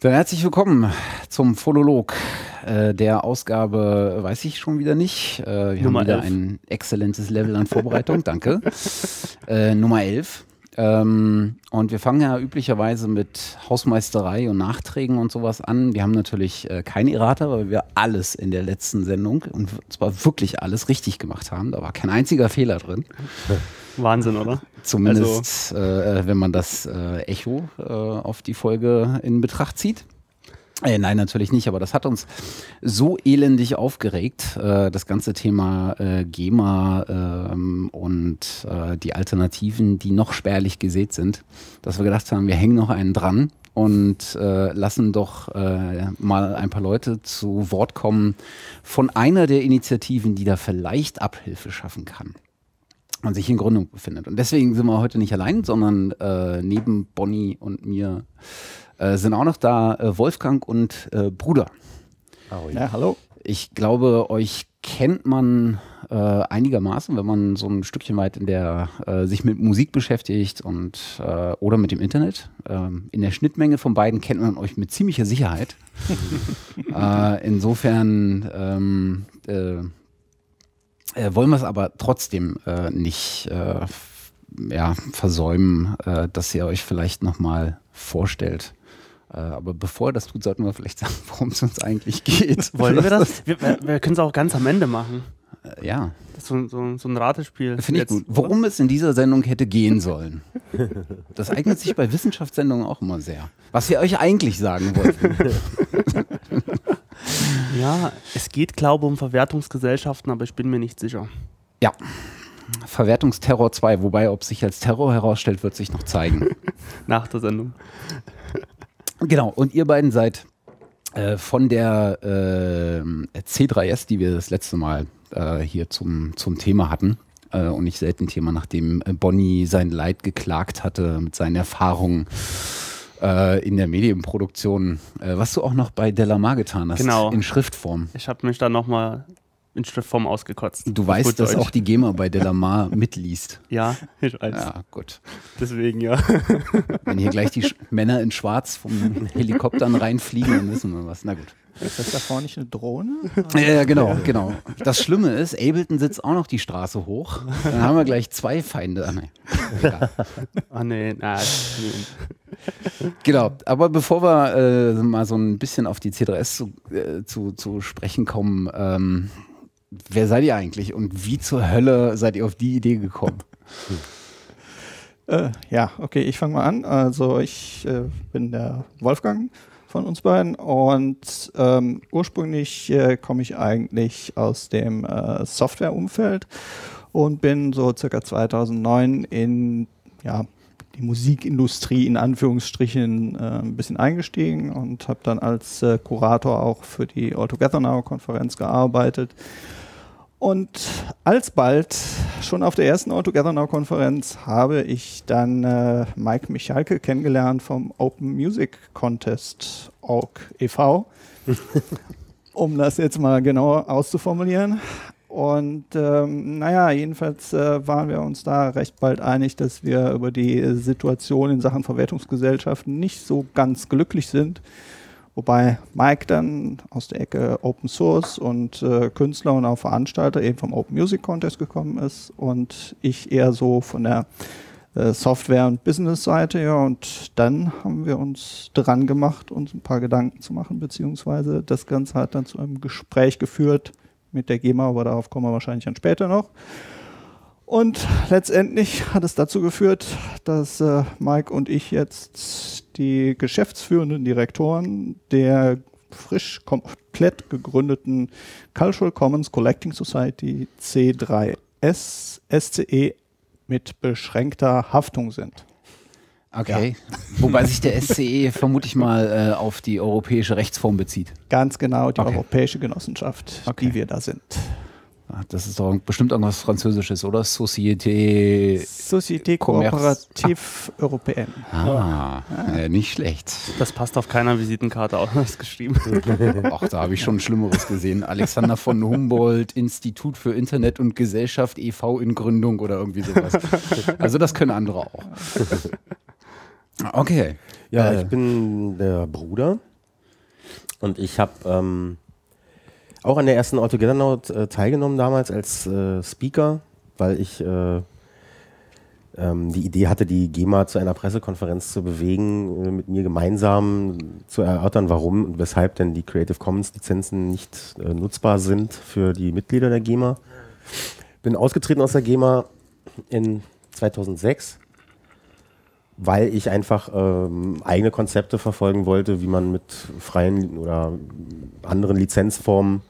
Dann herzlich willkommen zum Phonolog äh, der Ausgabe, weiß ich schon wieder nicht. Äh, wir Nummer haben wieder 11. ein exzellentes Level an Vorbereitung, danke. Äh, Nummer 11. Ähm, und wir fangen ja üblicherweise mit Hausmeisterei und Nachträgen und sowas an. Wir haben natürlich äh, keine Errata, weil wir alles in der letzten Sendung, und zwar wirklich alles richtig gemacht haben. Da war kein einziger Fehler drin. Wahnsinn, oder? Zumindest, äh, wenn man das äh, Echo äh, auf die Folge in Betracht zieht. Äh, nein, natürlich nicht, aber das hat uns so elendig aufgeregt, äh, das ganze Thema äh, GEMA ähm, und die Alternativen, die noch spärlich gesät sind, dass wir gedacht haben, wir hängen noch einen dran und äh, lassen doch äh, mal ein paar Leute zu Wort kommen von einer der Initiativen, die da vielleicht Abhilfe schaffen kann und sich in Gründung befindet. Und deswegen sind wir heute nicht allein, sondern äh, neben Bonnie und mir äh, sind auch noch da äh, Wolfgang und äh, Bruder. Ja, hallo. Ich glaube, euch kennt man äh, einigermaßen, wenn man so ein Stückchen weit in der äh, sich mit Musik beschäftigt und äh, oder mit dem Internet. Ähm, in der Schnittmenge von beiden kennt man euch mit ziemlicher Sicherheit. äh, insofern ähm, äh, wollen wir es aber trotzdem äh, nicht äh, ja, versäumen, äh, dass ihr euch vielleicht nochmal vorstellt. Äh, aber bevor ihr das tut, sollten wir vielleicht sagen, worum es uns eigentlich geht. Wollen wir das? Wir, wir, können es auch ganz am Ende machen. Äh, ja, Das ist so, so, so ein Ratespiel. finde ich gut. Worum es in dieser Sendung hätte gehen sollen. Das eignet sich bei Wissenschaftssendungen auch immer sehr. Was wir euch eigentlich sagen wollten. Ja, es geht, glaube ich, um Verwertungsgesellschaften, aber ich bin mir nicht sicher. Ja. Verwertungsterror 2, wobei, ob sich als Terror herausstellt, wird sich noch zeigen. Nach der Sendung. Genau, und ihr beiden seid äh, von der äh, C3S, die wir das letzte Mal äh, hier zum, zum Thema hatten. Äh, und nicht selten Thema, nachdem Bonnie sein Leid geklagt hatte mit seinen Erfahrungen äh, in der Medienproduktion, äh, was du auch noch bei Delamar getan hast, Genau. in Schriftform. Ich habe mich da nochmal in Schriftform ausgekotzt. Du weißt, dass Deutsch. auch die GEMA bei Delamar mitliest. Ja, ich weiß. Ja, gut. Deswegen, ja. Wenn hier gleich die Sch Männer in Schwarz vom Helikoptern reinfliegen, dann wissen wir was. Na gut. Ist das da vorne nicht eine Drohne? Ja, ja, genau, genau. Das Schlimme ist, Ableton sitzt auch noch die Straße hoch. Dann haben wir gleich zwei Feinde. Ah, nee. Ah, nee, na, nee. Genau, aber bevor wir äh, mal so ein bisschen auf die C3S zu, äh, zu, zu sprechen kommen, ähm, wer seid ihr eigentlich und wie zur Hölle seid ihr auf die Idee gekommen? Äh, ja, okay, ich fange mal an. Also ich äh, bin der Wolfgang von uns beiden und ähm, ursprünglich äh, komme ich eigentlich aus dem äh, Softwareumfeld und bin so circa 2009 in ja, die Musikindustrie in Anführungsstrichen äh, ein bisschen eingestiegen und habe dann als äh, Kurator auch für die All Together Now Konferenz gearbeitet. Und alsbald, schon auf der ersten All Together Now Konferenz, habe ich dann äh, Mike Michalke kennengelernt vom Open Music Contest Org e.V., um das jetzt mal genauer auszuformulieren. Und ähm, naja, jedenfalls äh, waren wir uns da recht bald einig, dass wir über die Situation in Sachen Verwertungsgesellschaften nicht so ganz glücklich sind. Wobei Mike dann aus der Ecke Open Source und äh, Künstler und auch Veranstalter eben vom Open Music Contest gekommen ist und ich eher so von der äh, Software- und Business-Seite. Ja, und dann haben wir uns dran gemacht, uns ein paar Gedanken zu machen, beziehungsweise das Ganze hat dann zu einem Gespräch geführt mit der GEMA, aber darauf kommen wir wahrscheinlich dann später noch. Und letztendlich hat es dazu geführt, dass äh, Mike und ich jetzt die geschäftsführenden Direktoren der frisch komplett gegründeten Cultural Commons Collecting Society C3S SCE mit beschränkter Haftung sind. Okay. Wobei sich der SCE vermute ich mal äh, auf die europäische Rechtsform bezieht. Ganz genau die Okay. europäische Genossenschaft, Okay. die wir da sind. Ah, Das ist doch bestimmt irgendwas Französisches, oder? Société. Société Commerce. Coopérative Européenne. Ah, äh, nicht schlecht. Das passt auf keiner Visitenkarte ausgeschrieben. Ach, da habe ich schon Schlimmeres gesehen. Alexander von Humboldt, Institut für Internet und Gesellschaft e.V. in Gründung oder irgendwie sowas. Also das können andere auch. Okay. Ja, Äh. ich bin der Bruder Und ich habe ähm, auch an der ersten Together Now äh, teilgenommen damals als äh, Speaker, weil ich äh, ähm, die Idee hatte, die GEMA zu einer Pressekonferenz zu bewegen, äh, mit mir gemeinsam zu erörtern, warum und weshalb denn die Creative Commons Lizenzen nicht äh, nutzbar sind für die Mitglieder der GEMA. Bin ausgetreten aus der GEMA in 2006 weil ich einfach ähm, eigene Konzepte verfolgen wollte, wie man mit freien oder anderen Lizenzformen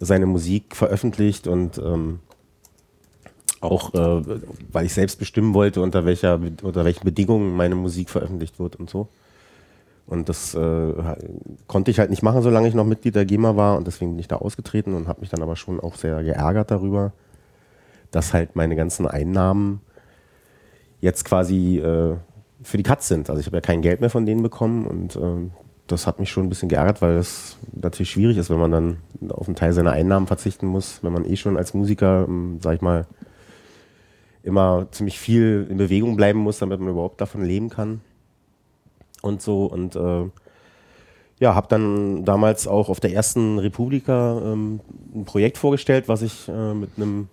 seine Musik veröffentlicht und ähm, auch, äh, weil ich selbst bestimmen wollte, unter, welcher, unter welchen Bedingungen meine Musik veröffentlicht wird und so. Und das äh, konnte ich halt nicht machen, solange ich noch Mitglied der GEMA war und deswegen bin ich da ausgetreten und habe mich dann aber schon auch sehr geärgert darüber, dass halt meine ganzen Einnahmen jetzt quasi äh, für die Katz sind. Also ich habe ja kein Geld mehr von denen bekommen und ähm, das hat mich schon ein bisschen geärgert, weil es natürlich schwierig ist, wenn man dann auf einen Teil seiner Einnahmen verzichten muss, wenn man eh schon als Musiker, ähm, sag ich mal, immer ziemlich viel in Bewegung bleiben muss, damit man überhaupt davon leben kann. Und so und äh, ja, habe dann damals auch auf der ersten Republika ähm, ein Projekt vorgestellt, was ich äh, mit einem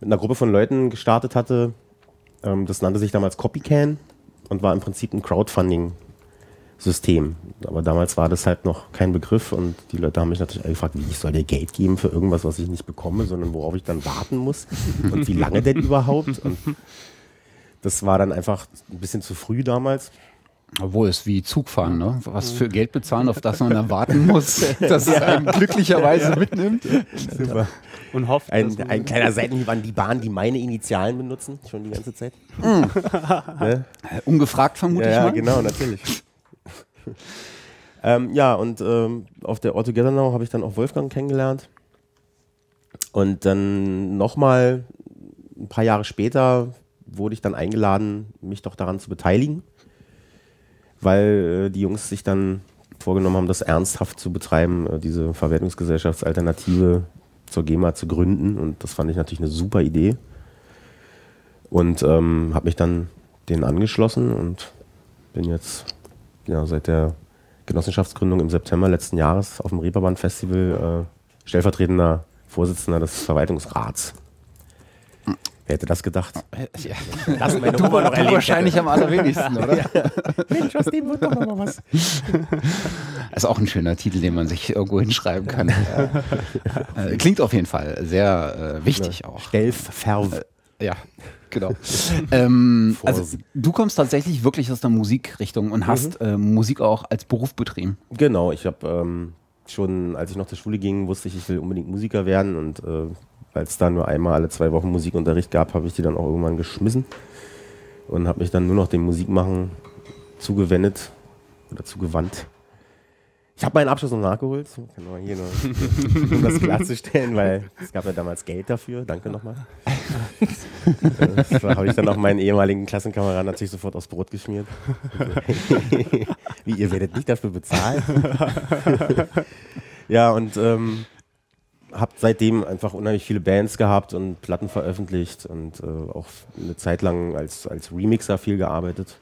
mit einer Gruppe von Leuten gestartet hatte, ähm, das nannte sich damals Copycan und war im Prinzip ein Crowdfunding-System. Aber damals war das halt noch kein Begriff und die Leute haben mich natürlich gefragt, wie ich soll dir Geld geben für irgendwas, was ich nicht bekomme, sondern worauf ich dann warten muss und wie lange denn überhaupt. Und das war dann einfach ein bisschen zu früh damals. Obwohl es wie Zugfahren, ne? Was für Geld bezahlen, auf das man dann warten muss, dass es einen glücklicherweise ja. mitnimmt. Super. Und hofft. Ein, ein kleiner Seitenhieb an die Bahn, die meine Initialen benutzen, schon die ganze Zeit. Mhm. ne? Ungefragt vermute ja, ich mal. Ja, genau, natürlich. ähm, ja, und ähm, auf der All Together Now habe ich dann auch Wolfgang kennengelernt. Und dann nochmal ein paar Jahre später wurde ich dann eingeladen, mich doch daran zu beteiligen weil äh, die Jungs sich dann vorgenommen haben, das ernsthaft zu betreiben, äh, diese Verwertungsgesellschaftsalternative zur GEMA zu gründen. Und das fand ich natürlich eine super Idee. Und ähm, habe mich dann denen angeschlossen und bin jetzt ja, seit der Genossenschaftsgründung im September letzten Jahres auf dem Reeperbahn Festival äh, stellvertretender Vorsitzender des Verwaltungsrats. Wer hätte das gedacht? Ja. Lass meine du, Oma noch du wahrscheinlich am allerwenigsten, oder? ja. Mensch, aus dem wird doch noch mal was. Das ist auch ein schöner Titel, den man sich irgendwo hinschreiben kann. Ja. Äh, klingt auf jeden Fall sehr äh, wichtig auch. Stelfverv. Äh, ja, genau. ähm, also du kommst tatsächlich wirklich aus der Musikrichtung und hast mhm. äh, Musik auch als Beruf betrieben. Genau, ich habe ähm, schon, als ich noch zur Schule ging, wusste ich, ich will unbedingt Musiker werden und äh, als es da nur einmal alle zwei Wochen Musikunterricht gab, habe ich die dann auch irgendwann geschmissen und habe mich dann nur noch dem Musikmachen zugewendet oder zugewandt. Ich habe meinen Abschluss noch nachgeholt, genau hier nur, um das klarzustellen, weil es gab ja damals Geld dafür. Danke nochmal. das habe ich dann auch meinen ehemaligen Klassenkameraden natürlich sofort aufs Brot geschmiert. Wie, ihr werdet nicht dafür bezahlt? ja, und ähm, habe seitdem einfach unheimlich viele Bands gehabt und Platten veröffentlicht und äh, auch eine Zeit lang als, als Remixer viel gearbeitet.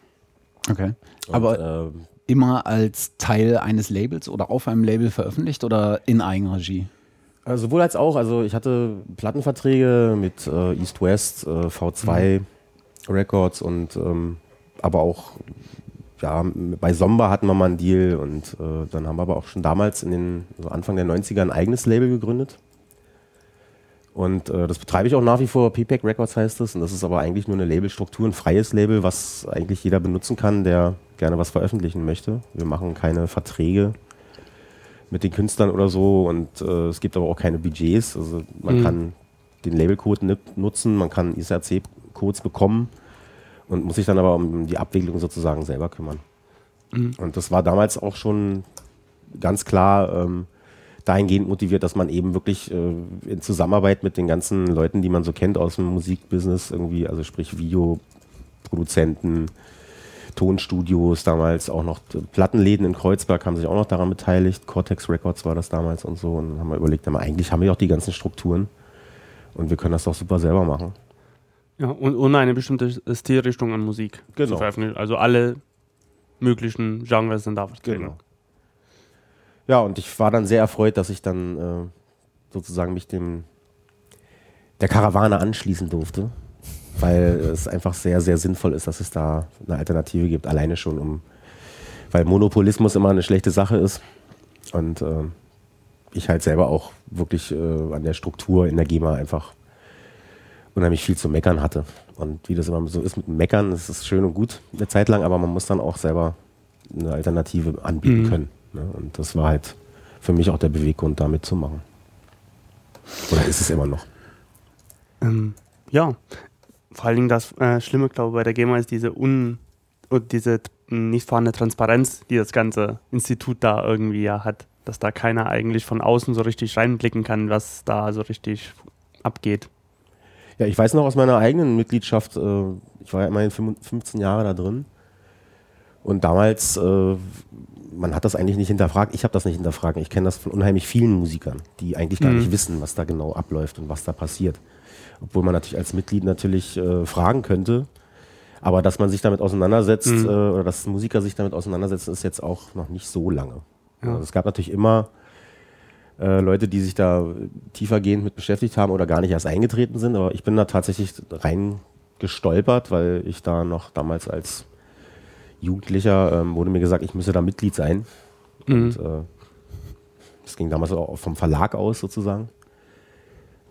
Okay. Und, Aber äh, immer als Teil eines Labels oder auf einem Label veröffentlicht oder in Eigenregie? Äh, sowohl als auch. Also ich hatte Plattenverträge mit äh, East West, äh, V2 mhm. Records und ähm, aber auch ja, bei Somba hatten wir mal einen Deal und äh, dann haben wir aber auch schon damals in den so Anfang der 90er ein eigenes Label gegründet. Und äh, das betreibe ich auch nach wie vor. PPEC Records heißt es. Und das ist aber eigentlich nur eine Labelstruktur, ein freies Label, was eigentlich jeder benutzen kann, der gerne was veröffentlichen möchte. Wir machen keine Verträge mit den Künstlern oder so. Und äh, es gibt aber auch keine Budgets. Also man mhm. kann den Labelcode nutzen, man kann ISRC-Codes bekommen und muss sich dann aber um die Abwicklung sozusagen selber kümmern. Mhm. Und das war damals auch schon ganz klar ähm, dahingehend motiviert, dass man eben wirklich äh, in Zusammenarbeit mit den ganzen Leuten, die man so kennt aus dem Musikbusiness, irgendwie, also sprich Videoproduzenten, Tonstudios, damals auch noch Plattenläden in Kreuzberg haben sich auch noch daran beteiligt. Cortex Records war das damals und so. Und dann haben wir überlegt, eigentlich haben wir auch die ganzen Strukturen und wir können das doch super selber machen. Ja, und, und eine bestimmte Stilrichtung an Musik genau. Also alle möglichen Genres sind da vertreten. Genau. Ja, und ich war dann sehr erfreut, dass ich dann äh, sozusagen mich dem der Karawane anschließen durfte, weil es einfach sehr, sehr sinnvoll ist, dass es da eine Alternative gibt, alleine schon um, weil Monopolismus immer eine schlechte Sache ist und äh, ich halt selber auch wirklich äh, an der Struktur in der GEMA einfach unheimlich viel zu meckern hatte. Und wie das immer so ist mit dem Meckern, das ist schön und gut eine Zeit lang, aber man muss dann auch selber eine Alternative anbieten Mhm. können. Ne? Und das war halt für mich auch der Beweggrund, da mitzumachen. Oder ist es immer noch? Ähm, ja, vor allen Dingen das äh, Schlimme, glaube ich, bei der GEMA ist diese un und diese nicht vorhandene Transparenz, die das ganze Institut da irgendwie ja hat, dass da keiner eigentlich von außen so richtig reinblicken kann, was da so richtig abgeht. Ja, ich weiß noch aus meiner eigenen Mitgliedschaft, äh, ich war ja immerhin 15 Jahre da drin. Und damals, äh, man hat das eigentlich nicht hinterfragt. Ich habe das nicht hinterfragt. Ich kenne das von unheimlich vielen Musikern, die eigentlich gar Mhm. nicht wissen, was da genau abläuft und was da passiert. Obwohl man natürlich als Mitglied natürlich äh, fragen könnte. Aber dass man sich damit auseinandersetzt Mhm. äh, oder dass Musiker sich damit auseinandersetzen, ist jetzt auch noch nicht so lange. Ja. Also es gab natürlich immer äh, Leute, die sich da tiefergehend mit beschäftigt haben oder gar nicht erst eingetreten sind, aber ich bin da tatsächlich rein gestolpert, weil ich da noch damals als Jugendlicher ähm, wurde mir gesagt, ich müsse da Mitglied sein. Mhm. Und äh, das ging damals auch vom Verlag aus sozusagen,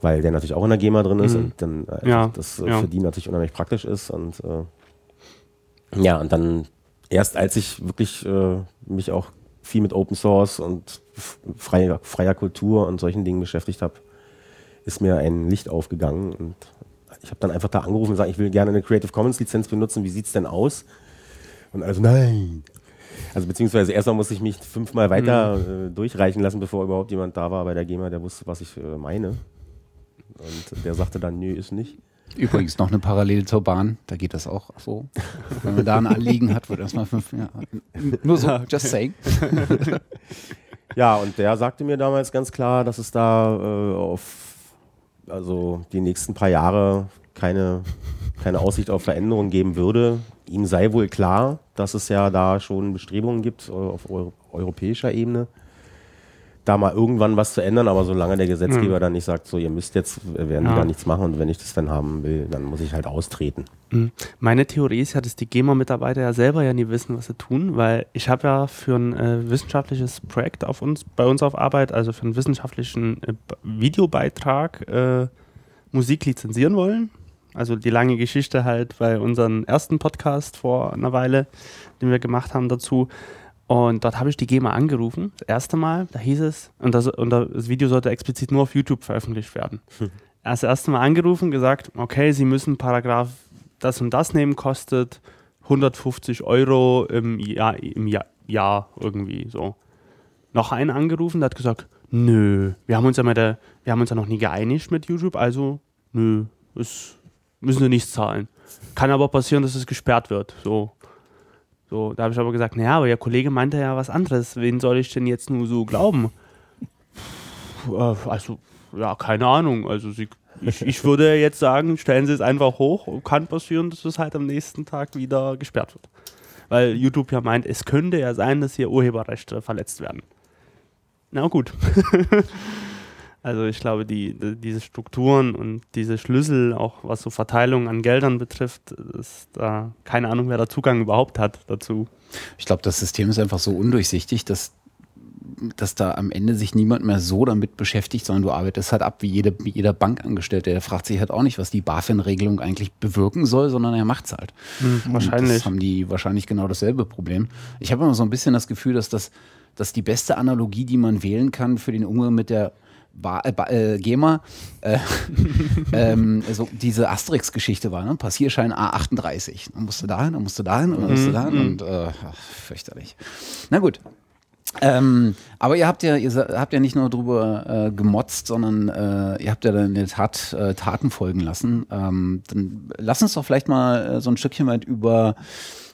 weil der natürlich auch in der GEMA drin ist Mhm. und dann äh, Ja, das äh, ja. für die natürlich unheimlich praktisch ist. Und äh, ja, und dann erst als ich wirklich äh, mich auch viel mit Open Source und freier, freier Kultur und solchen Dingen beschäftigt habe, ist mir ein Licht aufgegangen und ich habe dann einfach da angerufen und gesagt, ich will gerne eine Creative Commons Lizenz benutzen, wie sieht's denn aus? Und also nein. Also beziehungsweise erstmal musste ich mich fünfmal weiter äh, durchreichen lassen, bevor überhaupt jemand da war bei der GEMA, der wusste, was ich äh, meine. Und der sagte dann, nö, ist nicht. Übrigens noch eine Parallele zur Bahn, da geht das auch so. Wenn man da ein Anliegen hat, wird erstmal fünf Jahre. Nur so, just saying. Ja, und der sagte mir damals ganz klar, dass es da äh, auf also die nächsten paar Jahre keine, keine Aussicht auf Veränderung geben würde. Ihm sei wohl klar, dass es ja da schon Bestrebungen gibt äh, auf eu europäischer Ebene, da mal irgendwann was zu ändern, aber solange der Gesetzgeber Mhm. dann nicht sagt, so ihr müsst jetzt, äh, werden Ja. die da nichts machen und wenn ich das dann haben will, dann muss ich halt austreten. Mhm. Meine Theorie ist ja, dass die GEMA-Mitarbeiter ja selber ja nie wissen, was sie tun, weil ich habe ja für ein äh, wissenschaftliches Projekt auf uns, bei uns auf Arbeit, also für einen wissenschaftlichen äh, Videobeitrag äh, Musik lizenzieren wollen. Also die lange Geschichte halt bei unserem ersten Podcast vor einer Weile, den wir gemacht haben dazu. Und dort habe ich die GEMA angerufen, das erste Mal, da hieß es, und das, und das Video sollte explizit nur auf YouTube veröffentlicht werden. Erst das erste Mal angerufen, gesagt, okay, Sie müssen Paragraph das und das nehmen, kostet 150 Euro im Jahr, im Jahr, Jahr irgendwie so. Noch einen angerufen, der hat gesagt, nö, wir haben uns ja, mit der, wir haben uns ja noch nie geeinigt mit YouTube, also nö, das müssen Sie nichts zahlen. Kann aber passieren, dass es gesperrt wird. So. So, da habe ich aber gesagt, naja, aber Ihr Kollege meinte ja was anderes. Wen soll ich denn jetzt nur so glauben? Äh, Also, ja, keine Ahnung. Also, Sie, ich, ich würde jetzt sagen, stellen Sie es einfach hoch. Kann passieren, dass es halt am nächsten Tag wieder gesperrt wird. Weil YouTube ja meint, es könnte ja sein, dass hier Urheberrechte verletzt werden. Na gut. also ich glaube, die, die, diese Strukturen und diese Schlüssel, auch was so Verteilung an Geldern betrifft, ist da keine Ahnung, wer da Zugang überhaupt hat dazu. Ich glaube, das System ist einfach so undurchsichtig, dass, dass da am Ende sich niemand mehr so damit beschäftigt, sondern du arbeitest halt ab wie, jede, wie jeder Bankangestellte. Der fragt sich halt auch nicht, was die BaFin-Regelung eigentlich bewirken soll, sondern er macht's halt. Und wahrscheinlich. Das haben die wahrscheinlich genau dasselbe Problem. Ich habe immer so ein bisschen das Gefühl, dass das dass die beste Analogie, die man wählen kann für den Umgang mit der äh, ba äh, GEMA, äh, ähm, so diese Asterix-Geschichte war, ne? Passierschein A38. Dann musst du dahin, dann musst du dahin, dann musst du dahin und äh, ach, fürchterlich. Na gut. Ähm, aber ihr habt ja, ihr habt ja nicht nur drüber äh, gemotzt, sondern äh, ihr habt ja dann in der Tat äh, Taten folgen lassen. Ähm, dann lass uns doch vielleicht mal äh, so ein Stückchen weit über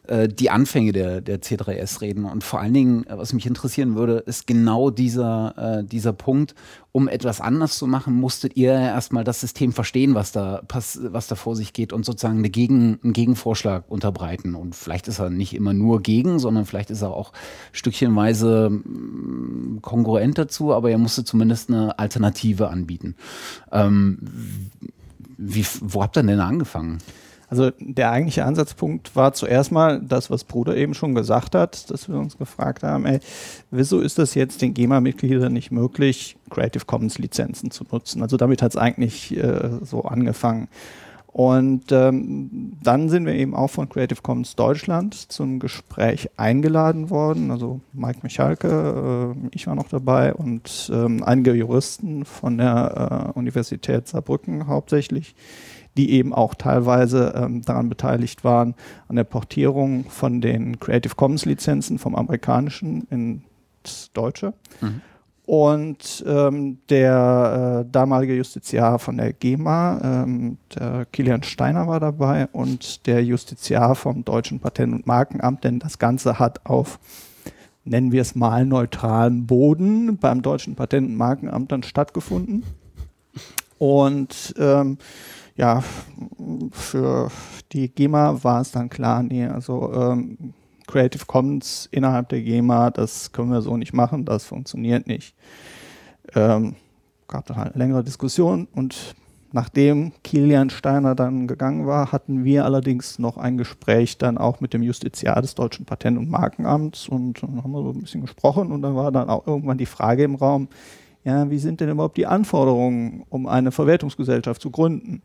äh, die Anfänge der, der C3S reden. Und vor allen Dingen, äh, was mich interessieren würde, ist genau dieser, äh, dieser Punkt, um etwas anders zu machen, musstet ihr erstmal das System verstehen, was da, was da vor sich geht und sozusagen eine Gegen, einen Gegenvorschlag unterbreiten. Und vielleicht ist er nicht immer nur gegen, sondern vielleicht ist er auch stückchenweise mm, kongruent dazu, aber er musste zumindest eine Alternative anbieten. Ähm, wie, wo habt ihr denn angefangen? Also der eigentliche Ansatzpunkt war zuerst mal das, was Bruder eben schon gesagt hat, dass wir uns gefragt haben, ey, wieso ist das jetzt den GEMA-Mitgliedern nicht möglich, Creative Commons Lizenzen zu nutzen? Also damit hat es eigentlich äh, so angefangen. Und ähm, dann sind wir eben auch von Creative Commons Deutschland zum Gespräch eingeladen worden. Also Mike Michalke, äh, ich war noch dabei und ähm, einige Juristen von der äh, Universität Saarbrücken hauptsächlich, die eben auch teilweise ähm, daran beteiligt waren, an der Portierung von den Creative Commons Lizenzen vom amerikanischen ins Deutsche. Mhm. Und ähm, der äh, damalige Justiziar von der GEMA, ähm, der Kilian Steiner war dabei und der Justiziar vom Deutschen Patent- und Markenamt, denn das Ganze hat auf, nennen wir es mal, neutralem Boden beim Deutschen Patent- und Markenamt dann stattgefunden. Und ähm, ja, für die GEMA war es dann klar, nee, also ähm, Creative Commons innerhalb der GEMA, das können wir so nicht machen, das funktioniert nicht. Ähm, gab dann halt eine längere Diskussion und nachdem Kilian Steiner dann gegangen war, hatten wir allerdings noch ein Gespräch dann auch mit dem Justiziar des Deutschen Patent- und Markenamts und dann haben wir so ein bisschen gesprochen und dann war dann auch irgendwann die Frage im Raum, ja, wie sind denn überhaupt die Anforderungen, um eine Verwertungsgesellschaft zu gründen?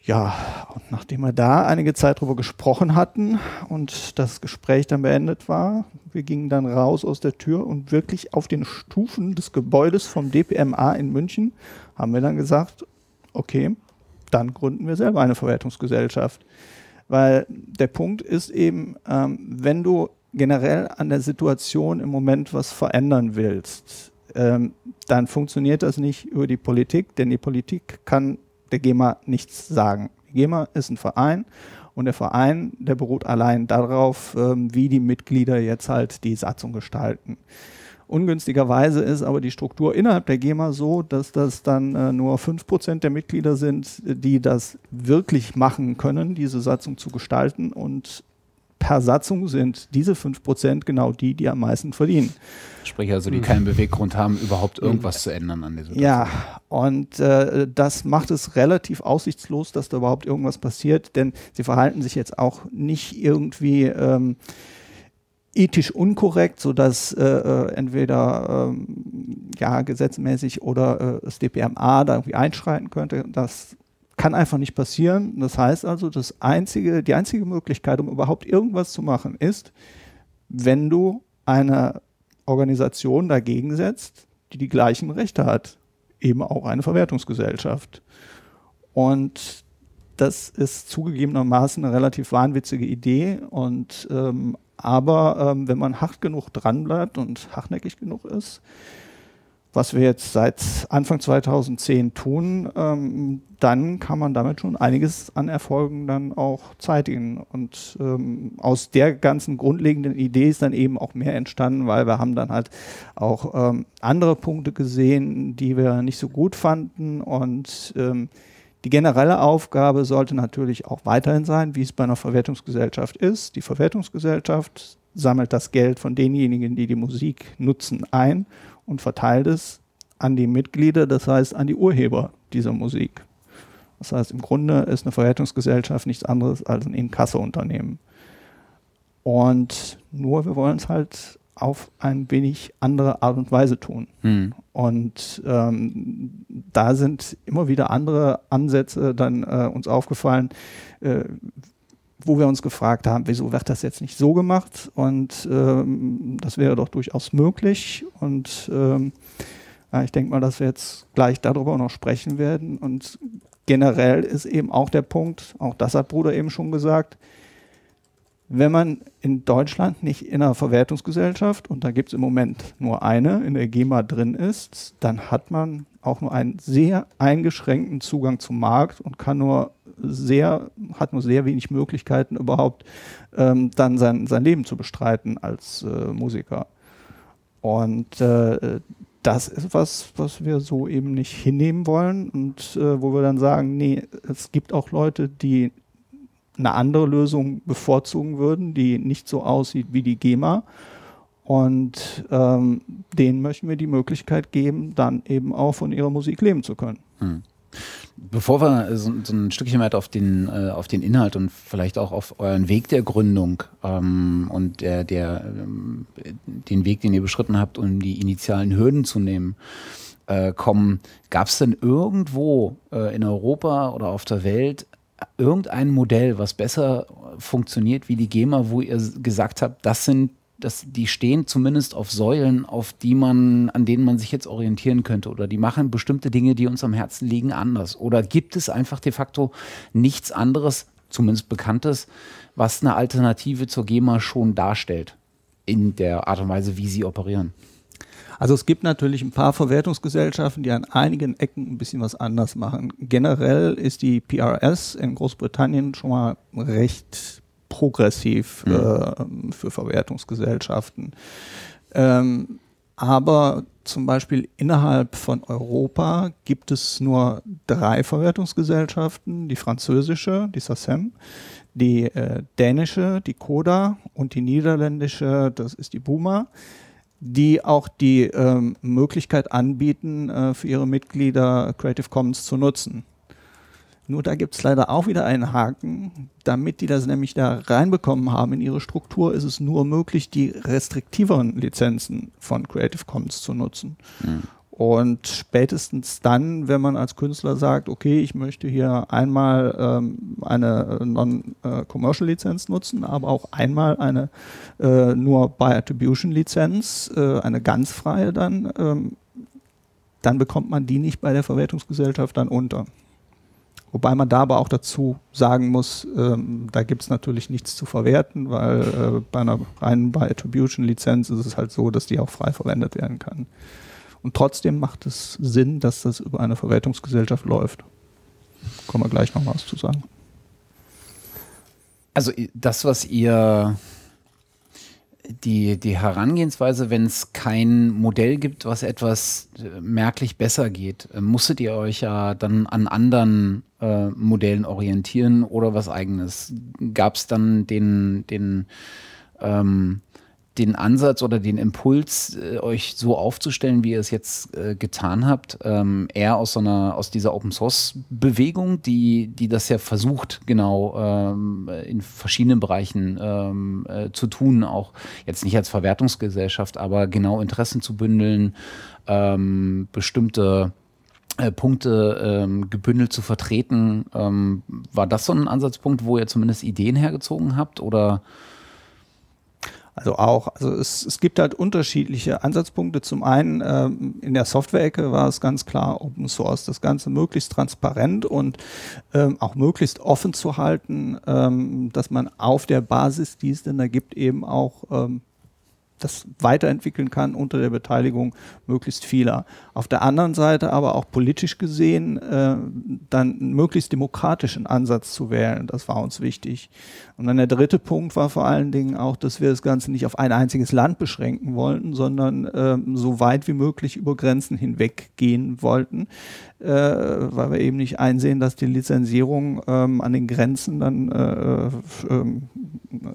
Ja, und nachdem wir da einige Zeit drüber gesprochen hatten und das Gespräch dann beendet war, wir gingen dann raus aus der Tür und wirklich auf den Stufen des Gebäudes vom DPMA in München haben wir dann gesagt, okay, dann gründen wir selber eine Verwertungsgesellschaft. Weil der Punkt ist eben, ähm, wenn du generell an der Situation im Moment was verändern willst, ähm, dann funktioniert das nicht über die Politik, denn die Politik kann der GEMA nichts sagen. Die GEMA ist ein Verein und der Verein, der beruht allein darauf, ähm, wie die Mitglieder jetzt halt die Satzung gestalten. Ungünstigerweise ist aber die Struktur innerhalb der GEMA so, dass das dann äh, nur 5% der Mitglieder sind, die das wirklich machen können, diese Satzung zu gestalten und per Satzung sind diese 5% genau die, die am meisten verdienen. Sprich also, die keinen Beweggrund haben, überhaupt irgendwas zu ändern an der Situation. Ja, und äh, das macht es relativ aussichtslos, dass da überhaupt irgendwas passiert, denn sie verhalten sich jetzt auch nicht irgendwie ähm, ethisch unkorrekt, sodass äh, äh entweder ähm, ja, gesetzmäßig oder äh, das DPMA da irgendwie einschreiten könnte. Das kann einfach nicht passieren. Das heißt also, das einzige, die einzige Möglichkeit, um überhaupt irgendwas zu machen, ist, wenn du eine Organisation dagegen setzt, die die gleichen Rechte hat, eben auch eine Verwertungsgesellschaft. Und das ist zugegebenermaßen eine relativ wahnwitzige Idee. Und ähm, aber ähm, wenn man hart genug dranbleibt und hartnäckig genug ist, was wir jetzt seit Anfang 2010 tun, ähm, dann kann man damit schon einiges an Erfolgen dann auch zeitigen. Und ähm, aus der ganzen grundlegenden Idee ist dann eben auch mehr entstanden, weil wir haben dann halt auch ähm, andere Punkte gesehen, die wir nicht so gut fanden. Und ähm, die generelle Aufgabe sollte natürlich auch weiterhin sein, wie es bei einer Verwertungsgesellschaft ist. Die Verwertungsgesellschaft sammelt das Geld von denjenigen, die die Musik nutzen, ein und verteilt es an die Mitglieder, das heißt an die Urheber dieser Musik. Das heißt, im Grunde ist eine Verwertungsgesellschaft nichts anderes als ein Inkasso-Unternehmen. Und nur wir wollen es halt auf ein wenig andere Art und Weise tun. Mhm. Und ähm, da sind immer wieder andere Ansätze dann äh, uns aufgefallen, äh, wo wir uns gefragt haben, wieso wird das jetzt nicht so gemacht? Und ähm, das wäre doch durchaus möglich. Und ähm, ich denke mal, dass wir jetzt gleich darüber noch sprechen werden. Und generell ist eben auch der Punkt, auch das hat Bruder eben schon gesagt, wenn man in Deutschland nicht in einer Verwertungsgesellschaft, und da gibt es im Moment nur eine, in der GEMA drin ist, dann hat man auch nur einen sehr eingeschränkten Zugang zum Markt und kann nur sehr, hat nur sehr wenig Möglichkeiten überhaupt ähm, dann sein, sein Leben zu bestreiten als äh, Musiker. Und äh, das ist was, was wir so eben nicht hinnehmen wollen und äh, wo wir dann sagen, nee, es gibt auch Leute, die eine andere Lösung bevorzugen würden, die nicht so aussieht wie die GEMA. Und ähm, denen möchten wir die Möglichkeit geben, dann eben auch von ihrer Musik leben zu können. Hm. Bevor wir so, so, ein Stückchen weiter auf den, äh, auf den Inhalt und vielleicht auch auf euren Weg der Gründung ähm, und der, der, ähm, den Weg, den ihr beschritten habt, um die initialen Hürden zu nehmen, äh, kommen, gab es denn irgendwo äh, in Europa oder auf der Welt irgendein Modell, was besser funktioniert wie die GEMA, wo ihr gesagt habt, das sind das, die stehen zumindest auf Säulen, auf die man, an denen man sich jetzt orientieren könnte. Oder die machen bestimmte Dinge, die uns am Herzen liegen, anders. Oder gibt es einfach de facto nichts anderes, zumindest Bekanntes, was eine Alternative zur GEMA schon darstellt, in der Art und Weise, wie sie operieren? Also es gibt natürlich ein paar Verwertungsgesellschaften, die an einigen Ecken ein bisschen was anders machen. Generell ist die PRS in Großbritannien schon mal recht progressiv mhm. äh, für Verwertungsgesellschaften. Ähm, aber zum Beispiel innerhalb von Europa gibt es nur drei Verwertungsgesellschaften, die französische, die SACEM, die äh, dänische, die Coda und die niederländische, das ist die Buma, die auch die ähm, Möglichkeit anbieten, äh, für ihre Mitglieder Creative Commons zu nutzen. Nur da gibt es leider auch wieder einen Haken. Damit die das nämlich da reinbekommen haben in ihre Struktur, ist es nur möglich, die restriktiveren Lizenzen von Creative Commons zu nutzen. Mhm. Und spätestens dann, wenn man als Künstler sagt, okay, ich möchte hier einmal ähm, eine Non-Commercial-Lizenz nutzen, aber auch einmal eine äh, nur by Attribution-Lizenz, äh, eine ganz freie dann, ähm, dann bekommt man die nicht bei der Verwertungsgesellschaft dann unter. Wobei man da aber auch dazu sagen muss, ähm, da gibt es natürlich nichts zu verwerten, weil äh, bei einer reinen by Attribution-Lizenz ist es halt so, dass die auch frei verwendet werden kann. Und trotzdem macht es Sinn, dass das über eine Verwertungsgesellschaft läuft. Kommen wir gleich noch was zu sagen. Also das, was ihr die, die Herangehensweise, wenn es kein Modell gibt, was etwas äh, merklich besser geht, äh, musstet ihr euch ja dann an anderen äh, Modellen orientieren oder was eigenes? Gab es dann den, den ähm, den Ansatz oder den Impuls, äh, euch so aufzustellen, wie ihr es jetzt äh, getan habt, ähm, eher aus so einer, aus dieser Open Source Bewegung, die, die das ja versucht, genau ähm, in verschiedenen Bereichen ähm, äh, zu tun, auch jetzt nicht als Verwertungsgesellschaft, aber genau Interessen zu bündeln, ähm, bestimmte äh, Punkte ähm, gebündelt zu vertreten. Ähm, war das so ein Ansatzpunkt, wo ihr zumindest Ideen hergezogen habt oder also auch, also es, es gibt halt unterschiedliche Ansatzpunkte. Zum einen ähm, in der Software-Ecke war es ganz klar Open Source, das Ganze möglichst transparent und ähm, auch möglichst offen zu halten, ähm, dass man auf der Basis, die es denn da gibt, eben auch ähm, das weiterentwickeln kann unter der Beteiligung möglichst vieler. Auf der anderen Seite aber auch politisch gesehen äh, dann möglichst demokratischen Ansatz zu wählen. Das war uns wichtig. Und dann der dritte Punkt war vor allen Dingen auch, dass wir das Ganze nicht auf ein einziges Land beschränken wollten, sondern äh, so weit wie möglich über Grenzen hinweg gehen wollten, äh, weil wir eben nicht einsehen, dass die Lizenzierung ähm, an den Grenzen dann äh, ähm,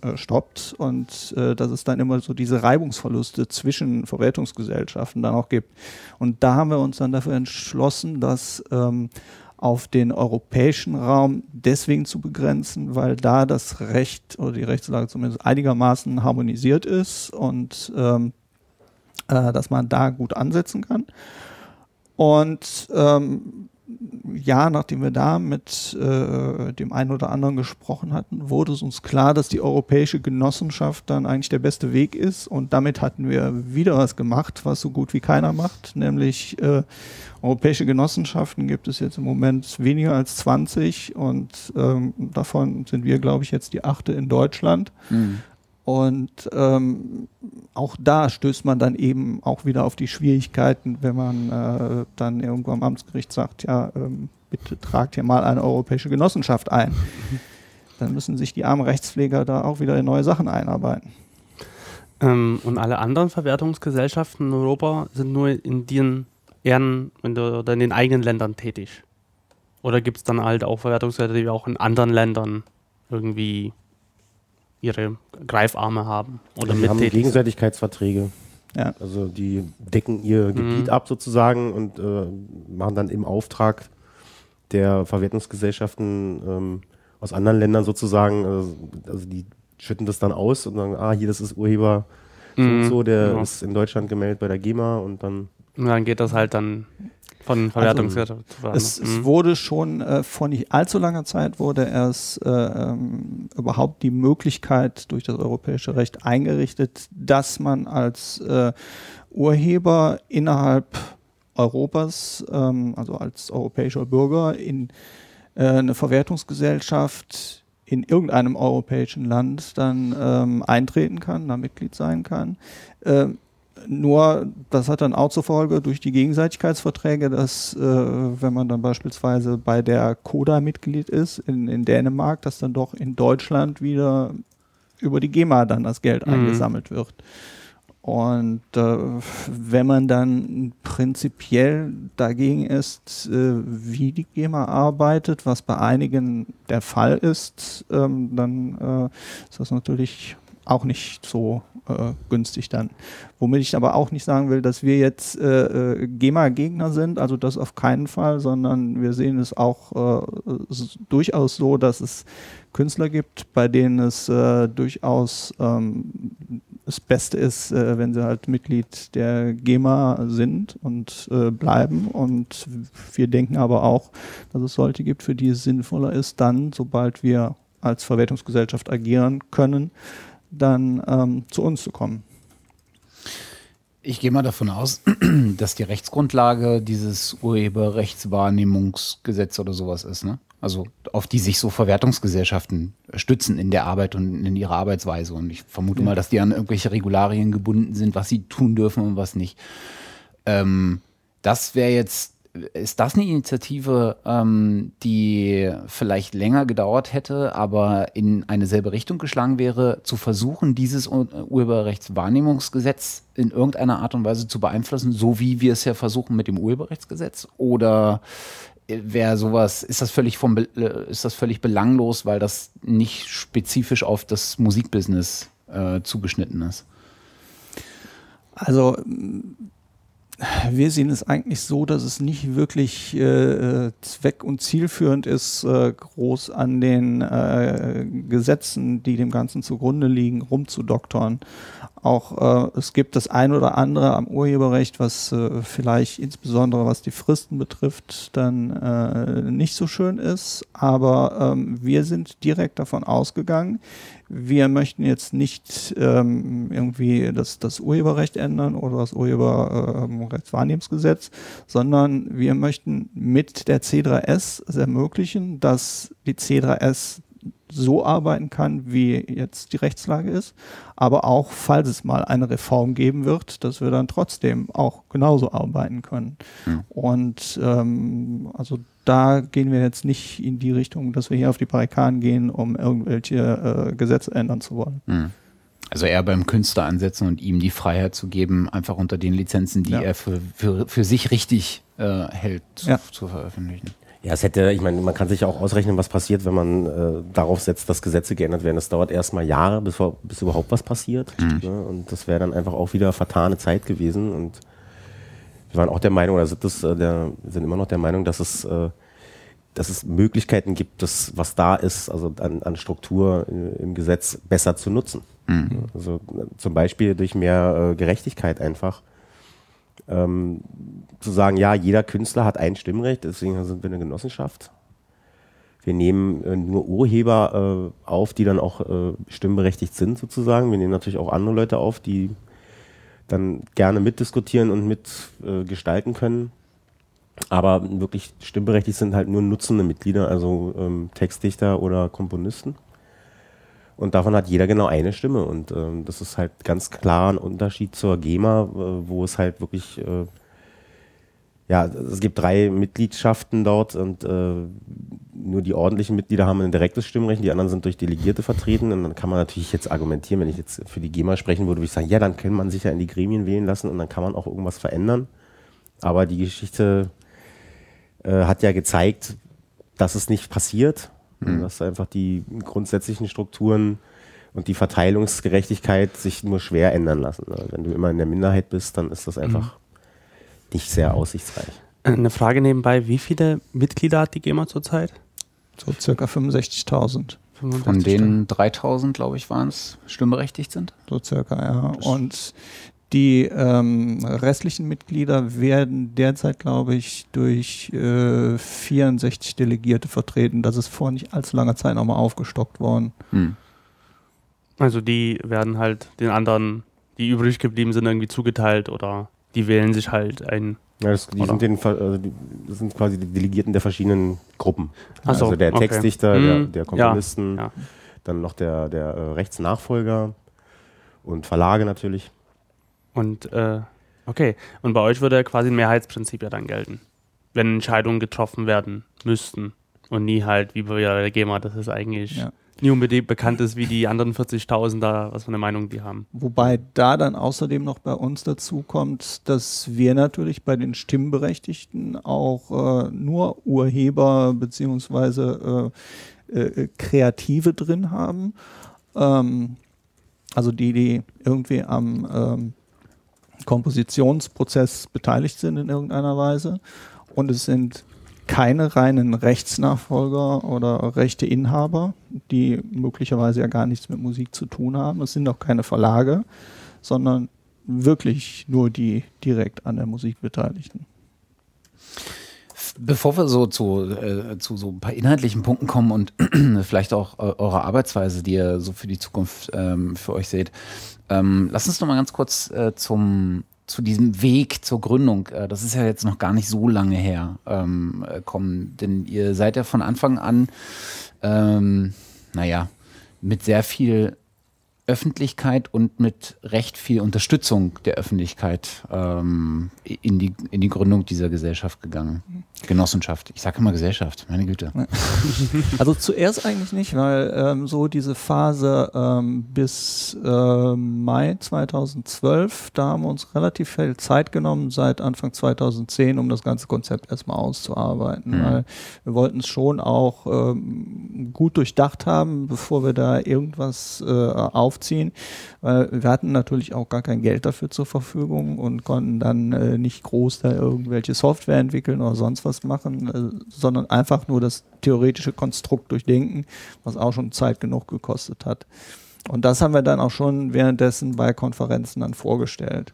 äh, stoppt und äh, dass es dann immer so diese Reibungsverluste zwischen Verwertungsgesellschaften dann auch gibt. Und da haben wir uns dann dafür entschlossen, dass ähm, auf den europäischen Raum deswegen zu begrenzen, weil da das Recht oder die Rechtslage zumindest einigermaßen harmonisiert ist und ähm, äh, dass man da gut ansetzen kann. Und ähm, ja, nachdem wir da mit äh, dem einen oder anderen gesprochen hatten, wurde es uns klar, dass die europäische Genossenschaft dann eigentlich der beste Weg ist. Und damit hatten wir wieder was gemacht, was so gut wie keiner macht, nämlich äh, europäische Genossenschaften gibt es jetzt im Moment weniger als 20 und ähm, davon sind wir, glaube ich, jetzt die achte in Deutschland. Mhm. Und ähm, auch da stößt man dann eben auch wieder auf die Schwierigkeiten, wenn man äh, dann irgendwo am Amtsgericht sagt, ja, ähm, bitte tragt hier mal eine europäische Genossenschaft ein. Dann müssen sich die armen Rechtspfleger da auch wieder in neue Sachen einarbeiten. Ähm, und alle anderen Verwertungsgesellschaften in Europa sind nur in den Ehren oder in den eigenen Ländern tätig. Oder gibt es dann halt auch Verwertungsgesellschaften, die auch in anderen Ländern irgendwie ihre Greifarme haben oder die haben tätig sind? Gegenseitigkeitsverträge. Ja. Also die decken ihr Gebiet ab sozusagen und äh, machen dann im Auftrag der Verwertungsgesellschaften ähm, aus anderen Ländern sozusagen, äh, also die schütten das dann aus und sagen, ah, hier, das ist Urheber so und Mhm, so, der genau. ist in Deutschland gemeldet bei der GEMA und dann Und dann geht das halt dann von Verwertungsgesellschaften zu Es, es Mhm. wurde schon äh, vor nicht allzu langer Zeit wurde erst äh, ähm, überhaupt die Möglichkeit durch das europäische Recht eingerichtet, dass man als äh, Urheber innerhalb Europas, ähm, also als europäischer Bürger in äh, eine Verwertungsgesellschaft in irgendeinem europäischen Land dann ähm, eintreten kann, da Mitglied sein kann. Nur, das hat dann auch zur Folge durch die Gegenseitigkeitsverträge, dass, äh, wenn man dann beispielsweise bei der Coda Mitglied ist in, in Dänemark, dass dann doch in Deutschland wieder über die GEMA dann das Geld Mhm. eingesammelt wird. Und äh, wenn man dann prinzipiell dagegen ist, äh, wie die GEMA arbeitet, was bei einigen der Fall ist, ähm, dann äh, ist das natürlich auch nicht so äh, günstig dann. Womit ich aber auch nicht sagen will, dass wir jetzt äh, äh, GEMA-Gegner sind, also das auf keinen Fall, sondern wir sehen es auch äh, durchaus so, dass es Künstler gibt, bei denen es äh, durchaus ähm, das Beste ist, äh, wenn sie halt Mitglied der GEMA sind und bleiben. Und wir denken aber auch, dass es solche gibt, für die es sinnvoller ist, dann, sobald wir als Verwertungsgesellschaft agieren können, dann ähm, zu uns zu kommen. Ich gehe mal davon aus, dass die Rechtsgrundlage dieses Urheberrechtswahrnehmungsgesetz oder sowas ist, ne? Also auf die sich so Verwertungsgesellschaften stützen in der Arbeit und in ihrer Arbeitsweise. Und ich vermute mal, dass die an irgendwelche Regularien gebunden sind, was sie tun dürfen und was nicht. Ähm, das wäre jetzt, ist das eine Initiative, ähm, die vielleicht länger gedauert hätte, aber in eine selbe Richtung geschlagen wäre, zu versuchen, dieses Ur- Urheberrechtswahrnehmungsgesetz in irgendeiner Art und Weise zu beeinflussen, so wie wir es ja versuchen mit dem Urheberrechtsgesetz? Oder wäre sowas, ist das völlig vom, äh, ist das völlig belanglos, weil das nicht spezifisch auf das Musikbusiness äh, zugeschnitten ist? Also wir sehen es eigentlich so, dass es nicht wirklich äh, zweck- und zielführend ist, äh, groß an den äh, Gesetzen, die dem Ganzen zugrunde liegen, rumzudoktern. Auch äh, es gibt das ein oder andere am Urheberrecht, was äh, vielleicht insbesondere was die Fristen betrifft, dann äh, nicht so schön ist. Aber ähm, wir sind direkt davon ausgegangen, wir möchten jetzt nicht ähm, irgendwie das, das Urheberrecht ändern oder das Urheberrechtswahrnehmungsgesetz, sondern wir möchten mit der C3S es ermöglichen, dass die C3S so arbeiten kann, wie jetzt die Rechtslage ist, aber auch, falls es mal eine Reform geben wird, dass wir dann trotzdem auch genauso arbeiten können. Und ähm, also da gehen wir jetzt nicht in die Richtung, dass wir hier auf die Barrikaden gehen, um irgendwelche äh, Gesetze ändern zu wollen. Also eher beim Künstler ansetzen und ihm die Freiheit zu geben, einfach unter den Lizenzen, die Ja. er für, für, für sich richtig äh, hält, zu, Ja. zu veröffentlichen. Ja, es hätte, ich meine, man kann sich ja auch ausrechnen, was passiert, wenn man äh, darauf setzt, dass Gesetze geändert werden. Das dauert erstmal Jahre, bis, bis überhaupt was passiert. Ne? Und das wäre dann einfach auch wieder vertane Zeit gewesen. Und wir waren auch der Meinung, oder sind, das, äh, der, sind immer noch der Meinung, dass es, äh, dass es Möglichkeiten gibt, das, was da ist, also an, an Struktur äh, im Gesetz besser zu nutzen. Ja, Also zum Beispiel durch mehr Gerechtigkeit einfach ähm, zu sagen, ja, jeder Künstler hat ein Stimmrecht, deswegen sind wir eine Genossenschaft. Wir nehmen äh, nur Urheber äh, auf, die dann auch äh, stimmberechtigt sind sozusagen. Wir nehmen natürlich auch andere Leute auf, die dann gerne mitdiskutieren und mitgestalten äh, können. Aber wirklich stimmberechtigt sind halt nur nutzende Mitglieder, also ähm, Textdichter oder Komponisten. Und davon hat jeder genau eine Stimme. Und ähm, das ist halt ganz klar ein Unterschied zur GEMA, äh, wo es halt wirklich äh, ja, es gibt drei Mitgliedschaften dort und äh, nur die ordentlichen Mitglieder haben ein direktes Stimmrecht, die anderen sind durch Delegierte vertreten. Und dann kann man natürlich jetzt argumentieren, wenn ich jetzt für die GEMA sprechen würde, würde ich sagen, ja, dann kann man sich ja in die Gremien wählen lassen und dann kann man auch irgendwas verändern. Aber die Geschichte äh, hat ja gezeigt, dass es nicht passiert, mhm. dass einfach die grundsätzlichen Strukturen und die Verteilungsgerechtigkeit sich nur schwer ändern lassen. Ne? Wenn du immer in der Minderheit bist, dann ist das einfach mhm. Nicht sehr aussichtsreich. Eine Frage nebenbei, wie viele Mitglieder hat die GEMA zurzeit? So circa 65.000. Von denen 3000, glaube ich, waren es, stimmberechtigt sind? So circa, ja. Und die ähm, restlichen Mitglieder werden derzeit, glaube ich, durch äh, 64 Delegierte vertreten. Das ist vor nicht allzu langer Zeit nochmal aufgestockt worden. Hm. Also die werden halt den anderen, die übrig geblieben sind, irgendwie zugeteilt oder die wählen sich halt ein ja, das, die sind den, also die, das sind quasi die Delegierten der verschiedenen Gruppen. So, also der okay. Textdichter, der, der, Komponisten, ja, ja. dann noch der, der äh, Rechtsnachfolger und Verlage natürlich. Und äh, okay, und bei euch würde quasi ein Mehrheitsprinzip ja dann gelten, wenn Entscheidungen getroffen werden müssten und nie halt wie bei der GEMA, das ist eigentlich ja nie unbedingt bekannt ist wie die anderen 40.000 da, was für eine Meinung die haben. Wobei da dann außerdem noch bei uns dazu kommt, dass wir natürlich bei den Stimmberechtigten auch äh, nur Urheber beziehungsweise äh, äh, Kreative drin haben. Ähm, also die, die irgendwie am ähm, Kompositionsprozess beteiligt sind in irgendeiner Weise. Und es sind keine reinen Rechtsnachfolger oder Rechteinhaber, die möglicherweise ja gar nichts mit Musik zu tun haben. Es sind auch keine Verlage, sondern wirklich nur die direkt an der Musik Beteiligten. Bevor wir so zu, äh, zu so ein paar inhaltlichen Punkten kommen und vielleicht auch äh, eure Arbeitsweise, die ihr so für die Zukunft ähm, für euch seht, ähm, lasst uns noch mal ganz kurz äh, zum zu diesem Weg zur Gründung, äh, das ist ja jetzt noch gar nicht so lange her, ähm, äh, kommen. Denn ihr seid ja von Anfang an, ähm, naja, mit sehr viel Öffentlichkeit und mit recht viel Unterstützung der Öffentlichkeit ähm, in, die, in die Gründung dieser Gesellschaft gegangen. Genossenschaft. Ich sage immer Gesellschaft, meine Güte. Also zuerst eigentlich nicht, weil ähm, so diese Phase ähm, bis äh, Mai 2012, da haben wir uns relativ viel Zeit genommen, seit Anfang 2010, um das ganze Konzept erstmal auszuarbeiten. Mhm. Weil wir wollten es schon auch ähm, gut durchdacht haben, bevor wir da irgendwas äh, aufziehen. Weil wir hatten natürlich auch gar kein Geld dafür zur Verfügung und konnten dann äh, nicht groß da irgendwelche Software entwickeln oder sonst was machen, äh, sondern einfach nur das theoretische Konstrukt durchdenken, was auch schon Zeit genug gekostet hat. Und das haben wir dann auch schon währenddessen bei Konferenzen dann vorgestellt.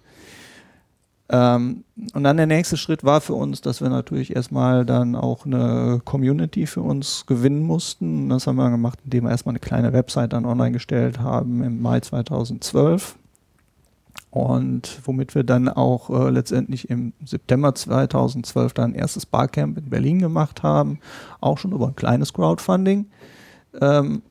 Ähm, und dann der nächste Schritt war für uns, dass wir natürlich erstmal dann auch eine Community für uns gewinnen mussten. Und das haben wir gemacht, indem wir erstmal eine kleine Website dann online gestellt haben im Mai 2012 und womit wir dann auch äh, letztendlich im September 2012 dann ein erstes Barcamp in Berlin gemacht haben, auch schon über ein kleines Crowdfunding. Ähm,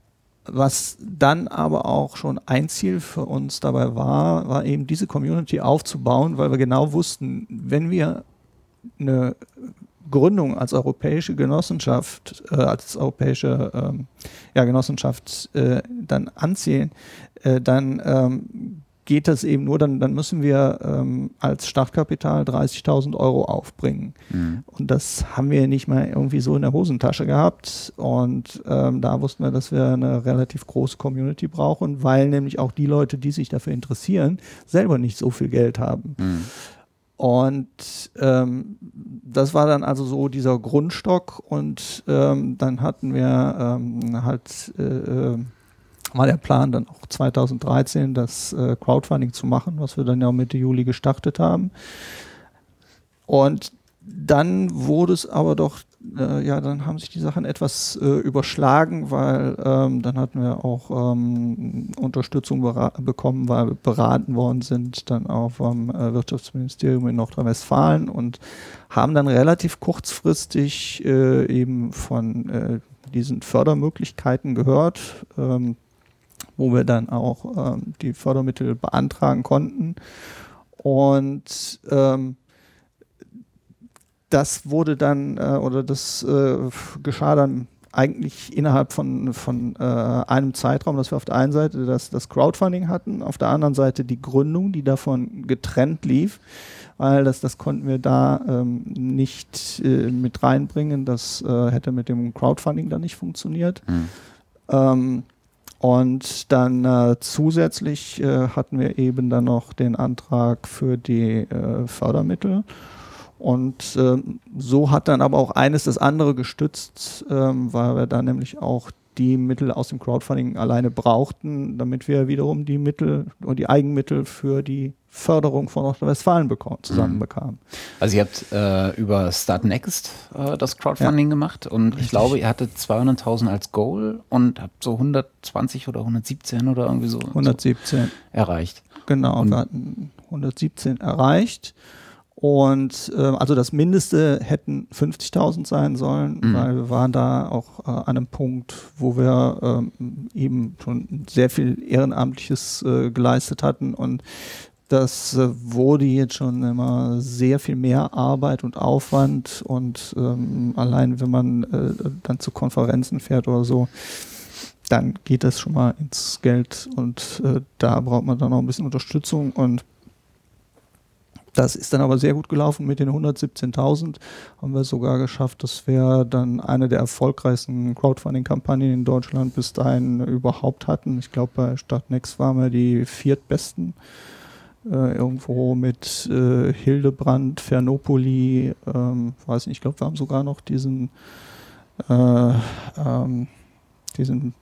was dann aber auch schon ein Ziel für uns dabei war, war eben diese Community aufzubauen, weil wir genau wussten, wenn wir eine Gründung als europäische Genossenschaft, äh, als europäische ähm, ja, Genossenschaft äh, dann anziehen, äh, dann ähm, geht das eben nur, dann, dann müssen wir ähm, als Startkapital 30.000 Euro aufbringen. Mhm. Und das haben wir nicht mal irgendwie so in der Hosentasche gehabt. Und ähm, da wussten wir, dass wir eine relativ große Community brauchen, weil nämlich auch die Leute, die sich dafür interessieren, selber nicht so viel Geld haben. Mhm. Und ähm, das war dann also so dieser Grundstock und ähm, dann hatten wir ähm, halt äh, äh war der Plan, dann auch 2013 das äh, Crowdfunding zu machen, was wir dann ja Mitte Juli gestartet haben. Und dann wurde es aber doch, äh, ja, dann haben sich die Sachen etwas äh, überschlagen, weil ähm, dann hatten wir auch ähm, Unterstützung bekommen, weil wir beraten worden sind, dann auch vom äh, Wirtschaftsministerium in Nordrhein-Westfalen und haben dann relativ kurzfristig äh, eben von äh, diesen Fördermöglichkeiten gehört. Ähm, wo wir dann auch ähm, die Fördermittel beantragen konnten. Und ähm, das wurde dann, äh, oder das äh, geschah dann eigentlich innerhalb von, von äh, einem Zeitraum, dass wir auf der einen Seite das, das Crowdfunding hatten, auf der anderen Seite die Gründung, die davon getrennt lief, weil das, das konnten wir da ähm, nicht äh, mit reinbringen. Das äh, hätte mit dem Crowdfunding dann nicht funktioniert. Hm. Ähm, und dann äh, zusätzlich äh, hatten wir eben dann noch den Antrag für die äh, Fördermittel. Und ähm, so hat dann aber auch eines das andere gestützt, ähm, weil wir dann nämlich auch die Mittel aus dem Crowdfunding alleine brauchten, damit wir wiederum die Mittel oder die Eigenmittel für die Förderung von Nordrhein-Westfalen zusammenbekamen. Also ihr habt äh, über Start Next äh, das Crowdfunding Ja. gemacht und ich Richtig. glaube, ihr hattet 200.000 als Goal und habt so 120 oder 117 oder irgendwie so, 117. so erreicht. Genau, Und- wir hatten 117 erreicht. Und ähm, also das Mindeste hätten 50.000 sein sollen, Mhm. weil wir waren da auch äh, an einem Punkt, wo wir ähm, eben schon sehr viel Ehrenamtliches äh, geleistet hatten. Und das äh, wurde jetzt schon immer sehr viel mehr Arbeit und Aufwand. Und ähm, allein wenn man äh, dann zu Konferenzen fährt oder so, dann geht das schon mal ins Geld. Und äh, da braucht man dann noch ein bisschen Unterstützung. Und das ist dann aber sehr gut gelaufen mit den 117.000 haben wir sogar geschafft, dass wir dann eine der erfolgreichsten Crowdfunding-Kampagnen in Deutschland bis dahin überhaupt hatten. Ich glaube, bei Startnext waren wir die viertbesten. Äh, irgendwo mit äh, Hildebrand, Fernopoli, ähm, weiß nicht, ich glaube, wir haben sogar noch diesen, äh, ähm, diesen,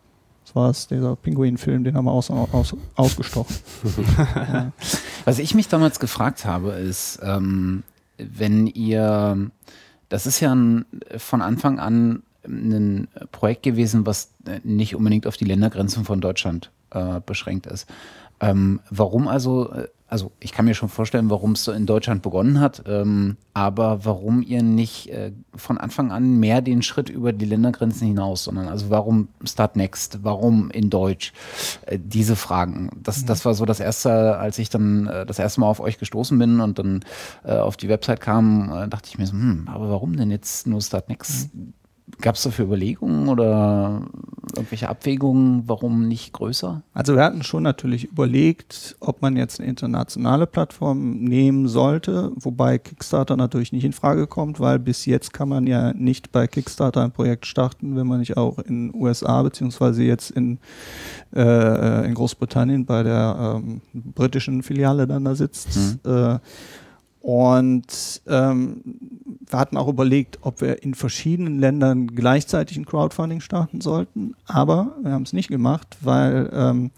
war es, dieser Pinguin-Film, den haben wir aus, aus, ausgestochen. Was ich mich damals gefragt habe, ist, ähm, wenn ihr, das ist ja ein, von Anfang an ein Projekt gewesen, was nicht unbedingt auf die Ländergrenzen von Deutschland äh, beschränkt ist. Ähm, warum also, äh, also ich kann mir schon vorstellen, warum es so in Deutschland begonnen hat, ähm, aber warum ihr nicht äh, von Anfang an mehr den Schritt über die Ländergrenzen hinaus, sondern also warum Start Next, warum in Deutsch, äh, diese Fragen. Das, das war so das erste, als ich dann äh, das erste Mal auf euch gestoßen bin und dann äh, auf die Website kam, äh, dachte ich mir so, hm, aber warum denn jetzt nur Start Next? Gab es dafür Überlegungen oder irgendwelche Abwägungen, warum nicht größer? Also wir hatten schon natürlich überlegt, ob man jetzt eine internationale Plattform nehmen sollte, wobei Kickstarter natürlich nicht in Frage kommt, weil bis jetzt kann man ja nicht bei Kickstarter ein Projekt starten, wenn man nicht auch in USA beziehungsweise jetzt in, äh, in Großbritannien bei der ähm, britischen Filiale dann da sitzt. Äh, und ähm, wir hatten auch überlegt, ob wir in verschiedenen Ländern gleichzeitig ein Crowdfunding starten sollten, aber wir haben es nicht gemacht, weil ähm,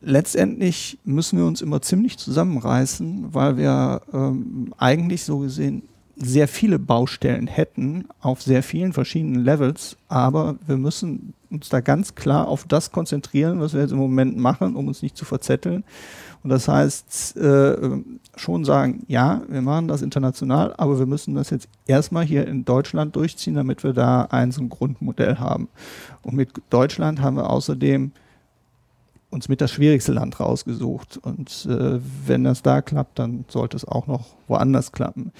letztendlich müssen wir uns immer ziemlich zusammenreißen, weil wir ähm, eigentlich so gesehen sehr viele Baustellen hätten auf sehr vielen verschiedenen Levels, aber wir müssen uns da ganz klar auf das konzentrieren, was wir jetzt im Moment machen, um uns nicht zu verzetteln. Und das heißt, äh, schon sagen, ja, wir machen das international, aber wir müssen das jetzt erstmal hier in Deutschland durchziehen, damit wir da ein so ein Grundmodell haben. Und mit Deutschland haben wir außerdem uns mit das schwierigste Land rausgesucht. Und äh, wenn das da klappt, dann sollte es auch noch woanders klappen.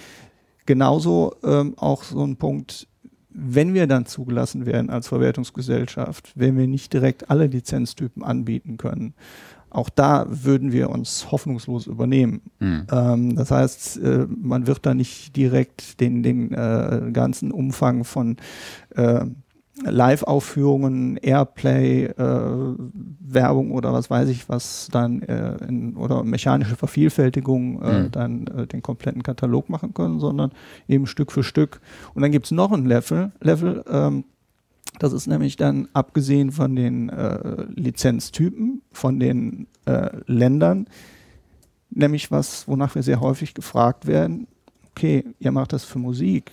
Genauso ähm, auch so ein Punkt, wenn wir dann zugelassen werden als Verwertungsgesellschaft, wenn wir nicht direkt alle Lizenztypen anbieten können, auch da würden wir uns hoffnungslos übernehmen. Hm. Ähm, das heißt, äh, man wird da nicht direkt den, den äh, ganzen Umfang von äh, Live-Aufführungen, Airplay, äh, Werbung oder was weiß ich, was dann äh, in, oder mechanische Vervielfältigung Mhm. dann den kompletten Katalog machen können, sondern eben Stück für Stück. Und dann gibt es noch ein Level, Level ähm, das ist nämlich dann abgesehen von den äh, Lizenztypen, von den äh, Ländern, nämlich was, wonach wir sehr häufig gefragt werden, okay, ihr macht das für Musik,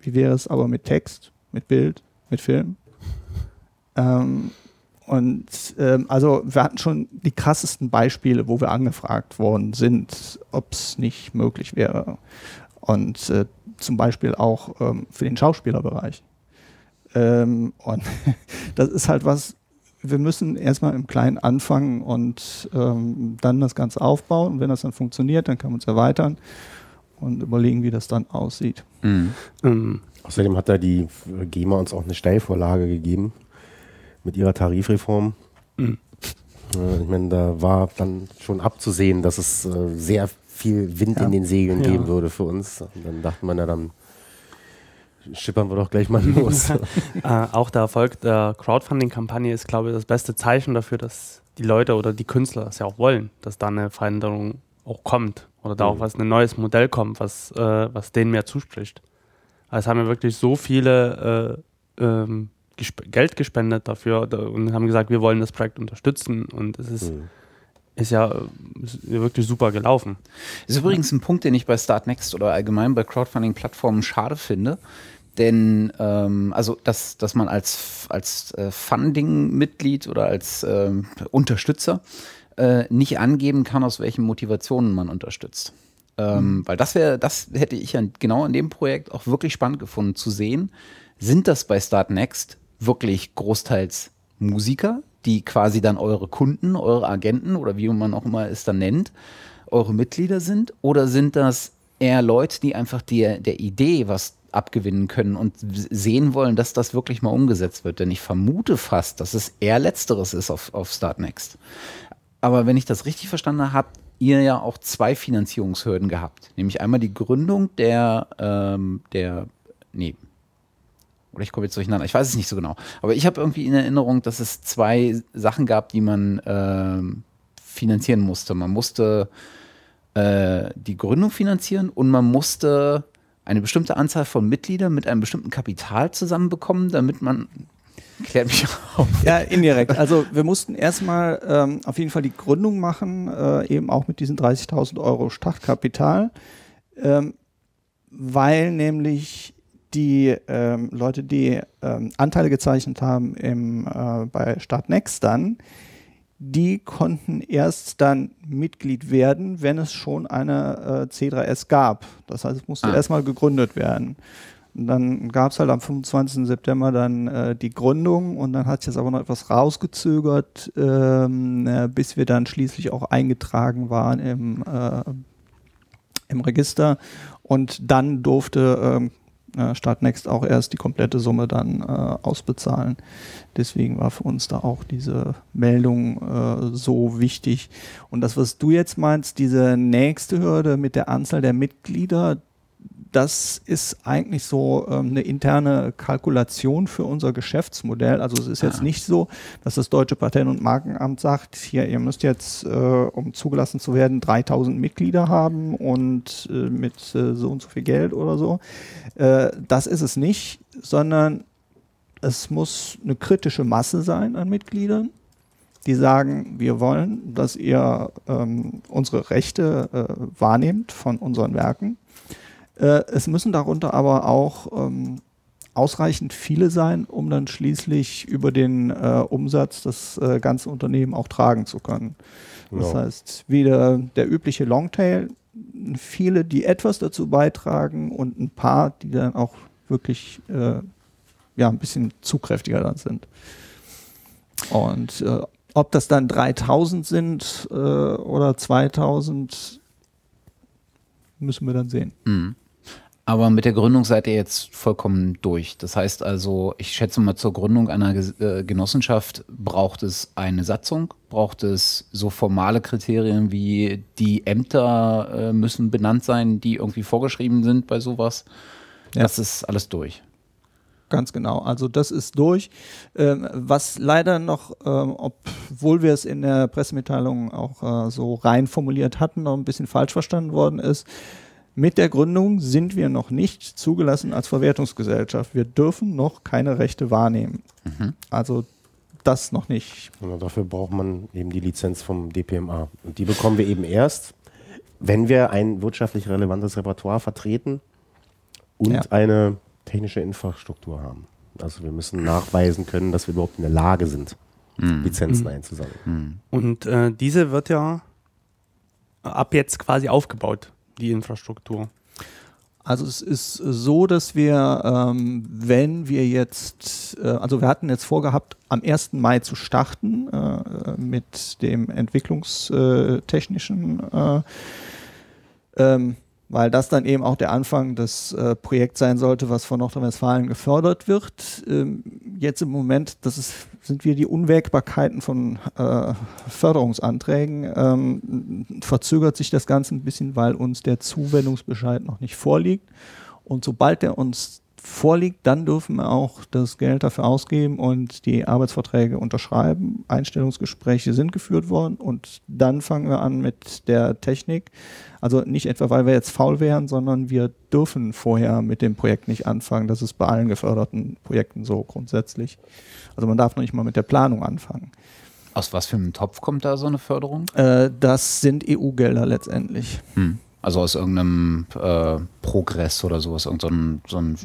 wie wäre es aber mit Text, mit Bild, mit Film? Ähm, und ähm, also wir hatten schon die krassesten Beispiele, wo wir angefragt worden sind, ob es nicht möglich wäre. Und äh, zum Beispiel auch ähm, für den Schauspielerbereich. Ähm, und das ist halt was, wir müssen erstmal im Kleinen anfangen und ähm, dann das Ganze aufbauen. Und wenn das dann funktioniert, dann kann man es erweitern. und überlegen, wie das dann aussieht. Mhm. Ähm, Außerdem hat da die GEMA uns auch eine Steilvorlage gegeben mit ihrer Tarifreform. Mhm. Äh, Ich meine, da war dann schon abzusehen, dass es äh, sehr viel Wind Ja. in den Segeln Ja. geben würde für uns. Und dann dachte man, ja, dann schippern wir doch gleich mal los. äh, auch der Erfolg der Crowdfunding-Kampagne ist, glaube ich, das beste Zeichen dafür, dass die Leute oder die Künstler das ja auch wollen, dass da eine Veränderung auch kommt oder da auch Mhm. was ein neues Modell kommt, was, äh, was denen mehr zuspricht. Also es haben ja wirklich so viele äh, ähm, gesp Geld gespendet dafür da- und haben gesagt, wir wollen das Projekt unterstützen und es ist, Mhm. ist ja äh, ist ja wirklich super gelaufen. Ist übrigens ein Punkt, den ich bei Startnext oder allgemein bei Crowdfunding-Plattformen schade finde. Denn, ähm, also, dass, dass man als, als äh, Funding-Mitglied oder als ähm, Unterstützer äh, nicht angeben kann, aus welchen Motivationen man unterstützt. Ähm, Weil das wäre, das hätte ich ja genau an dem Projekt auch wirklich spannend gefunden zu sehen. Sind das bei Startnext wirklich großteils Musiker, die quasi dann eure Kunden, eure Agenten oder wie man auch immer es dann nennt, eure Mitglieder sind? Oder sind das eher Leute, die einfach der, der Idee was abgewinnen können und sehen wollen, dass das wirklich mal umgesetzt wird? Denn ich vermute fast, dass es eher Letzteres ist auf, auf Startnext. Aber wenn ich das richtig verstanden habe, ihr ja auch zwei Finanzierungshürden gehabt. Nämlich einmal die Gründung der, ähm, der, nee, oder ich komme jetzt durcheinander, ich weiß es nicht so genau. Aber ich habe irgendwie in Erinnerung, dass es zwei Sachen gab, die man ähm, finanzieren musste. Man musste äh, die Gründung finanzieren und man musste eine bestimmte Anzahl von Mitgliedern mit einem bestimmten Kapital zusammenbekommen, damit man, klärt mich auf. Ja, indirekt. Also wir mussten erstmal ähm, auf jeden Fall die Gründung machen, äh, eben auch mit diesen 30.000 Euro Startkapital, ähm, weil nämlich die ähm, Leute, die ähm, Anteile gezeichnet haben im, äh, bei Startnext dann, die konnten erst dann Mitglied werden, wenn es schon eine äh, C3S gab. Das heißt, es musste Ah. erstmal gegründet werden. Und dann gab es halt am 25. September dann äh, die Gründung und dann hat sich das aber noch etwas rausgezögert, ähm, äh, bis wir dann schließlich auch eingetragen waren im, äh, im Register. Und dann durfte ähm, äh, Startnext auch erst die komplette Summe dann äh, ausbezahlen. Deswegen war für uns da auch diese Meldung äh, so wichtig. Und das, was du jetzt meinst, diese nächste Hürde mit der Anzahl der Mitglieder, das ist eigentlich so ähm, eine interne Kalkulation für unser Geschäftsmodell. Also es ist jetzt Ah. nicht so, dass das Deutsche Patent- und Markenamt sagt, hier, ihr müsst jetzt, äh, um zugelassen zu werden, 3000 Mitglieder haben und äh, mit äh, so und so viel Geld oder so. Äh, das ist es nicht, sondern es muss eine kritische Masse sein an Mitgliedern, die sagen, wir wollen, dass ihr ähm, unsere Rechte äh, wahrnehmt von unseren Werken. Äh, es müssen darunter aber auch ähm, ausreichend viele sein, um dann schließlich über den äh, Umsatz das äh, ganze Unternehmen auch tragen zu können. Das Genau. heißt, wieder der übliche Longtail, viele, die etwas dazu beitragen und ein paar, die dann auch wirklich äh, ja, ein bisschen zugkräftiger dann sind. Und äh, ob das dann 3000 sind äh, oder 2000, müssen wir dann sehen. Mhm. Aber mit der Gründung seid ihr jetzt vollkommen durch. Das heißt also, ich schätze mal, zur Gründung einer äh, Genossenschaft braucht es eine Satzung, braucht es so formale Kriterien wie die Ämter äh, müssen benannt sein, die irgendwie vorgeschrieben sind bei sowas. Ja. Das ist alles durch. Ganz genau. Also das ist durch. Ähm, was leider noch, ähm, obwohl wir es in der Pressemitteilung auch äh, so rein formuliert hatten, noch ein bisschen falsch verstanden worden ist. Mit der Gründung sind wir noch nicht zugelassen als Verwertungsgesellschaft. Wir dürfen noch keine Rechte wahrnehmen. Mhm. Also das noch nicht. Und dafür braucht man eben die Lizenz vom DPMA. Und die bekommen wir eben erst, wenn wir ein wirtschaftlich relevantes Repertoire vertreten und Ja. eine technische Infrastruktur haben. Also wir müssen nachweisen können, dass wir überhaupt in der Lage sind, Lizenzen Mhm. einzusammeln. Und äh, diese wird ja ab jetzt quasi aufgebaut, die Infrastruktur. Also es ist so, dass wir, ähm, wenn wir jetzt, äh, also wir hatten jetzt vorgehabt, am 1. Mai zu starten äh, mit dem entwicklungstechnischen äh, ähm, weil das dann eben auch der Anfang des äh, Projekts sein sollte, was von Nordrhein-Westfalen gefördert wird. Ähm, jetzt im Moment, das ist, sind wir die Unwägbarkeiten von äh, Förderungsanträgen, ähm, verzögert sich das Ganze ein bisschen, weil uns der Zuwendungsbescheid noch nicht vorliegt. Und sobald der uns vorliegt, dann dürfen wir auch das Geld dafür ausgeben und die Arbeitsverträge unterschreiben. Einstellungsgespräche sind geführt worden und dann fangen wir an mit der Technik. Also nicht etwa, weil wir jetzt faul wären, sondern wir dürfen vorher mit dem Projekt nicht anfangen. Das ist bei allen geförderten Projekten so grundsätzlich. Also man darf noch nicht mal mit der Planung anfangen. Aus was für einem Topf kommt da so eine Förderung? Äh, das sind EU-Gelder letztendlich. Hm. Also aus irgendeinem äh, Progress oder sowas, irgendein so ein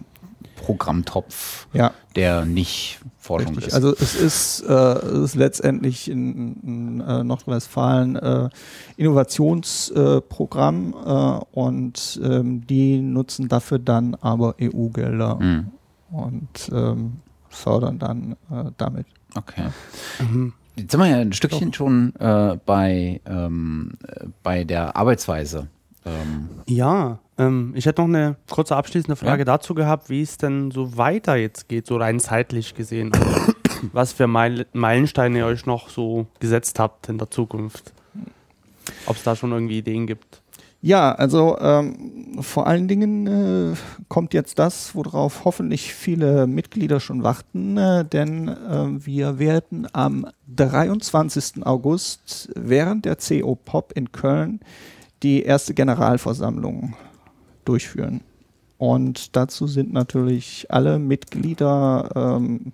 Programmtopf, ja. der nicht Forschung Richtig. ist. Also es ist, äh, es ist letztendlich in, in äh, Nordrhein-Westfalen äh, Innovationsprogramm äh, und ähm, die nutzen dafür dann aber EU-Gelder Hm. und ähm, fördern dann äh, damit. Okay. Mhm. Jetzt sind wir ja ein Stückchen schon äh, bei, ähm, äh, bei der Arbeitsweise. Ähm, Ja, ähm, ich hätte noch eine kurze abschließende Frage Ja. dazu gehabt, wie es denn so weiter jetzt geht, so rein zeitlich gesehen. Also, was für Meil Meilensteine ihr euch noch so gesetzt habt in der Zukunft. Ob es da schon irgendwie Ideen gibt. Ja, also ähm, vor allen Dingen äh, kommt jetzt das, worauf hoffentlich viele Mitglieder schon warten, äh, denn äh, wir werden am 23. August während der CO Pop in Köln die erste Generalversammlung durchführen. Und dazu sind natürlich alle Mitglieder, ähm,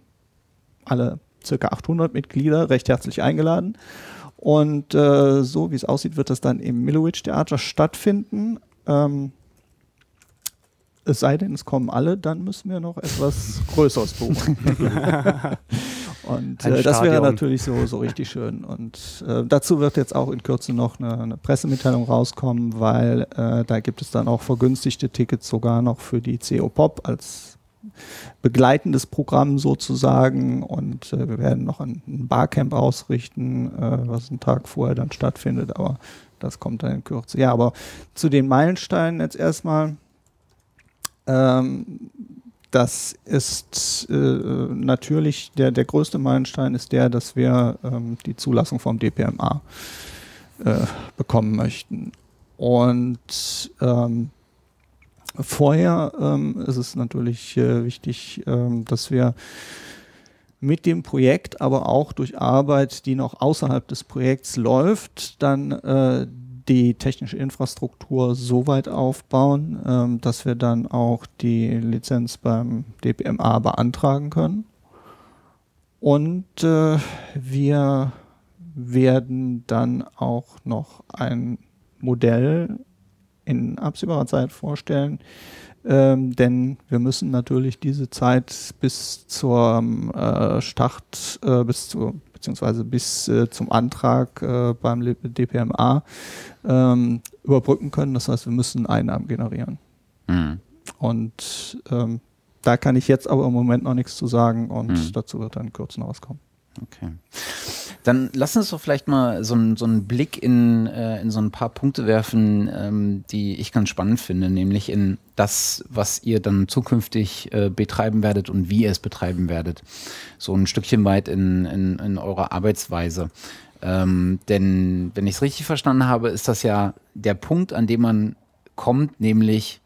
alle circa 800 Mitglieder, recht herzlich eingeladen. Und äh, so wie es aussieht, wird das dann im Millowitch Theater stattfinden. Ähm, es sei denn, es kommen alle, dann müssen wir noch etwas Größeres buchen. Und äh, das wäre natürlich so, so richtig schön. Und äh, dazu wird jetzt auch in Kürze noch eine, eine Pressemitteilung rauskommen, weil äh, da gibt es dann auch vergünstigte Tickets sogar noch für die CO Pop als begleitendes Programm sozusagen. Und äh, wir werden noch ein, ein Barcamp ausrichten, äh, was einen Tag vorher dann stattfindet, aber das kommt dann in Kürze. Ja, aber zu den Meilensteinen jetzt erstmal. Ähm, das ist äh, natürlich der, der größte Meilenstein ist der, dass wir ähm, die Zulassung vom DPMA äh, bekommen möchten. Und ähm, vorher ähm, ist es natürlich äh, wichtig, ähm, dass wir mit dem Projekt, aber auch durch Arbeit, die noch außerhalb des Projekts läuft, dann äh, die technische Infrastruktur so weit aufbauen, ähm, dass wir dann auch die Lizenz beim DPMA beantragen können. Und äh, wir werden dann auch noch ein Modell in absehbarer Zeit vorstellen, ähm, denn wir müssen natürlich diese Zeit bis zum äh, Start, äh, bis zur, beziehungsweise bis äh, zum Antrag äh, beim DPMA ähm, überbrücken können. Das heißt, wir müssen Einnahmen generieren. hm. Und ähm, da kann ich jetzt aber im Moment noch nichts zu sagen und Mhm. dazu wird dann Kürze noch was kommen. Okay. Dann lass uns doch vielleicht mal so, einen- so einen Blick in, äh, in so ein paar Punkte werfen, ähm, die ich ganz spannend finde, nämlich in das, was ihr dann zukünftig äh, betreiben werdet und wie ihr es betreiben werdet. So ein Stückchen weit in, in, in eurer Arbeitsweise. Ähm, denn wenn ich es richtig verstanden habe, ist das ja der Punkt, an dem man kommt, nämlich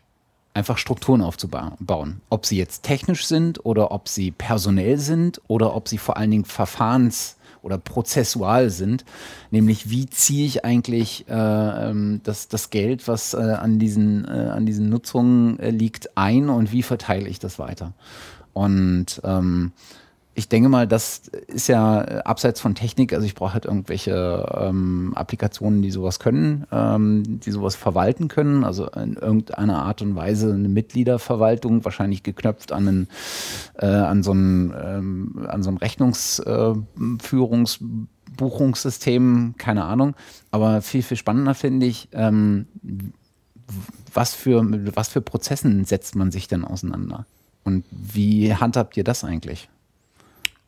einfach Strukturen aufzubauen. Ob sie jetzt technisch sind oder ob sie personell sind oder ob sie vor allen Dingen verfahrens- oder prozessual sind. Nämlich, wie ziehe ich eigentlich äh, ähm, das, das Geld, was äh, an, diesen, äh, an diesen Nutzungen äh, liegt, ein und wie verteile ich das weiter? Und ähm, ich denke mal, das ist ja äh, abseits von Technik, also ich brauche halt irgendwelche ähm, Applikationen, die sowas können, ähm, die sowas verwalten können, also in irgendeiner Art und Weise eine Mitgliederverwaltung, wahrscheinlich geknöpft an, einen, äh, an so ein, ähm, so ein Rechnungsführungsbuchungssystem, keine Ahnung. Aber viel, viel spannender finde ich, ähm, was für, was für Prozessen setzt man sich denn auseinander? Und wie handhabt ihr das eigentlich?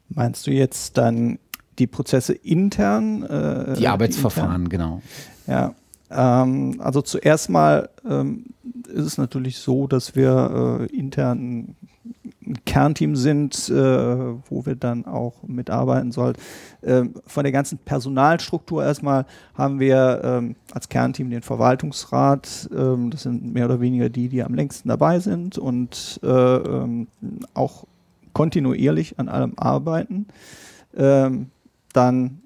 Meinst du jetzt dann die Prozesse intern? Äh, Die Arbeitsverfahren, genau. Ja, ähm, also zuerst mal ähm, ist es natürlich so, dass wir äh, intern ein Kernteam sind, äh, wo wir dann auch mitarbeiten sollen. Ähm, von der ganzen Personalstruktur erstmal haben wir ähm, als Kernteam den Verwaltungsrat. Ähm, das sind mehr oder weniger die, die am längsten dabei sind und äh, ähm, auch kontinuierlich an allem arbeiten. Ähm, dann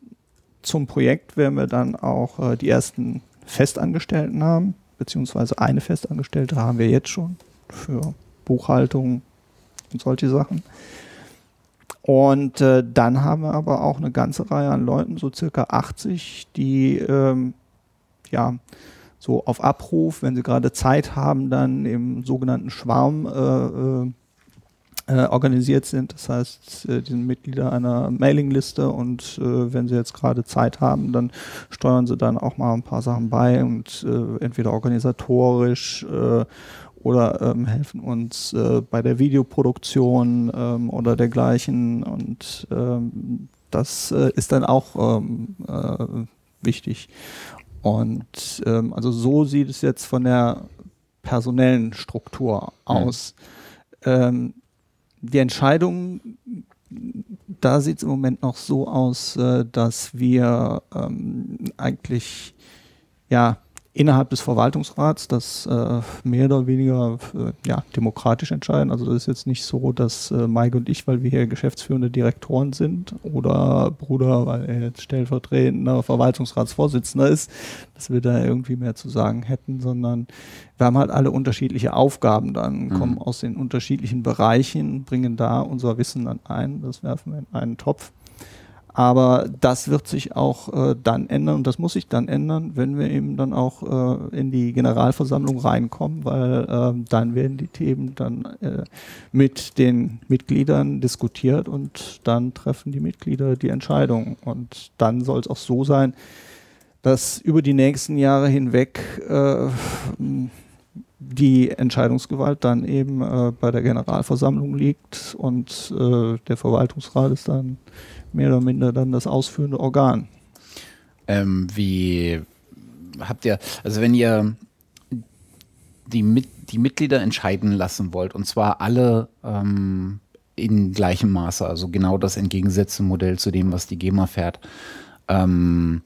zum Projekt werden wir dann auch äh, die ersten Festangestellten haben, beziehungsweise eine Festangestellte haben wir jetzt schon für Buchhaltung und solche Sachen. Und äh, dann haben wir aber auch eine ganze Reihe an Leuten, so circa 80, die ähm, ja so auf Abruf, wenn sie gerade Zeit haben, dann im sogenannten Schwarm äh, äh, organisiert sind. Das heißt, äh, die sind Mitglieder einer Mailingliste und äh, wenn sie jetzt gerade Zeit haben, dann steuern sie dann auch mal ein paar Sachen bei und äh, entweder organisatorisch äh, oder ähm, helfen uns äh, bei der Videoproduktion ähm, oder dergleichen. Und ähm, das ist dann auch ähm, äh, wichtig. Und ähm, also so sieht es jetzt von der personellen Struktur aus. Mhm die Entscheidung, da sieht es im Moment noch so aus, äh, dass wir ähm, eigentlich ja innerhalb des Verwaltungsrats das äh, mehr oder weniger äh, ja, demokratisch entscheiden. Also das ist jetzt nicht so, dass äh, Mike und ich, weil wir hier geschäftsführende Direktoren sind oder Bruder, weil er jetzt stellvertretender Verwaltungsratsvorsitzender ist, dass wir da irgendwie mehr zu sagen hätten, sondern wir haben halt alle unterschiedliche Aufgaben dann, mhm. kommen aus den unterschiedlichen Bereichen, bringen da unser Wissen dann ein, das werfen wir in einen Topf. Aber das wird sich auch äh, dann ändern und das muss sich dann ändern, wenn wir eben dann auch äh, in die Generalversammlung reinkommen, weil äh, dann werden die Themen dann äh, mit den Mitgliedern diskutiert und dann treffen die Mitglieder die Entscheidung. Und dann soll es auch so sein, dass über die nächsten Jahre hinweg äh, die Entscheidungsgewalt dann eben äh, bei der Generalversammlung liegt und der Verwaltungsrat ist dann mehr oder minder dann das ausführende Organ. Ähm, wie habt ihr, also wenn ihr die, Mit die Mitglieder entscheiden lassen wollt, und zwar alle ähm, in gleichem Maße, also genau das entgegengesetzte Modell zu dem, was die GEMA fährt, ähm,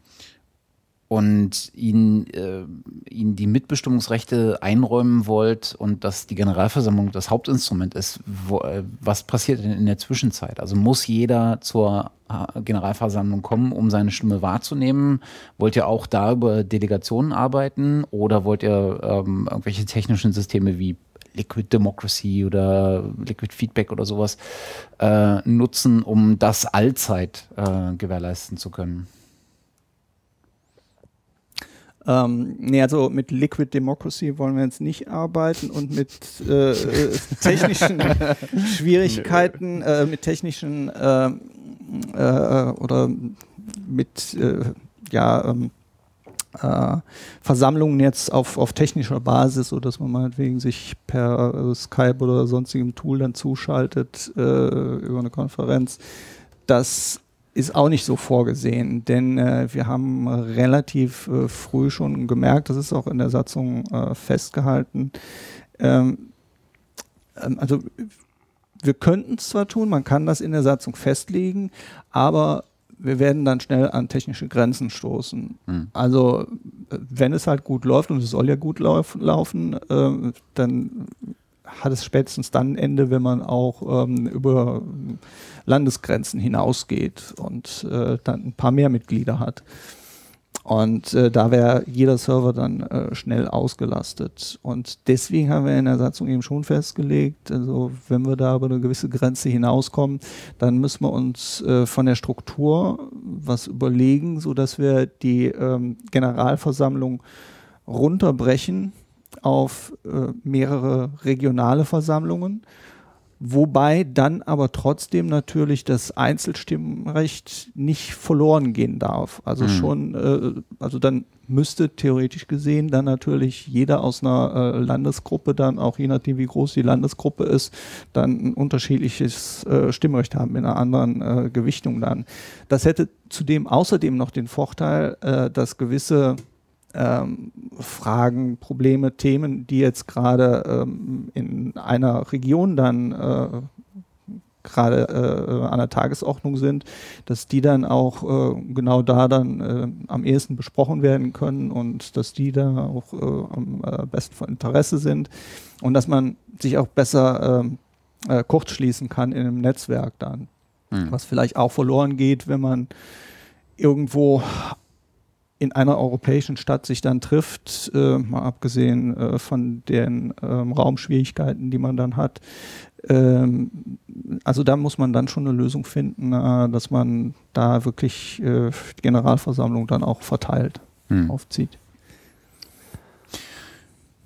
und ihnen, äh, ihnen die Mitbestimmungsrechte einräumen wollt und dass die Generalversammlung das Hauptinstrument ist, wo, äh, was passiert denn in der Zwischenzeit? Also muss jeder zur äh, Generalversammlung kommen, um seine Stimme wahrzunehmen? Wollt ihr auch da über Delegationen arbeiten oder wollt ihr ähm, irgendwelche technischen Systeme wie Liquid Democracy oder Liquid Feedback oder sowas äh, nutzen, um das allzeit äh, gewährleisten zu können? Ähm, nee, also mit Liquid Democracy wollen wir jetzt nicht arbeiten und mit äh, äh technischen Schwierigkeiten, äh, mit technischen äh, äh, oder mit äh, ja, ähm, Versammlungen jetzt auf, auf technischer Basis, so dass man meinetwegen sich per Skype oder sonstigem Tool dann zuschaltet über eine Konferenz. Das ist auch nicht so vorgesehen, denn äh, wir haben relativ äh, früh schon gemerkt, das ist auch in der Satzung äh, festgehalten, ähm, ähm, also wir könnten es zwar tun, man kann das in der Satzung festlegen, aber wir werden dann schnell an technische Grenzen stoßen. Mhm. Also äh, wenn es halt gut läuft und es soll ja gut lauf, laufen, äh, dann hat es spätestens dann ein Ende, wenn man auch ähm, über Landesgrenzen hinausgeht und äh, dann ein paar mehr Mitglieder hat. Und äh, da wäre jeder Server dann äh, schnell ausgelastet. Und deswegen haben wir in der Satzung eben schon festgelegt, also wenn wir da über eine gewisse Grenze hinauskommen, dann müssen wir uns äh, von der Struktur was überlegen, sodass wir die ähm, Generalversammlung runterbrechen auf äh, mehrere regionale Versammlungen wobei dann aber trotzdem natürlich das Einzelstimmrecht nicht verloren gehen darf. Also mhm. schon, äh, also dann müsste theoretisch gesehen dann natürlich jeder aus einer äh, Landesgruppe dann, auch je nachdem wie groß die Landesgruppe ist, dann ein unterschiedliches äh, Stimmrecht haben in einer anderen äh, Gewichtung dann. Das hätte zudem außerdem noch den Vorteil, äh, dass gewisse ähm, Fragen, Probleme, Themen, die jetzt gerade ähm, in einer Region dann äh, gerade äh, an der Tagesordnung sind, dass die dann auch äh, genau da dann äh, am ehesten besprochen werden können und dass die da auch äh, am äh, besten von Interesse sind und dass man sich auch besser ähm, äh, kurzschließen kann in einem Netzwerk dann, Hm. was vielleicht auch verloren geht, wenn man irgendwo in einer europäischen Stadt sich dann trifft, äh, mal abgesehen äh, von den ähm, Raumschwierigkeiten, die man dann hat. Ähm, also da muss man dann schon eine Lösung finden, äh, dass man da wirklich äh, die Generalversammlung dann auch verteilt, Hm. aufzieht.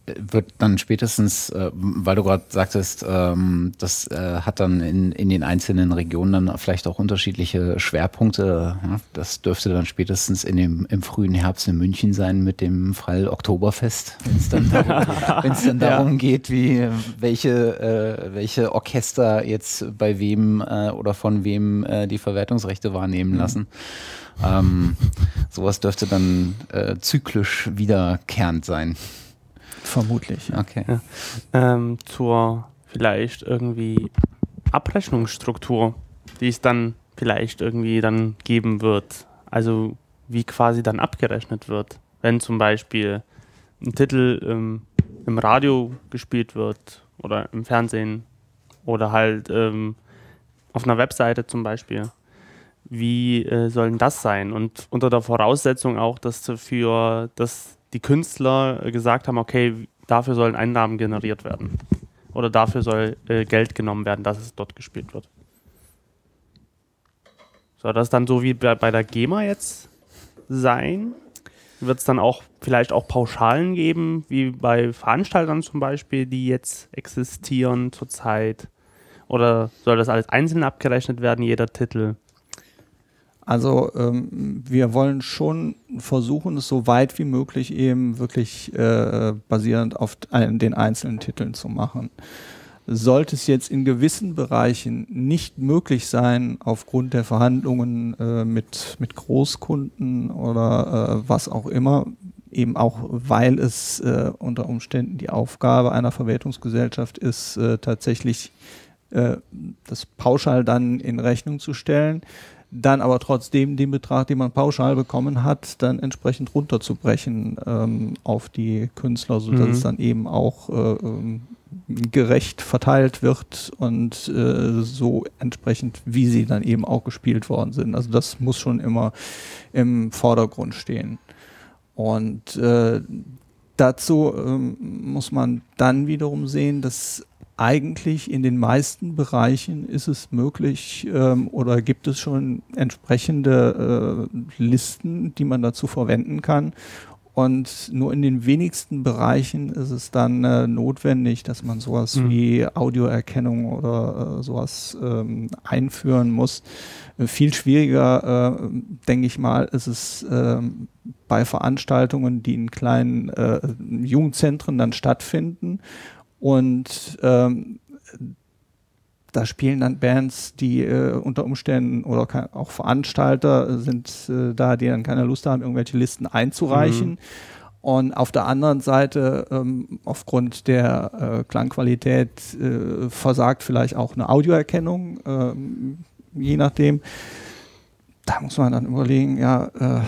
Wird dann spätestens, äh, weil du gerade sagtest, ähm, das äh, hat dann in, in den einzelnen Regionen dann vielleicht auch unterschiedliche Schwerpunkte. Ja? Das dürfte dann spätestens in dem, im frühen Herbst in München sein mit dem Fall Oktoberfest, wenn es dann, darum, dann darum geht, wie welche, äh, welche Orchester jetzt bei wem äh, oder von wem äh, die Verwertungsrechte wahrnehmen lassen. Ähm, sowas dürfte dann äh, zyklisch wiederkehrend sein. Vermutlich. Okay. Ja. ähm, zur vielleicht irgendwie Abrechnungsstruktur, die es dann vielleicht irgendwie dann geben wird. Also wie quasi dann abgerechnet wird, wenn zum Beispiel ein Titel ähm, im Radio gespielt wird oder im Fernsehen oder halt ähm, auf einer Webseite zum Beispiel. Wie äh, soll denn das sein? Und unter der Voraussetzung auch, dass für dass die Künstler äh, gesagt haben, okay, dafür sollen Einnahmen generiert werden. Oder dafür soll äh, Geld genommen werden, dass es dort gespielt wird. Soll das dann so wie bei, bei der GEMA jetzt sein? Wird es dann auch vielleicht auch Pauschalen geben, wie bei Veranstaltern zum Beispiel, die jetzt existieren zurzeit? Oder soll das alles einzeln abgerechnet werden, jeder Titel? Also ähm, wir wollen schon versuchen, es so weit wie möglich eben wirklich äh, basierend auf den einzelnen Titeln zu machen. Sollte es jetzt in gewissen Bereichen nicht möglich sein, aufgrund der Verhandlungen äh, mit, mit Großkunden oder äh, was auch immer, eben auch weil es äh, unter Umständen die Aufgabe einer Verwertungsgesellschaft ist, äh, tatsächlich äh, das pauschal dann in Rechnung zu stellen, dann aber trotzdem den Betrag, den man pauschal bekommen hat, dann entsprechend runterzubrechen ähm, auf die Künstler, sodass Mhm. es dann eben auch äh, ähm, gerecht verteilt wird und äh, so entsprechend, wie sie dann eben auch gespielt worden sind. Also das muss schon immer im Vordergrund stehen. Und äh, dazu ähm, muss man dann wiederum sehen, dass eigentlich in den meisten Bereichen ist es möglich ähm, oder gibt es schon entsprechende äh, Listen, die man dazu verwenden kann. Und nur in den wenigsten Bereichen ist es dann äh, notwendig, dass man sowas Mhm. wie Audioerkennung oder äh, sowas ähm, einführen muss. Äh, viel schwieriger, äh, denke ich mal, ist es ähm, bei Veranstaltungen, die in kleinen äh, Jugendzentren dann stattfinden. Und ähm, da spielen dann Bands, die äh, unter Umständen oder auch Veranstalter sind äh, da, die dann keine Lust haben, irgendwelche Listen einzureichen. Mhm. Und auf der anderen Seite, ähm, aufgrund der äh, Klangqualität, äh, versagt vielleicht auch eine Audioerkennung, ähm, je nachdem. Da muss man dann überlegen, ja, äh,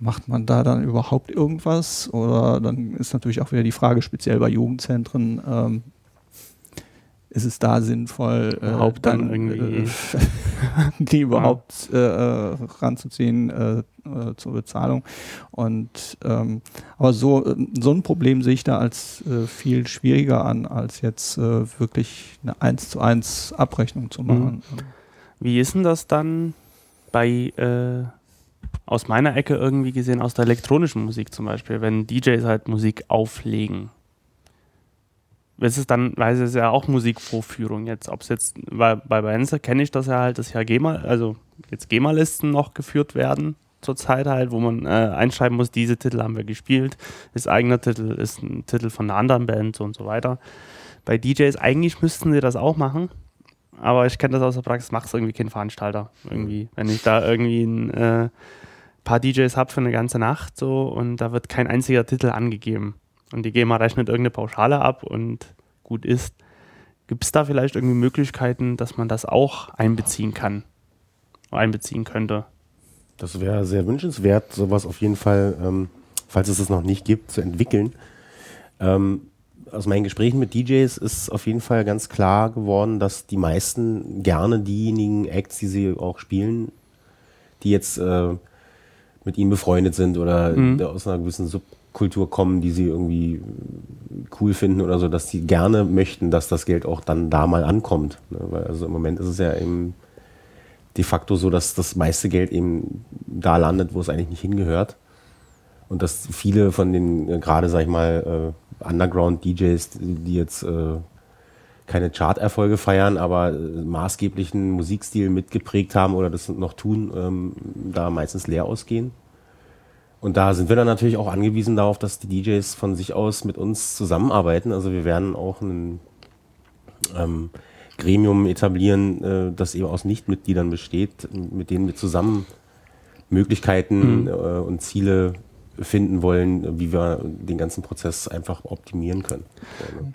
macht man da dann überhaupt irgendwas? Oder dann ist natürlich auch wieder die Frage, speziell bei Jugendzentren, ähm, ist es da sinnvoll, äh, dann äh, die überhaupt äh, ranzuziehen äh, äh, zur Bezahlung? Und ähm, aber so, äh, so ein Problem sehe ich da als viel schwieriger an, als jetzt wirklich eine 1 zu 1 Abrechnung zu machen. Wie ist denn das dann bei, aus meiner Ecke irgendwie gesehen, aus der elektronischen Musik zum Beispiel, wenn DJs halt Musik auflegen? Es ist dann, weil es ja auch Musikvorführung jetzt, ob es jetzt, bei, bei Benzer kenne ich das ja halt, dass ja GEMA, also jetzt GEMA-Listen noch geführt werden zurzeit halt, wo man äh, einschreiben muss, diese Titel haben wir gespielt, ist eigener Titel, ist ein Titel von einer anderen Band und so weiter. Bei DJs, eigentlich müssten sie das auch machen, aber ich kenne das aus der Praxis, macht es irgendwie kein Veranstalter. Irgendwie, wenn ich da irgendwie ein äh, paar DJs habe für eine ganze Nacht so und da wird kein einziger Titel angegeben. Und die GEMA rechnet irgendeine Pauschale ab und gut ist. Gibt es da vielleicht irgendwie Möglichkeiten, dass man das auch einbeziehen kann? Einbeziehen könnte? Das wäre sehr wünschenswert, sowas auf jeden Fall, ähm, falls es es noch nicht gibt, zu entwickeln. Ähm, aus meinen Gesprächen mit DJs ist auf jeden Fall ganz klar geworden, dass die meisten gerne diejenigen Acts, die sie auch spielen, die jetzt äh, mit ihnen befreundet sind oder mhm. aus einer gewissen Subkultur kommen, die sie irgendwie cool finden oder so, dass sie gerne möchten, dass das Geld auch dann da mal ankommt. Ne? Weil also im Moment ist es ja eben de facto so, dass das meiste Geld eben da landet, wo es eigentlich nicht hingehört. Und dass viele von den, äh, gerade sag ich mal, äh, Underground-DJs, die jetzt äh, keine Chart-Erfolge feiern, aber äh, maßgeblichen Musikstil mitgeprägt haben oder das noch tun, ähm, da meistens leer ausgehen. Und da sind wir dann natürlich auch angewiesen darauf, dass die DJs von sich aus mit uns zusammenarbeiten. Also wir werden auch ein ähm, Gremium etablieren, äh, das eben aus Nichtmitgliedern besteht, mit denen wir zusammen Möglichkeiten mhm. äh, und Ziele finden wollen, wie wir den ganzen Prozess einfach optimieren können. Mhm.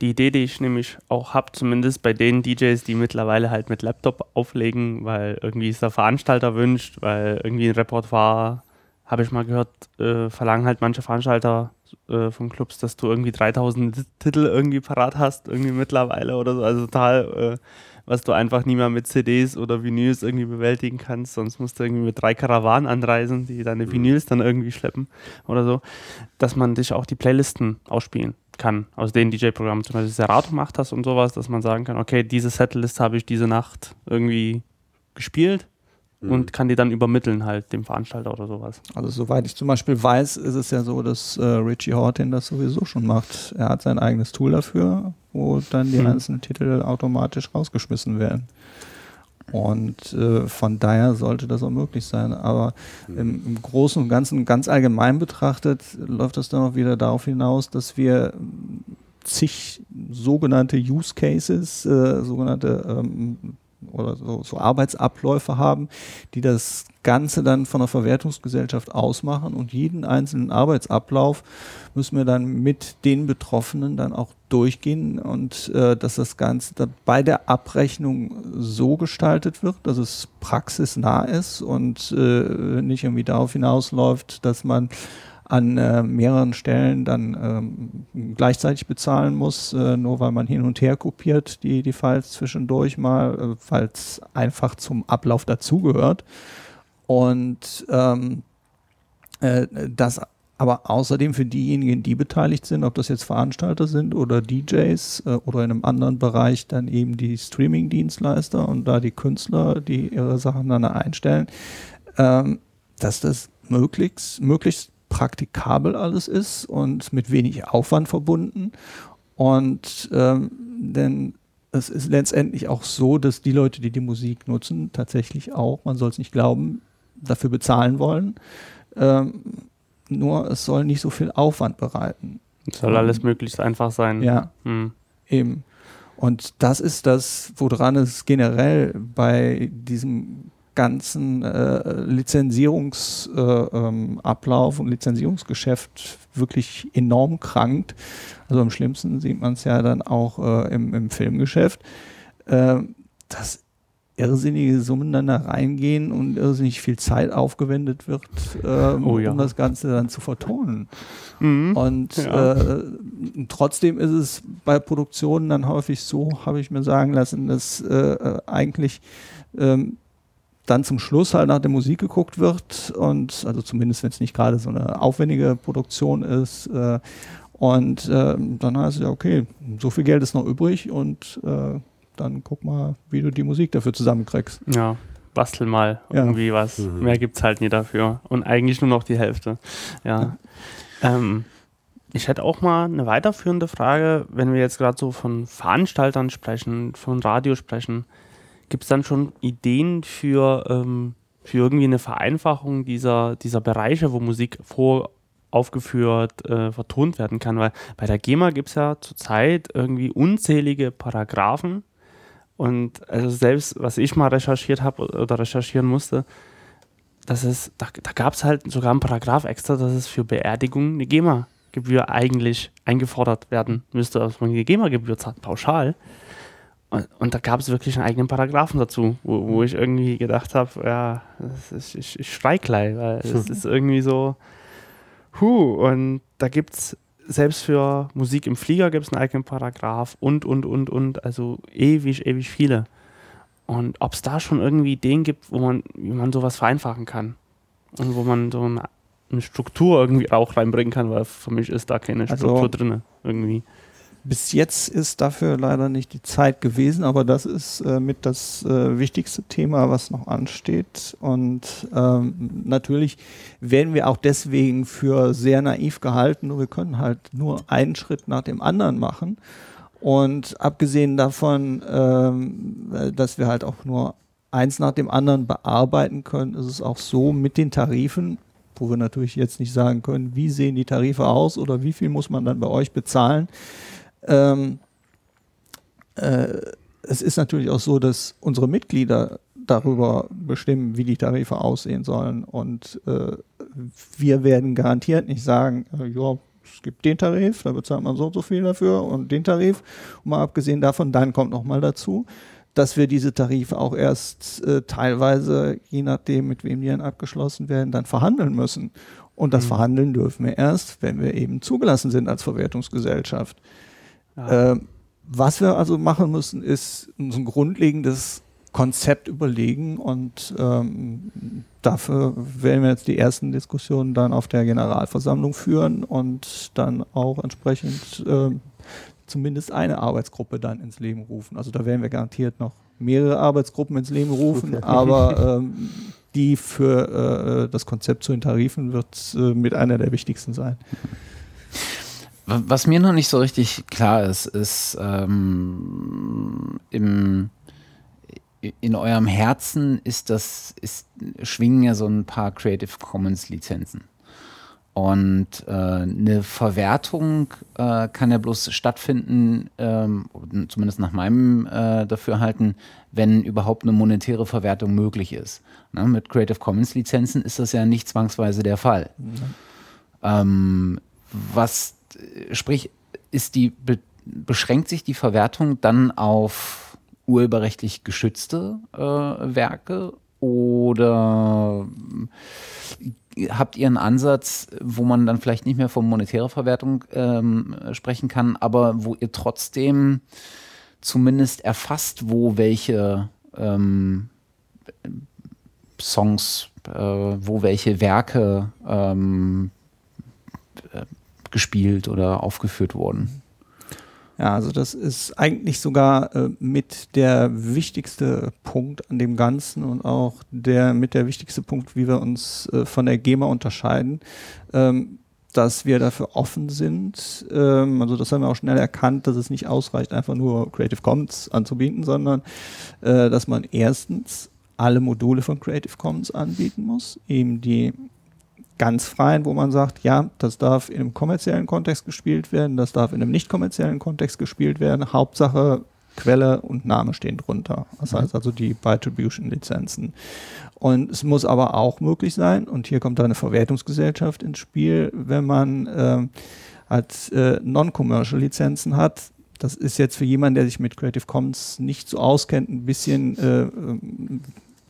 Die Idee, die ich nämlich auch habe, zumindest bei den DJs, die mittlerweile halt mit Laptop auflegen, weil irgendwie es der Veranstalter wünscht, weil irgendwie ein Repertoire, habe ich mal gehört, äh, verlangen halt manche Veranstalter äh, von Clubs, dass du irgendwie 3000 Titel irgendwie parat hast, irgendwie mittlerweile oder so. Also total, äh, was du einfach nie mehr mit CDs oder Vinyls irgendwie bewältigen kannst. Sonst musst du irgendwie mit drei Karawanen anreisen, die deine mhm. Vinyls dann irgendwie schleppen oder so. Dass man dich auch die Playlisten ausspielen kann, aus den DJ-Programmen, zum Beispiel Serato macht das und sowas, dass man sagen kann, okay, diese Setlist habe ich diese Nacht irgendwie gespielt mhm. und kann die dann übermitteln halt dem Veranstalter oder sowas. Also soweit ich zum Beispiel weiß, ist es ja so, dass äh, Richie Horton das sowieso schon macht. Er hat sein eigenes Tool dafür, wo dann die mhm. einzelnen Titel automatisch rausgeschmissen werden. Und äh, von daher sollte das auch möglich sein. Aber mhm. im, im, Großen und Ganzen, ganz allgemein betrachtet, läuft das dann auch wieder darauf hinaus, dass wir zig sogenannte Use Cases, äh, sogenannte ähm, oder so, so Arbeitsabläufe haben, die das Ganze dann von der Verwertungsgesellschaft ausmachen und jeden einzelnen Arbeitsablauf müssen wir dann mit den Betroffenen dann auch durchgehen und äh, dass das Ganze dann bei der Abrechnung so gestaltet wird, dass es praxisnah ist und äh, nicht irgendwie darauf hinausläuft, dass man an äh, mehreren Stellen dann ähm, gleichzeitig bezahlen muss, äh, nur weil man hin und her kopiert die, die Files zwischendurch mal, äh, es einfach zum Ablauf dazugehört. Und ähm, äh, das aber außerdem für diejenigen, die beteiligt sind, ob das jetzt Veranstalter sind oder DJs äh, oder in einem anderen Bereich dann eben die Streaming-Dienstleister und da die Künstler, die ihre Sachen dann einstellen, ähm, dass das möglichst, möglichst praktikabel alles ist und mit wenig Aufwand verbunden. Und ähm, denn es ist letztendlich auch so, dass die Leute, die die Musik nutzen, tatsächlich auch, man soll es nicht glauben, dafür bezahlen wollen. Ähm, nur es soll nicht so viel Aufwand bereiten. Es soll alles möglichst einfach sein. Ja, hm. eben. Und das ist das, woran es generell bei diesem ganzen äh, Lizenzierungsablauf äh, ähm, und Lizenzierungsgeschäft wirklich enorm krankt. Also am schlimmsten sieht man es ja dann auch äh, im, im, Filmgeschäft, äh, dass irrsinnige Summen dann da reingehen und irrsinnig viel Zeit aufgewendet wird, ähm, oh ja. um das Ganze dann zu vertonen. Mhm. Und ja. Äh, trotzdem ist es bei Produktionen dann häufig so, habe ich mir sagen lassen, dass äh, eigentlich ähm, dann zum Schluss halt nach der Musik geguckt wird und also zumindest wenn es nicht gerade so eine aufwendige Produktion ist äh, und äh, dann heißt es ja okay so viel Geld ist noch übrig und äh, dann guck mal wie du die Musik dafür zusammenkriegst ja bastel mal irgendwie ja. was mhm. mehr es halt nie dafür und eigentlich nur noch die Hälfte ja, ja. Ähm, ich hätte auch mal eine weiterführende Frage wenn wir jetzt gerade so von Veranstaltern sprechen von Radio sprechen Gibt es dann schon Ideen für, ähm, für irgendwie eine Vereinfachung dieser, dieser Bereiche, wo Musik vor aufgeführt, äh, vertont werden kann? Weil bei der GEMA gibt es ja zurzeit irgendwie unzählige Paragraphen. Und also selbst, was ich mal recherchiert habe oder recherchieren musste, dass es, da, da gab es halt sogar einen Paragraph extra, dass es für Beerdigung eine GEMA-Gebühr eigentlich eingefordert werden müsste, dass man die GEMA-Gebühr zahlt, pauschal. Und, und da gab es wirklich einen eigenen Paragraphen dazu, wo, wo ich irgendwie gedacht habe, ja, ist, ich, ich schrei gleich, weil es ist irgendwie so, huh, und da gibt es selbst für Musik im Flieger gibt es einen eigenen Paragraph und, und, und, und, also ewig, ewig viele. Und ob es da schon irgendwie Ideen gibt, wo man, wie man sowas vereinfachen kann. Und wo man so eine, eine Struktur irgendwie auch reinbringen kann, weil für mich ist da keine Also- Struktur drin. Irgendwie. Bis jetzt ist dafür leider nicht die Zeit gewesen, aber das ist äh, mit das äh, wichtigste Thema, was noch ansteht. Und ähm, natürlich werden wir auch deswegen für sehr naiv gehalten und wir können halt nur einen Schritt nach dem anderen machen. Und abgesehen davon, ähm, äh, dass wir halt auch nur eins nach dem anderen bearbeiten können, ist es auch so mit den Tarifen, wo wir natürlich jetzt nicht sagen können, wie sehen die Tarife aus oder wie viel muss man dann bei euch bezahlen. Ähm, äh, es ist natürlich auch so, dass unsere Mitglieder darüber bestimmen, wie die Tarife aussehen sollen. Und äh, wir werden garantiert nicht sagen, äh, ja, es gibt den Tarif, da bezahlt man so und so viel dafür und den Tarif. Und mal abgesehen davon, dann kommt noch mal dazu, dass wir diese Tarife auch erst äh, teilweise, je nachdem, mit wem die dann abgeschlossen werden, dann verhandeln müssen. Und das Mhm. Verhandeln dürfen wir erst, wenn wir eben zugelassen sind als Verwertungsgesellschaft. Ja. Ähm, was wir also machen müssen, ist uns ein grundlegendes Konzept überlegen und ähm, dafür werden wir jetzt die ersten Diskussionen dann auf der Generalversammlung führen und dann auch entsprechend ähm, zumindest eine Arbeitsgruppe dann ins Leben rufen. Also da werden wir garantiert noch mehrere Arbeitsgruppen ins Leben rufen, aber ähm, die für äh, das Konzept zu den Tarifen wird äh, mit einer der wichtigsten sein. Wa- Was mir noch nicht so richtig klar ist, ist ähm, im, in eurem Herzen ist das, ist, schwingen ja so ein paar Creative Commons Lizenzen. Und äh, eine Verwertung äh, kann ja bloß stattfinden, ähm, zumindest nach meinem äh, Dafürhalten, wenn überhaupt eine monetäre Verwertung möglich ist. Ne? Mit Creative Commons Lizenzen ist das ja nicht zwangsweise der Fall. Ähm, was, sprich, ist die, be, beschränkt sich die Verwertung dann auf urheberrechtlich geschützte äh, Werke oder äh, habt ihr einen Ansatz, wo man dann vielleicht nicht mehr von monetärer Verwertung ähm, sprechen kann, aber wo ihr trotzdem zumindest erfasst, wo welche ähm, Songs, äh, wo welche Werke ähm, äh, gespielt oder aufgeführt wurden. Ja, also das ist eigentlich sogar äh, mit der wichtigste Punkt an dem Ganzen und auch der mit der wichtigste Punkt, wie wir uns äh, von der GEMA unterscheiden, ähm, dass wir dafür offen sind. Ähm, also das haben wir auch schnell erkannt, dass es nicht ausreicht, einfach nur Creative Commons anzubieten, sondern äh, dass man erstens alle Module von Creative Commons anbieten muss, eben die ganz freien, wo man sagt, ja, das darf in einem kommerziellen Kontext gespielt werden, das darf in einem nicht kommerziellen Kontext gespielt werden. Hauptsache Quelle und Name stehen drunter. Das heißt also die By-Attribution-Lizenzen. Und es muss aber auch möglich sein, und hier kommt da eine Verwertungsgesellschaft ins Spiel, wenn man ähm, als äh, Non-Commercial-Lizenzen hat. Das ist jetzt für jemanden, der sich mit Creative Commons nicht so auskennt, ein bisschen äh, ähm,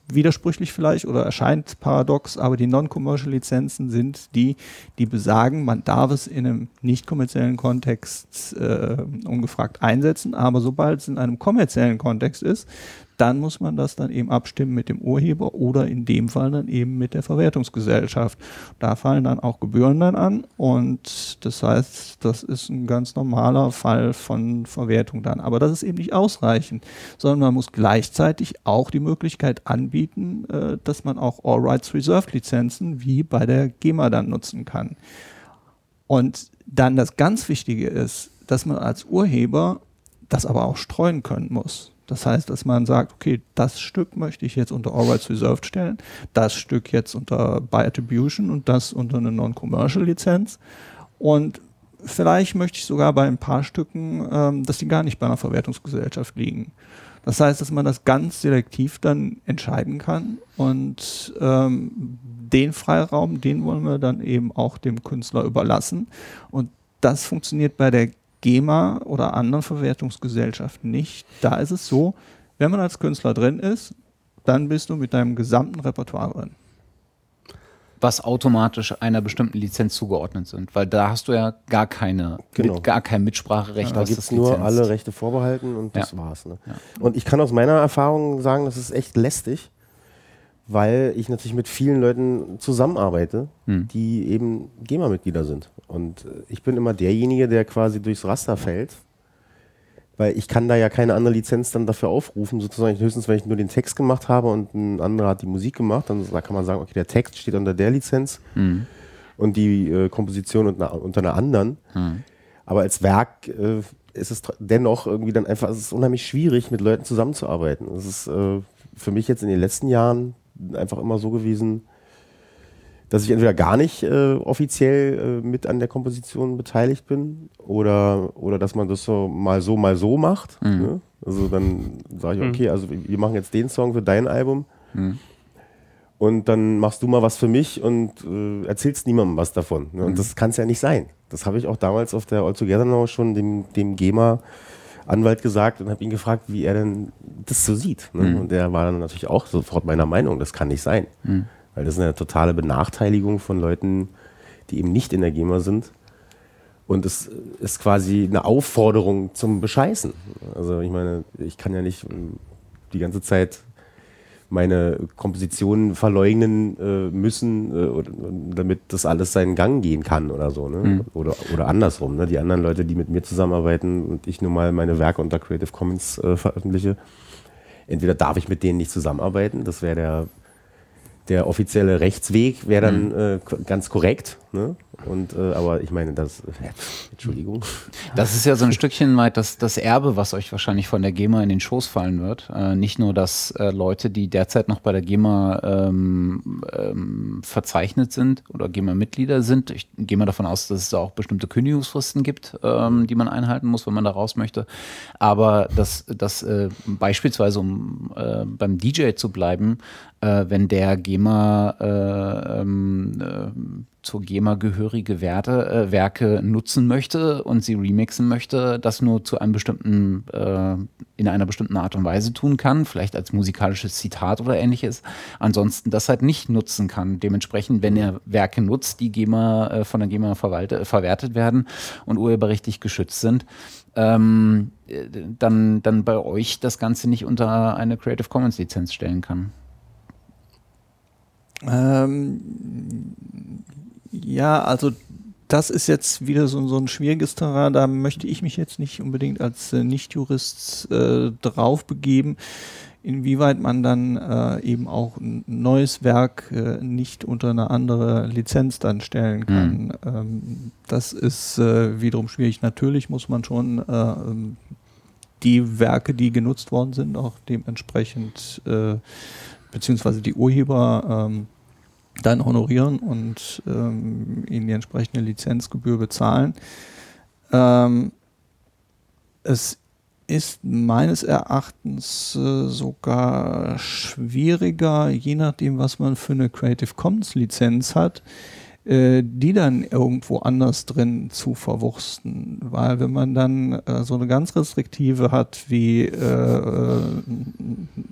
widersprüchlich vielleicht oder erscheint paradox, aber die Non-Commercial-Lizenzen sind die, die besagen, man darf es in einem nicht kommerziellen Kontext äh, ungefragt einsetzen, aber sobald es in einem kommerziellen Kontext ist, dann muss man das dann eben abstimmen mit dem Urheber oder in dem Fall dann eben mit der Verwertungsgesellschaft. Da fallen dann auch Gebühren dann an und das heißt, das ist ein ganz normaler Fall von Verwertung dann. Aber das ist eben nicht ausreichend, sondern man muss gleichzeitig auch die Möglichkeit anbieten, äh, dass man auch All Rights Reserved Lizenzen wie bei der GEMA dann nutzen kann. Und dann das ganz Wichtige ist, dass man als Urheber das aber auch streuen können muss. Das heißt, dass man sagt, okay, das Stück möchte ich jetzt unter All Rights Reserved stellen, das Stück jetzt unter By Attribution und das unter eine Non-Commercial Lizenz. Und vielleicht möchte ich sogar bei ein paar Stücken, ähm, dass die gar nicht bei einer Verwertungsgesellschaft liegen. Das heißt, dass man das ganz selektiv dann entscheiden kann und ähm, den Freiraum, den wollen wir dann eben auch dem Künstler überlassen. Und das funktioniert bei der GEMA oder anderen Verwertungsgesellschaften nicht. Da ist es so, wenn man als Künstler drin ist, dann bist du mit deinem gesamten Repertoire drin. Was automatisch einer bestimmten Lizenz zugeordnet sind, weil da hast du ja gar keine, Genau. mit, gar kein Mitspracherecht. Da was gibt es das nur alle Rechte vorbehalten und das Ja. war's. Ne? Ja. Und ich kann aus meiner Erfahrung sagen, das ist echt lästig, weil ich natürlich mit vielen Leuten zusammenarbeite, Hm. die eben GEMA-Mitglieder sind. Und äh, ich bin immer derjenige, der quasi durchs Raster fällt, weil ich kann da ja keine andere Lizenz dann dafür aufrufen, sozusagen höchstens, wenn ich nur den Text gemacht habe und ein anderer hat die Musik gemacht, dann da kann man sagen, okay, der Text steht unter der Lizenz Hm. und die äh, Komposition unter, unter einer anderen. Hm. Aber als Werk äh, ist es dennoch irgendwie dann einfach, es ist unheimlich schwierig, mit Leuten zusammenzuarbeiten. Es ist äh, für mich jetzt in den letzten Jahren einfach immer so gewesen, dass ich entweder gar nicht äh, offiziell äh, mit an der Komposition beteiligt bin oder, oder dass man das so mal so, mal so macht. Mhm. Ne? Also dann sage ich, Mhm. okay, also wir machen jetzt den Song für dein Album Mhm. und dann machst du mal was für mich und äh, erzählst niemandem was davon. Ne? Und Mhm. das kann es ja nicht sein. Das habe ich auch damals auf der All Together Now schon dem, dem GEMA-Anwalt gesagt und habe ihn gefragt, wie er denn das so sieht. Ne? Mhm. Und der war dann natürlich auch sofort meiner Meinung, das kann nicht sein. Mhm. Weil das ist eine totale Benachteiligung von Leuten, die eben nicht in der GEMA sind. Und es ist quasi eine Aufforderung zum Bescheißen. Also ich meine, ich kann ja nicht ähm, die ganze Zeit meine Kompositionen verleugnen äh, müssen, äh, damit das alles seinen Gang gehen kann oder so. Ne? Mhm. Oder, oder andersrum. Ne? Die anderen Leute, die mit mir zusammenarbeiten und ich nun mal meine Werke unter Creative Commons äh, veröffentliche, entweder darf ich mit denen nicht zusammenarbeiten, das wäre der, der offizielle Rechtsweg, wäre dann äh, ko- ganz korrekt. Ne? Und, äh, aber ich meine, das, äh, Entschuldigung. Das ist ja so ein Stückchen weit das, das Erbe, was euch wahrscheinlich von der GEMA in den Schoß fallen wird. Äh, nicht nur, dass äh, Leute, die derzeit noch bei der GEMA ähm, ähm, verzeichnet sind oder GEMA-Mitglieder sind, ich gehe mal davon aus, dass es da auch bestimmte Kündigungsfristen gibt, ähm, die man einhalten muss, wenn man da raus möchte. Aber dass, dass äh, beispielsweise, um äh, beim DJ zu bleiben, äh, wenn der GEMA äh, ähm, äh, zur GEMA gehörige Werte, äh, Werke nutzen möchte und sie remixen möchte, das nur zu einem bestimmten, äh, in einer bestimmten Art und Weise tun kann, vielleicht als musikalisches Zitat oder ähnliches. Ansonsten das halt nicht nutzen kann. Dementsprechend, wenn er Werke nutzt, die GEMA äh, von der GEMA verwertet werden und urheberrechtlich geschützt sind, ähm, äh, dann, dann bei euch das Ganze nicht unter eine Creative Commons Lizenz stellen kann. Ähm, ja, also das ist jetzt wieder so, so ein schwieriges Terrain. Da möchte ich mich jetzt nicht unbedingt als äh, Nichtjurist äh, drauf begeben, inwieweit man dann äh, eben auch ein neues Werk äh, nicht unter eine andere Lizenz dann stellen kann. Ähm, das ist äh, wiederum schwierig. Natürlich muss man schon äh, ähm, die Werke, die genutzt worden sind, auch dementsprechend äh, beziehungsweise die Urheber ähm, dann honorieren und ähm, ihnen die entsprechende Lizenzgebühr bezahlen. Ähm, es ist meines Erachtens äh, sogar schwieriger, je nachdem, was man für eine Creative Commons Lizenz hat, äh, die dann irgendwo anders drin zu verwursten. Weil wenn man dann äh, so eine ganz restriktive hat wie äh, äh,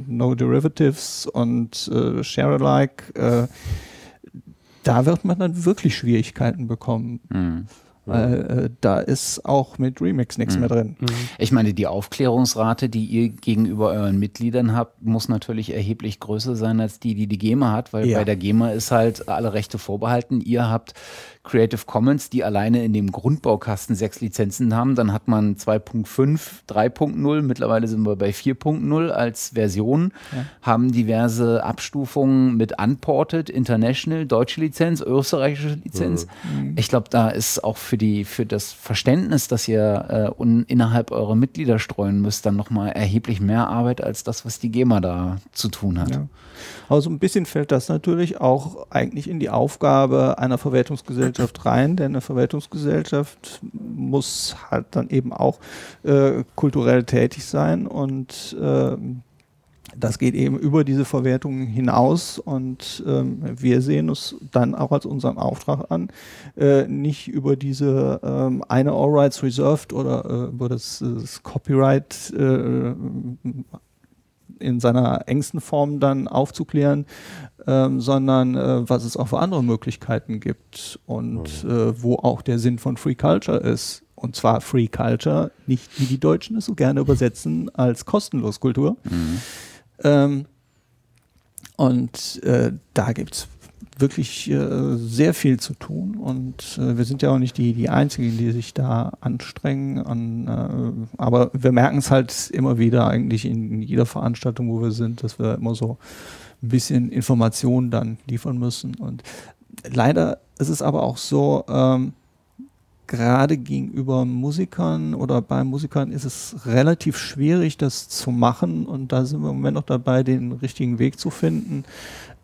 No Derivatives und äh, Share Alike, da wird man dann wirklich Schwierigkeiten bekommen. Hm. Weil äh, da ist auch mit Remix nichts Mhm. mehr drin. Mhm. Ich meine, die Aufklärungsrate, die ihr gegenüber euren Mitgliedern habt, muss natürlich erheblich größer sein als die, die die GEMA hat, weil Ja. bei der GEMA ist halt alle Rechte vorbehalten. Ihr habt Creative Commons, die alleine in dem Grundbaukasten sechs Lizenzen haben. Dann hat man 2.5, 3.0, mittlerweile sind wir bei 4.0 als Version, Ja. haben diverse Abstufungen mit Unported, International, deutsche Lizenz, österreichische Lizenz. Ich glaube, da ist auch für die für das Verständnis, dass ihr äh, un, innerhalb eurer Mitglieder streuen müsst, dann nochmal erheblich mehr Arbeit als das, was die GEMA da zu tun hat. Ja. Aber so ein bisschen fällt das natürlich auch eigentlich in die Aufgabe einer Verwertungsgesellschaft Verwertungsgesellschaft rein, denn eine Verwertungsgesellschaft muss halt dann eben auch äh, kulturell tätig sein und äh, das geht eben über diese Verwertung hinaus und ähm, wir sehen uns dann auch als unseren Auftrag an, äh, nicht über diese ähm, eine All Rights Reserved oder äh, über das, das Copyright äh, in seiner engsten Form dann aufzuklären, ähm, sondern äh, was es auch für andere Möglichkeiten gibt und mhm. äh, wo auch der Sinn von Free Culture ist. Und zwar Free Culture, nicht wie die Deutschen es so gerne übersetzen, als kostenlos Kultur. Mhm. Ähm, und äh, da gibt es wirklich äh, sehr viel zu tun und äh, wir sind ja auch nicht die, die Einzigen, die sich da anstrengen. An, äh, aber wir merken es halt immer wieder eigentlich in jeder Veranstaltung, wo wir sind, dass wir immer so ein bisschen Informationen dann liefern müssen. Und leider ist es aber auch so, ähm, gerade gegenüber Musikern oder bei Musikern ist es relativ schwierig, das zu machen. Und da sind wir im Moment noch dabei, den richtigen Weg zu finden,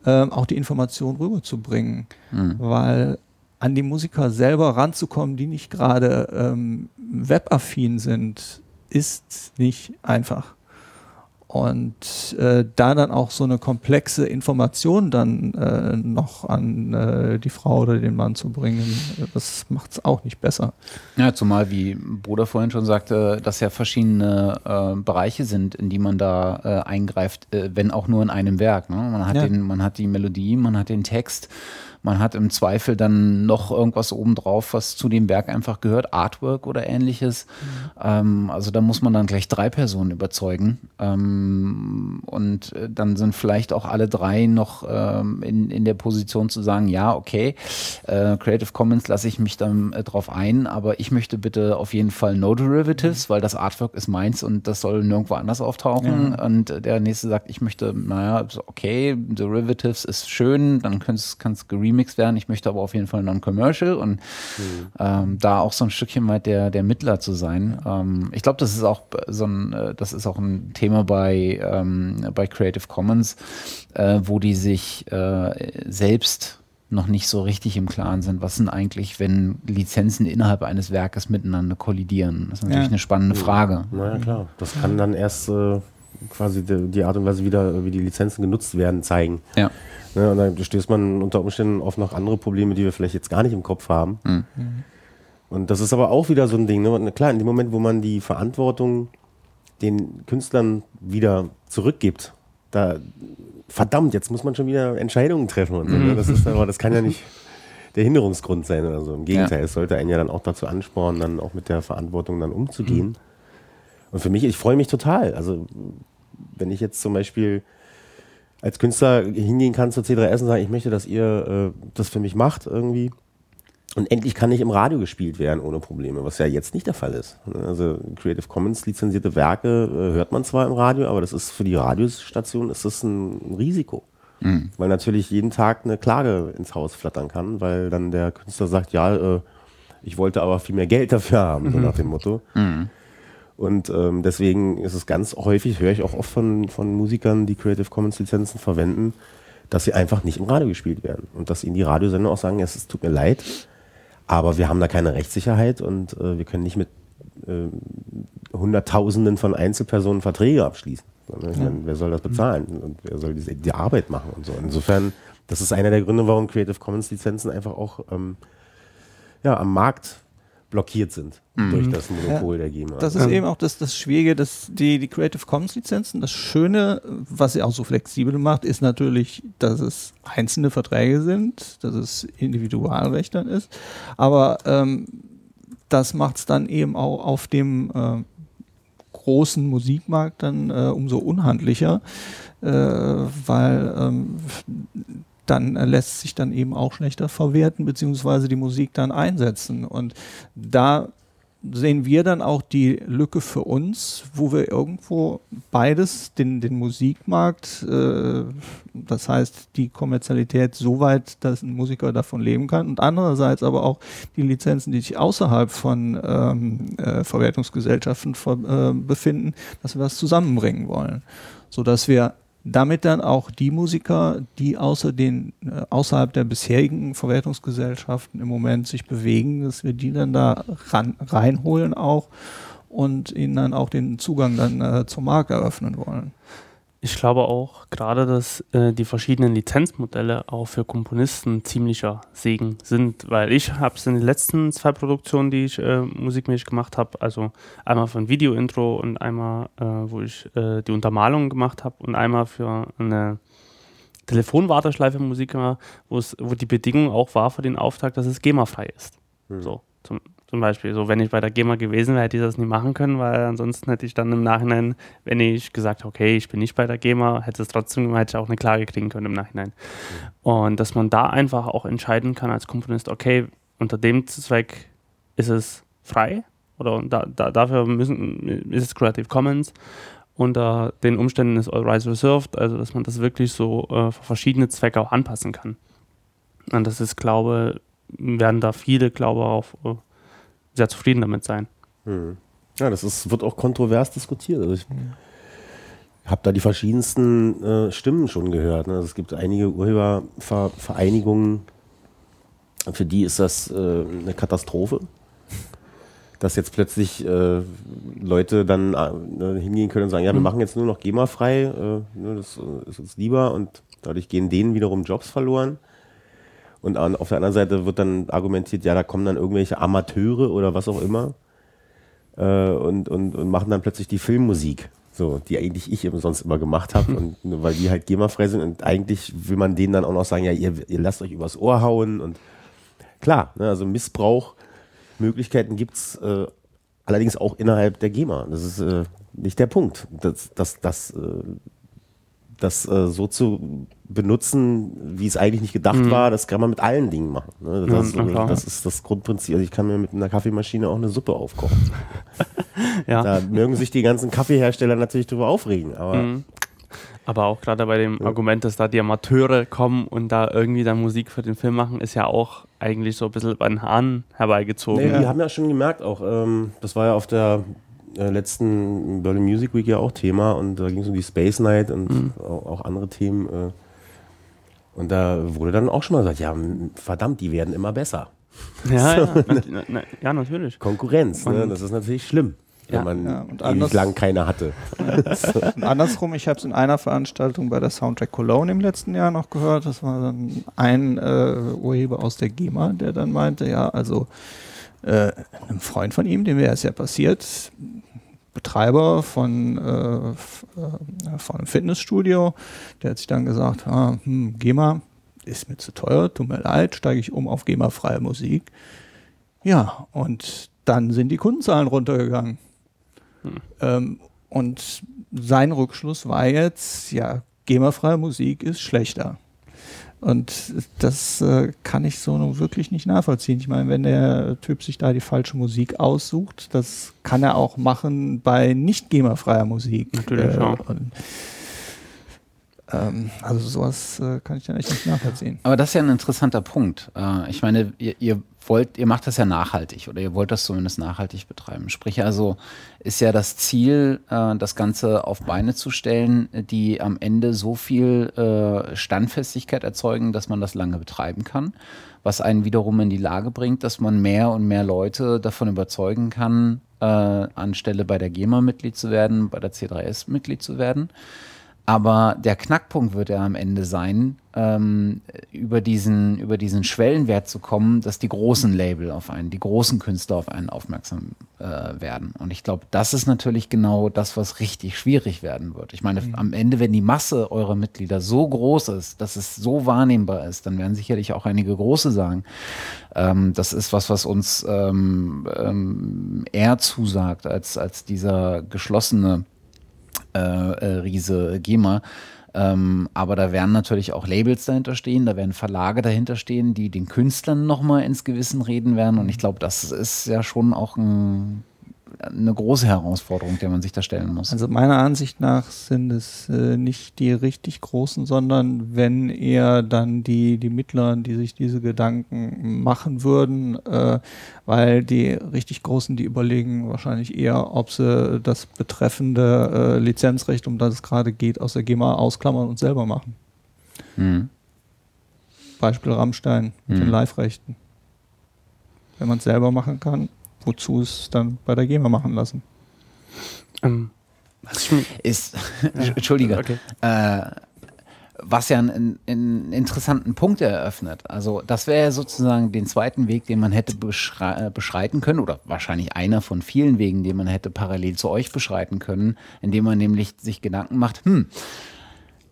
ähm, auch die Information rüberzubringen. Mhm. Weil an die Musiker selber ranzukommen, die nicht gerade ähm, webaffin sind, ist nicht einfach. Und äh, da dann auch so eine komplexe Information dann äh, noch an äh, die Frau oder den Mann zu bringen, das macht es auch nicht besser. Ja, zumal, wie Bruder vorhin schon sagte, dass ja verschiedene äh, Bereiche sind, in die man da äh, eingreift, äh, wenn auch nur in einem Werk. Ne? Man, hat ja. den, man hat die Melodie, man hat den Text man hat im Zweifel dann noch irgendwas obendrauf, was zu dem Werk einfach gehört, Artwork oder ähnliches. Mhm. Ähm, also da muss man dann gleich drei Personen überzeugen. Ähm, und äh, dann sind vielleicht auch alle drei noch ähm, in, in der Position zu sagen, ja, okay, äh, Creative Commons lasse ich mich dann äh, drauf ein, aber ich möchte bitte auf jeden Fall No Derivatives, mhm. weil das Artwork ist meins und das soll nirgendwo anders auftauchen. Ja. Und der nächste sagt, ich möchte, naja, okay, Derivatives ist schön, dann kann es geremixed werden. Ich möchte aber auf jeden Fall non-commercial und mhm. ähm, da auch so ein Stückchen weit der, der Mittler zu sein. Ähm, ich glaube, das ist auch so ein, äh, das ist auch ein Thema bei, ähm, bei Creative Commons, äh, wo die sich äh, selbst noch nicht so richtig im Klaren sind, was sind eigentlich, wenn Lizenzen innerhalb eines Werkes miteinander kollidieren. Das ist natürlich ja. eine spannende Frage. Na ja, klar. Das kann dann erst äh, quasi die, die, Art und Weise, wieder, wie die Lizenzen genutzt werden, zeigen. Ja. Ne, und dann stößt man unter Umständen auf noch andere Probleme, die wir vielleicht jetzt gar nicht im Kopf haben. Mhm. Und das ist aber auch wieder so ein Ding. Ne? Klar, in dem Moment, wo man die Verantwortung den Künstlern wieder zurückgibt, da verdammt, jetzt muss man schon wieder Entscheidungen treffen und so. Ne? Mhm. Das ist aber, das kann ja nicht der Hinderungsgrund sein oder so. Im Gegenteil, ja. es sollte einen ja dann auch dazu anspornen, dann auch mit der Verantwortung dann umzugehen. Und für mich, ich freue mich total. Also wenn ich jetzt zum Beispiel als Künstler hingehen kann zur C3S und sagen, ich möchte, dass ihr äh, das für mich macht irgendwie. Und endlich kann ich im Radio gespielt werden ohne Probleme, was ja jetzt nicht der Fall ist. Also Creative Commons lizenzierte Werke äh, hört man zwar im Radio, aber das ist für die Radiostation ist das ein Risiko. Mhm. Weil natürlich jeden Tag eine Klage ins Haus flattern kann, weil dann der Künstler sagt, ja, äh, ich wollte aber viel mehr Geld dafür haben, so mhm. nach dem Motto. Mhm. Und ähm, deswegen ist es ganz häufig, höre ich auch oft von, von Musikern, die Creative Commons Lizenzen verwenden, dass sie einfach nicht im Radio gespielt werden. Und dass ihnen die Radiosender auch sagen, es tut mir leid, aber wir haben da keine Rechtssicherheit und äh, wir können nicht mit äh, Hunderttausenden von Einzelpersonen Verträge abschließen. Ja. Meine, wer soll das bezahlen? Und wer soll die, die, Arbeit machen und so. Insofern, das ist einer der Gründe, warum Creative Commons Lizenzen einfach auch ähm, ja, am Markt blockiert sind mhm. durch das Monopol ja, der GEMA. Das ist eben auch das, das Schwierige, dass die, die Creative Commons Lizenzen, das Schöne, was sie auch so flexibel macht, ist natürlich, dass es einzelne Verträge sind, dass es Individualrecht dann ist, aber ähm, das macht es dann eben auch auf dem äh, großen Musikmarkt dann äh, umso unhandlicher, äh, weil ähm, dann lässt sich dann eben auch schlechter verwerten, beziehungsweise die Musik dann einsetzen. Und da sehen wir dann auch die Lücke für uns, wo wir irgendwo beides, den, den Musikmarkt, äh, das heißt die Kommerzialität so weit, dass ein Musiker davon leben kann und andererseits aber auch die Lizenzen, die sich außerhalb von ähm, äh, Verwertungsgesellschaften ver, äh, befinden, dass wir das zusammenbringen wollen, sodass wir damit dann auch die Musiker, die außer den, äh, außerhalb der bisherigen Verwertungsgesellschaften im Moment sich bewegen, dass wir die dann da ran, reinholen auch und ihnen dann auch den Zugang dann äh, zum Markt eröffnen wollen. Ich glaube auch gerade, dass äh, die verschiedenen Lizenzmodelle auch für Komponisten ziemlicher Segen sind, weil ich habe es in den letzten zwei Produktionen, die ich äh, musikmäßig gemacht habe, also einmal für ein Video-Intro und einmal, äh, wo ich äh, die Untermalung gemacht habe und einmal für eine Telefonwarteschleife Musik, wo wo die Bedingung auch war für den Auftrag, dass es GEMA-frei ist. Mhm. So, zum, zum Beispiel, so wenn ich bei der GEMA gewesen wäre, hätte ich das nie machen können, weil ansonsten hätte ich dann im Nachhinein, wenn ich gesagt habe, okay, ich bin nicht bei der GEMA, hätte es trotzdem, hätte ich auch eine Klage kriegen können im Nachhinein. Mhm. Und dass man da einfach auch entscheiden kann als Komponist, okay, unter dem Zweck ist es frei oder da, da, dafür müssen, ist es Creative Commons. Unter den Umständen ist All Rights Reserved, also dass man das wirklich so äh, für verschiedene Zwecke auch anpassen kann. Und das ist, glaube werden da viele, glaube ich, auch äh, sehr zufrieden damit sein. Hm. Ja, das ist, wird auch kontrovers diskutiert. Also ich habe da die verschiedensten äh, Stimmen schon gehört. Ne? Also es gibt einige Urhebervereinigungen, für die ist das äh, eine Katastrophe. Dass jetzt plötzlich äh, Leute dann äh, hingehen können und sagen, ja, wir mhm. machen jetzt nur noch GEMA-frei, äh, ne, das äh, ist uns lieber und dadurch gehen denen wiederum Jobs verloren. Und an, auf der anderen Seite wird dann argumentiert, ja, da kommen dann irgendwelche Amateure oder was auch immer äh, und, und, und machen dann plötzlich die Filmmusik. So, die eigentlich ich eben sonst immer gemacht habe und weil die halt GEMA-frei sind und eigentlich will man denen dann auch noch sagen, ja, ihr, ihr lasst euch übers Ohr hauen und klar, ne, also Missbrauchmöglichkeiten gibt es äh, allerdings auch innerhalb der GEMA. Das ist äh, nicht der Punkt. Das, das, das, äh, das äh, so zu benutzen, wie es eigentlich nicht gedacht mhm. war, das kann man mit allen Dingen machen. Ne? Das, ja, ist, das, ist das Grundprinzip. Also ich kann mir mit einer Kaffeemaschine auch eine Suppe aufkochen. ja. Da mögen sich die ganzen Kaffeehersteller natürlich drüber aufregen, aber. Mhm. Aber auch gerade bei dem ja. Argument, dass da die Amateure kommen und da irgendwie dann Musik für den Film machen, ist ja auch eigentlich so ein bisschen bei den Haaren herbeigezogen. Nee, die haben ja schon gemerkt auch, ähm, das war ja auf der äh, letzten Berlin Music Week ja auch Thema und da ging es um die Space Night und mhm. auch, auch, andere Themen. Äh, und da wurde dann auch schon mal gesagt, ja, verdammt, die werden immer besser. Ja, so, ja, na, na, ja, natürlich. Konkurrenz, ne? das ist natürlich schlimm, ja, wenn man ja, und ewig lang keine hatte. und andersrum, ich habe es in einer Veranstaltung bei der Soundtrack Cologne im letzten Jahr noch gehört. Das war dann ein äh, Urheber aus der GEMA, der dann meinte, ja, also äh, einem Freund von ihm, dem wäre es ja passiert, Betreiber von, äh, äh, von einem Fitnessstudio, der hat sich dann gesagt, ah, hm, GEMA ist mir zu teuer, tut mir leid, steige ich um auf GEMA-freie Musik. Ja, und dann sind die Kundenzahlen runtergegangen. Hm. Ähm, und sein Rückschluss war jetzt, ja, GEMA-freie Musik ist schlechter. Und das äh, kann ich so wirklich nicht nachvollziehen. Ich meine, wenn der Typ sich da die falsche Musik aussucht, das kann er auch machen bei nicht GEMA-freier Musik. Natürlich, äh, ja. Und, ähm, also sowas äh, kann ich dann echt nicht nachvollziehen. Aber das ist ja ein interessanter Punkt. Äh, ich meine, ihr, ihr wollt, ihr macht das ja nachhaltig oder ihr wollt das zumindest nachhaltig betreiben. Sprich also, ist ja das Ziel, äh, das Ganze auf Beine zu stellen, die am Ende so viel äh, Standfestigkeit erzeugen, dass man das lange betreiben kann, was einen wiederum in die Lage bringt, dass man mehr und mehr Leute davon überzeugen kann, äh, anstelle bei der GEMA Mitglied zu werden, bei der C3S Mitglied zu werden. Aber der Knackpunkt wird ja am Ende sein, ähm, über, diesen, über diesen Schwellenwert zu kommen, dass die großen Label auf einen, die großen Künstler auf einen aufmerksam äh, werden. Und ich glaube, das ist natürlich genau das, was richtig schwierig werden wird. Ich meine, mhm. am Ende, wenn die Masse eurer Mitglieder so groß ist, dass es so wahrnehmbar ist, dann werden sicherlich auch einige große sagen, ähm, das ist was, was uns ähm, ähm eher zusagt als, als dieser geschlossene äh, äh, Riese GEMA. Ähm, aber da werden natürlich auch Labels dahinter stehen, da werden Verlage dahinter stehen, die den Künstlern nochmal ins Gewissen reden werden. Und ich glaube, das ist ja schon auch ein eine große Herausforderung, der man sich da stellen muss. Also meiner Ansicht nach sind es äh, nicht die richtig großen, sondern wenn eher dann die, die Mittleren, die sich diese Gedanken machen würden, äh, weil die richtig großen, die überlegen wahrscheinlich eher, ob sie das betreffende äh, Lizenzrecht, um das es gerade geht, aus der GEMA ausklammern und selber machen. Mhm. Beispiel Rammstein mit Mhm. den Live-Rechten. Wenn man es selber machen kann, wozu es dann bei der GEMA machen lassen? Ähm, was ich mir- Ist, Entschuldige, Okay. äh, was ja einen, einen interessanten Punkt eröffnet. Also das wäre ja sozusagen den zweiten Weg, den man hätte äh, beschreiten können oder wahrscheinlich einer von vielen Wegen, den man hätte parallel zu euch beschreiten können, indem man nämlich sich Gedanken macht, hm,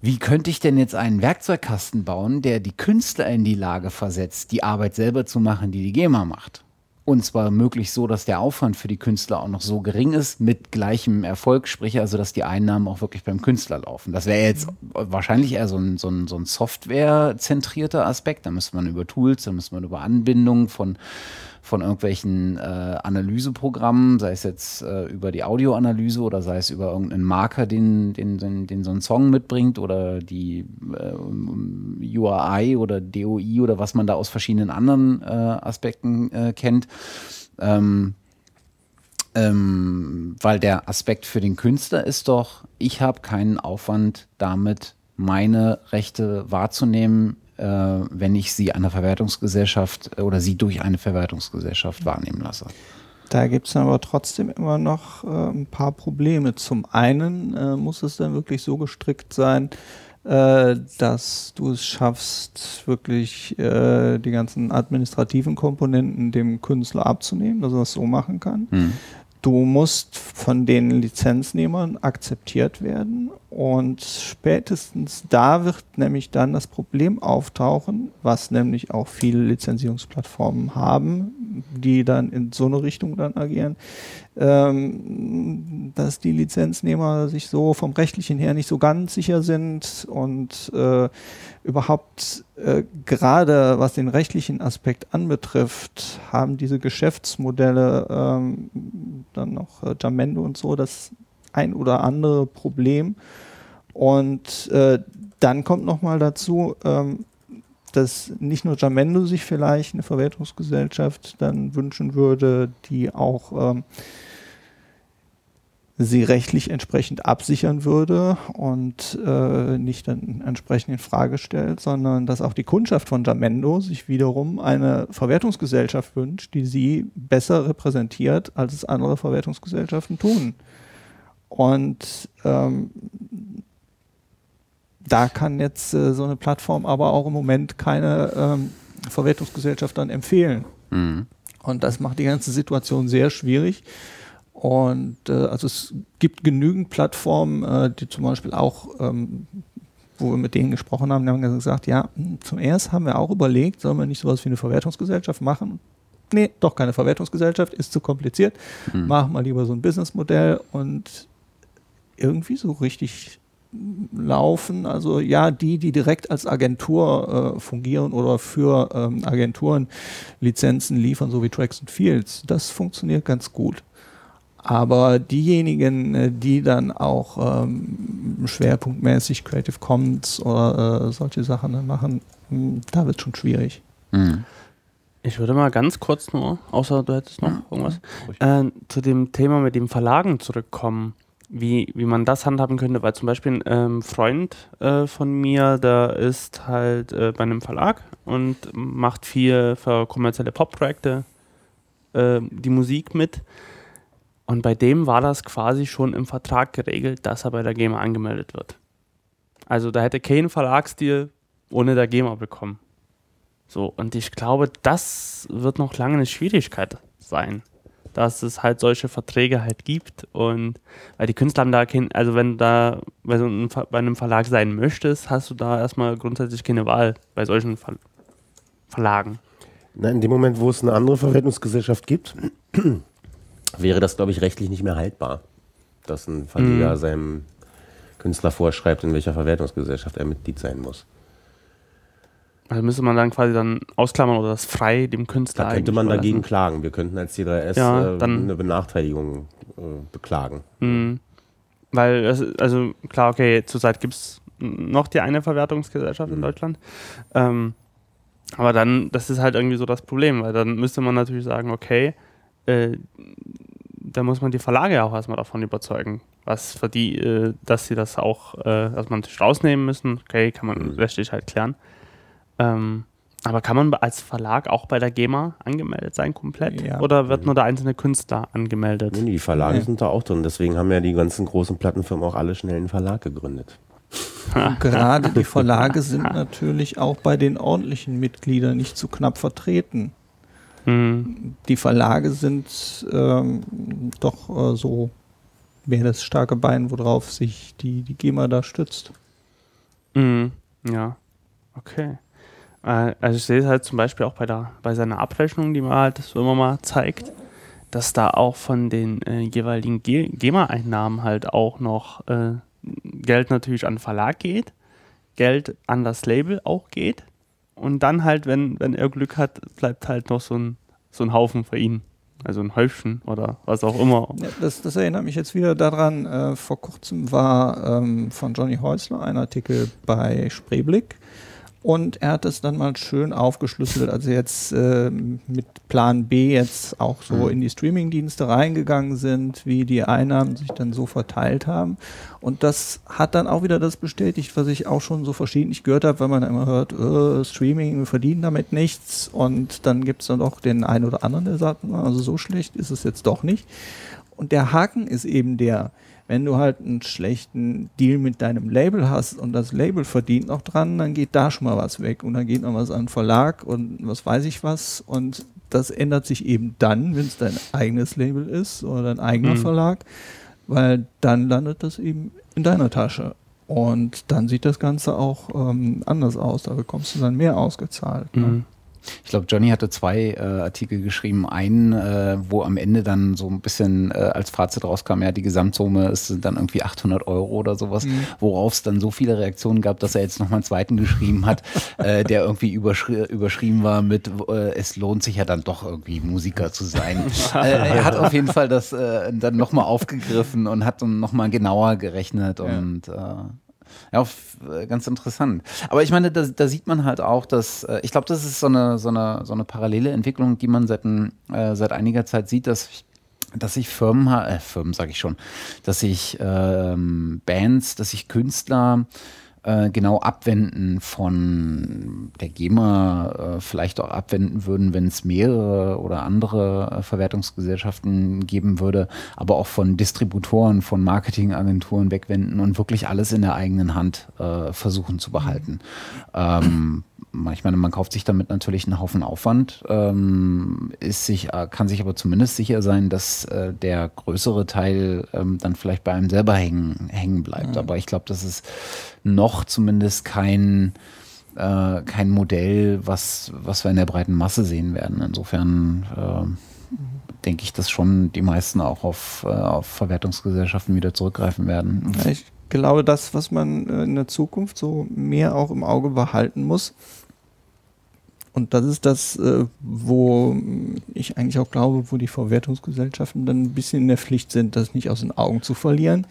wie könnte ich denn jetzt einen Werkzeugkasten bauen, der die Künstler in die Lage versetzt, die Arbeit selber zu machen, die die GEMA macht? Und zwar möglichst so, dass der Aufwand für die Künstler auch noch so gering ist, mit gleichem Erfolg, sprich also, dass die Einnahmen auch wirklich beim Künstler laufen. Das wäre jetzt wahrscheinlich eher so ein, so ein, so ein Software-zentrierter Aspekt. Da müsste man über Tools, da müsste man über Anbindung von, von irgendwelchen äh, Analyseprogrammen, sei es jetzt äh, über die Audioanalyse oder sei es über irgendeinen Marker, den, den, den, den so ein Song mitbringt oder die äh, URI oder DOI oder was man da aus verschiedenen anderen äh, Aspekten äh, kennt. Ähm, ähm, weil der Aspekt für den Künstler ist doch, ich habe keinen Aufwand damit, meine Rechte wahrzunehmen, wenn ich sie einer Verwertungsgesellschaft äh, oder sie durch eine Verwertungsgesellschaft wahrnehmen lasse. Da gibt es aber trotzdem immer noch äh, ein paar Probleme. Zum einen äh, muss es dann wirklich so gestrickt sein, äh, dass du es schaffst, wirklich äh, die ganzen administrativen Komponenten dem Künstler abzunehmen, dass er es so machen kann. Hm. Du musst von den Lizenznehmern akzeptiert werden und spätestens da wird nämlich dann das Problem auftauchen, was nämlich auch viele Lizenzierungsplattformen haben, die dann in so eine Richtung dann agieren, ähm, dass die Lizenznehmer sich so vom rechtlichen her nicht so ganz sicher sind und äh, überhaupt äh, gerade was den rechtlichen Aspekt anbetrifft, haben diese Geschäftsmodelle ähm, dann noch äh, Jamendo und so das ein oder andere Problem. Und äh, dann kommt noch mal dazu, ähm, dass nicht nur Jamendo sich vielleicht eine Verwertungsgesellschaft dann wünschen würde, die auch ähm, sie rechtlich entsprechend absichern würde und äh, nicht dann entsprechend in Frage stellt, sondern dass auch die Kundschaft von Jamendo sich wiederum eine Verwertungsgesellschaft wünscht, die sie besser repräsentiert, als es andere Verwertungsgesellschaften tun. Und ähm, da kann jetzt äh, so eine Plattform aber auch im Moment keine ähm, Verwertungsgesellschaft dann empfehlen. Mhm. Und das macht die ganze Situation sehr schwierig. Und äh, also es gibt genügend Plattformen, äh, die zum Beispiel auch, ähm, wo wir mit denen gesprochen haben, die haben gesagt, ja, hm, zum erst haben wir auch überlegt, sollen wir nicht sowas wie eine Verwertungsgesellschaft machen? Nee, doch keine Verwertungsgesellschaft, ist zu kompliziert. Mhm. Machen wir lieber so ein Businessmodell und irgendwie so richtig laufen. Also ja, die, die direkt als Agentur äh, fungieren oder für ähm, Agenturen Lizenzen liefern, so wie Tracks and Fields, das funktioniert ganz gut. Aber diejenigen, äh, die dann auch ähm, schwerpunktmäßig Creative Commons oder äh, solche Sachen dann machen, mh, da wird schon schwierig. Mhm. Ich würde mal ganz kurz nur, außer du hättest noch irgendwas, äh, zu dem Thema mit dem Verlagen zurückkommen. Wie, wie man das handhaben könnte, weil zum Beispiel ein ähm, Freund äh, von mir, der ist halt äh, bei einem Verlag und macht viel für kommerzielle Pop-Projekte äh, die Musik mit. Und bei dem war das quasi schon im Vertrag geregelt, dass er bei der GEMA angemeldet wird. Also da hätte kein Verlagsdeal ohne der GEMA bekommen. So, und ich glaube, das wird noch lange eine Schwierigkeit sein, dass es halt solche Verträge halt gibt und weil die Künstler haben da kein, also wenn du da bei, so einem, bei einem Verlag sein möchtest, hast du da erstmal grundsätzlich keine Wahl bei solchen Ver Verlagen. Na, in dem Moment, wo es eine andere Verwertungsgesellschaft gibt, wäre das, glaube ich, rechtlich nicht mehr haltbar, dass ein Verleger Mhm. seinem Künstler vorschreibt, in welcher Verwertungsgesellschaft er Mitglied sein muss. Also müsste man dann quasi dann ausklammern oder das frei dem Künstler Da könnte man dagegen klagen. Wir könnten als C3S Ja, äh, eine Benachteiligung äh, beklagen. Mhm. Weil, das, also klar, okay, zurzeit gibt es noch die eine Verwertungsgesellschaft in Mhm. Deutschland. Ähm, aber dann, das ist halt irgendwie so das Problem, weil dann müsste man natürlich sagen, okay, äh, da muss man die Verlage ja auch erstmal davon überzeugen, was für die, äh, dass sie das auch, äh, dass man sich rausnehmen müssen. Okay, kann man Mhm. rechtlich halt klären. Ähm, aber kann man als Verlag auch bei der GEMA angemeldet sein, komplett? Ja. Oder wird nur der einzelne Künstler angemeldet? Nee, nee, die Verlage Ja. sind da auch drin. Deswegen haben ja die ganzen großen Plattenfirmen auch alle schnell einen Verlag gegründet. Und gerade die Verlage sind natürlich auch bei den ordentlichen Mitgliedern nicht zu knapp vertreten. Mhm. Die Verlage sind ähm, doch äh, so mehr das starke Bein, worauf sich die, die GEMA da stützt. Mhm. Ja, okay. Äh, also ich sehe es halt zum Beispiel auch bei, der, bei seiner Abrechnung, die man halt so immer mal zeigt, dass da auch von den äh, jeweiligen Ge GEMA-Einnahmen halt auch noch äh, Geld natürlich an den Verlag geht, Geld an das Label auch geht und dann halt, wenn, wenn er Glück hat, bleibt halt noch so ein, so ein Haufen für ihn. Also ein Häufchen oder was auch immer. Ja, das, das erinnert mich jetzt wieder daran, äh, vor kurzem war ähm, von Johnny Häusler ein Artikel bei Spreeblick und er hat es dann mal schön aufgeschlüsselt, also jetzt ähm, mit Plan B jetzt auch so Mhm. in die Streamingdienste reingegangen sind, wie die Einnahmen sich dann so verteilt haben. Und das hat dann auch wieder das bestätigt, was ich auch schon so verschiedentlich gehört habe, weil man immer hört, äh, Streaming, wir verdienen damit nichts. Und dann gibt es dann doch den einen oder anderen, der sagt, also so schlecht ist es jetzt doch nicht. Und der Haken ist eben der, wenn du halt einen schlechten Deal mit deinem Label hast und das Label verdient noch dran, dann geht da schon mal was weg und dann geht noch was an den Verlag und was weiß ich was und das ändert sich eben dann, wenn es dein eigenes Label ist oder dein eigener Mhm. Verlag, weil dann landet das eben in deiner Tasche und dann sieht das Ganze auch ähm, anders aus, da bekommst du dann mehr ausgezahlt. Ne? Mhm. Ich glaube, Johnny hatte zwei äh, Artikel geschrieben. Einen, äh, wo am Ende dann so ein bisschen äh, als Fazit rauskam, ja, die Gesamtsumme ist dann irgendwie 800 Euro oder sowas, Mhm. worauf es dann so viele Reaktionen gab, dass er jetzt nochmal einen zweiten geschrieben hat, äh, der irgendwie überschri überschrieben war mit, äh, es lohnt sich ja dann doch irgendwie Musiker zu sein. äh, er hat auf jeden Fall das äh, dann nochmal aufgegriffen und hat dann nochmal genauer gerechnet Ja. und äh, ja, äh, ganz interessant. Aber ich meine, da, da sieht man halt auch, dass äh, ich glaube, das ist so eine, so, eine, so eine parallele Entwicklung, die man seit, äh, seit einiger Zeit sieht, dass, dass sich Firmen, äh, Firmen sage ich schon, dass sich ähm, Bands, dass sich Künstler äh, genau abwenden von der GEMA, äh, vielleicht auch abwenden würden, wenn es mehrere oder andere äh, Verwertungsgesellschaften geben würde, aber auch von Distributoren, von Marketingagenturen wegwenden und wirklich alles in der eigenen Hand äh, versuchen zu behalten. Ähm, ich meine, man kauft sich damit natürlich einen Haufen Aufwand, ähm, ist sich, äh, kann sich aber zumindest sicher sein, dass äh, der größere Teil ähm, dann vielleicht bei einem selber hängen, hängen bleibt. Aber ich glaube, das ist noch zumindest kein, äh, kein Modell, was, was wir in der breiten Masse sehen werden. Insofern äh, denke ich, dass schon die meisten auch auf, äh, auf Verwertungsgesellschaften wieder zurückgreifen werden. Ich glaube, das, was man äh, in der Zukunft so mehr auch im Auge behalten muss, und das ist das, äh, wo ich eigentlich auch glaube, wo die Verwertungsgesellschaften dann ein bisschen in der Pflicht sind, das nicht aus den Augen zu verlieren.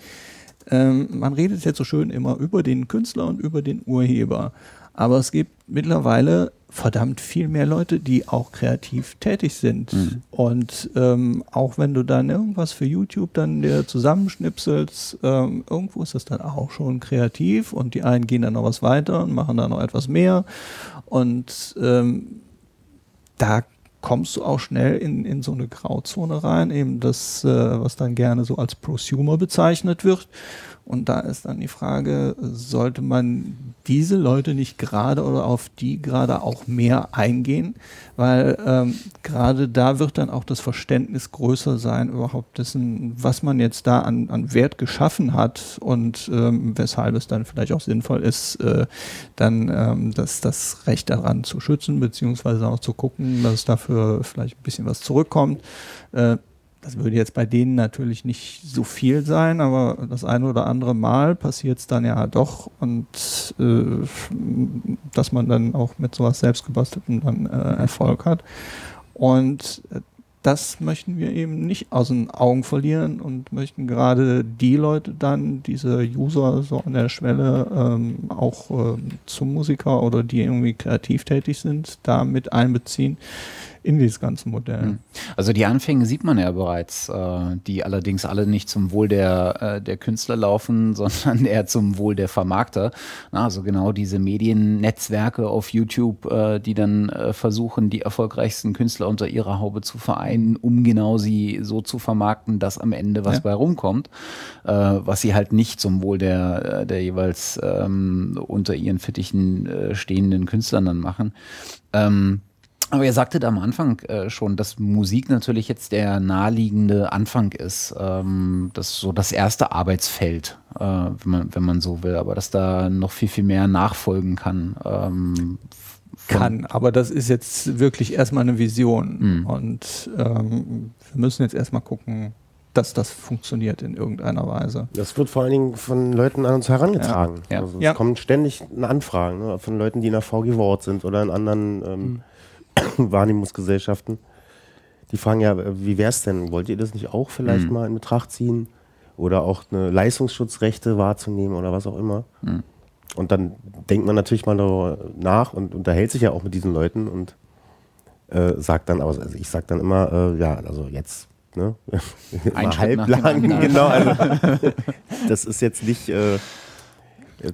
Ähm, man redet jetzt so schön immer über den Künstler und über den Urheber. Aber es gibt mittlerweile verdammt viel mehr Leute, die auch kreativ tätig sind. Mhm. Und ähm, auch wenn du dann irgendwas für YouTube dann dir zusammenschnipselst, ähm, irgendwo ist das dann auch schon kreativ und die einen gehen dann noch was weiter und machen da noch etwas mehr. Und ähm, da kommst du auch schnell in, in so eine Grauzone rein, eben das, äh, was dann gerne so als Prosumer bezeichnet wird. Und da ist dann die Frage, sollte man diese Leute nicht gerade oder auf die gerade auch mehr eingehen? Weil ähm, gerade da wird dann auch das Verständnis größer sein, überhaupt dessen, was man jetzt da an, an Wert geschaffen hat und ähm, weshalb es dann vielleicht auch sinnvoll ist, äh, dann ähm, das, das Recht daran zu schützen, beziehungsweise auch zu gucken, dass dafür vielleicht ein bisschen was zurückkommt. Äh, das würde jetzt bei denen natürlich nicht so viel sein, aber das eine oder andere Mal passiert es dann ja doch und äh, dass man dann auch mit sowas selbstgebasteltem dann äh, Erfolg hat. Und äh, das möchten wir eben nicht aus den Augen verlieren und möchten gerade die Leute dann, diese User so an der Schwelle, ähm, auch ähm, zum Musiker oder die irgendwie kreativ tätig sind, da mit einbeziehen in dieses ganze Modell. Hm. Also die Anfänge sieht man ja bereits, äh, die allerdings alle nicht zum Wohl der, äh, der Künstler laufen, sondern eher zum Wohl der Vermarkter. Also genau diese Mediennetzwerke auf YouTube, äh, die dann versuchen, die erfolgreichsten Künstler unter ihrer Haube zu vereinen, um genau sie so zu vermarkten, dass am Ende was Ja. bei rumkommt, was sie halt nicht zum Wohl der, der jeweils ähm, unter ihren Fittichen stehenden Künstlern dann machen. Aber ihr sagtet am Anfang äh, schon, dass Musik natürlich jetzt der naheliegende Anfang ist. Ähm, das ist so das erste Arbeitsfeld, äh, wenn, man, wenn man so will. Aber dass da noch viel, viel mehr nachfolgen kann. Ähm, Kann, aber das ist jetzt wirklich erstmal eine Vision. Mhm. Und ähm, wir müssen jetzt erstmal gucken, dass das funktioniert in irgendeiner Weise. Das wird vor allen Dingen von Leuten an uns herangetragen. Ja. Ja. Also es Ja. kommen ständig Anfragen ne, von Leuten, die in der VG Wort sind oder in anderen ähm, Wahrnehmungsgesellschaften. Die fragen ja, wie wäre es denn? Wollt ihr das nicht auch vielleicht Mhm. mal in Betracht ziehen? Oder auch eine Leistungsschutzrechte wahrzunehmen oder was auch immer. Mhm. Und dann denkt man natürlich mal darüber nach und unterhält sich ja auch mit diesen Leuten und äh, sagt dann aus, also ich sag dann immer, äh, ja, also jetzt, ne? Ein halblang, genau. Also, das ist jetzt nicht äh,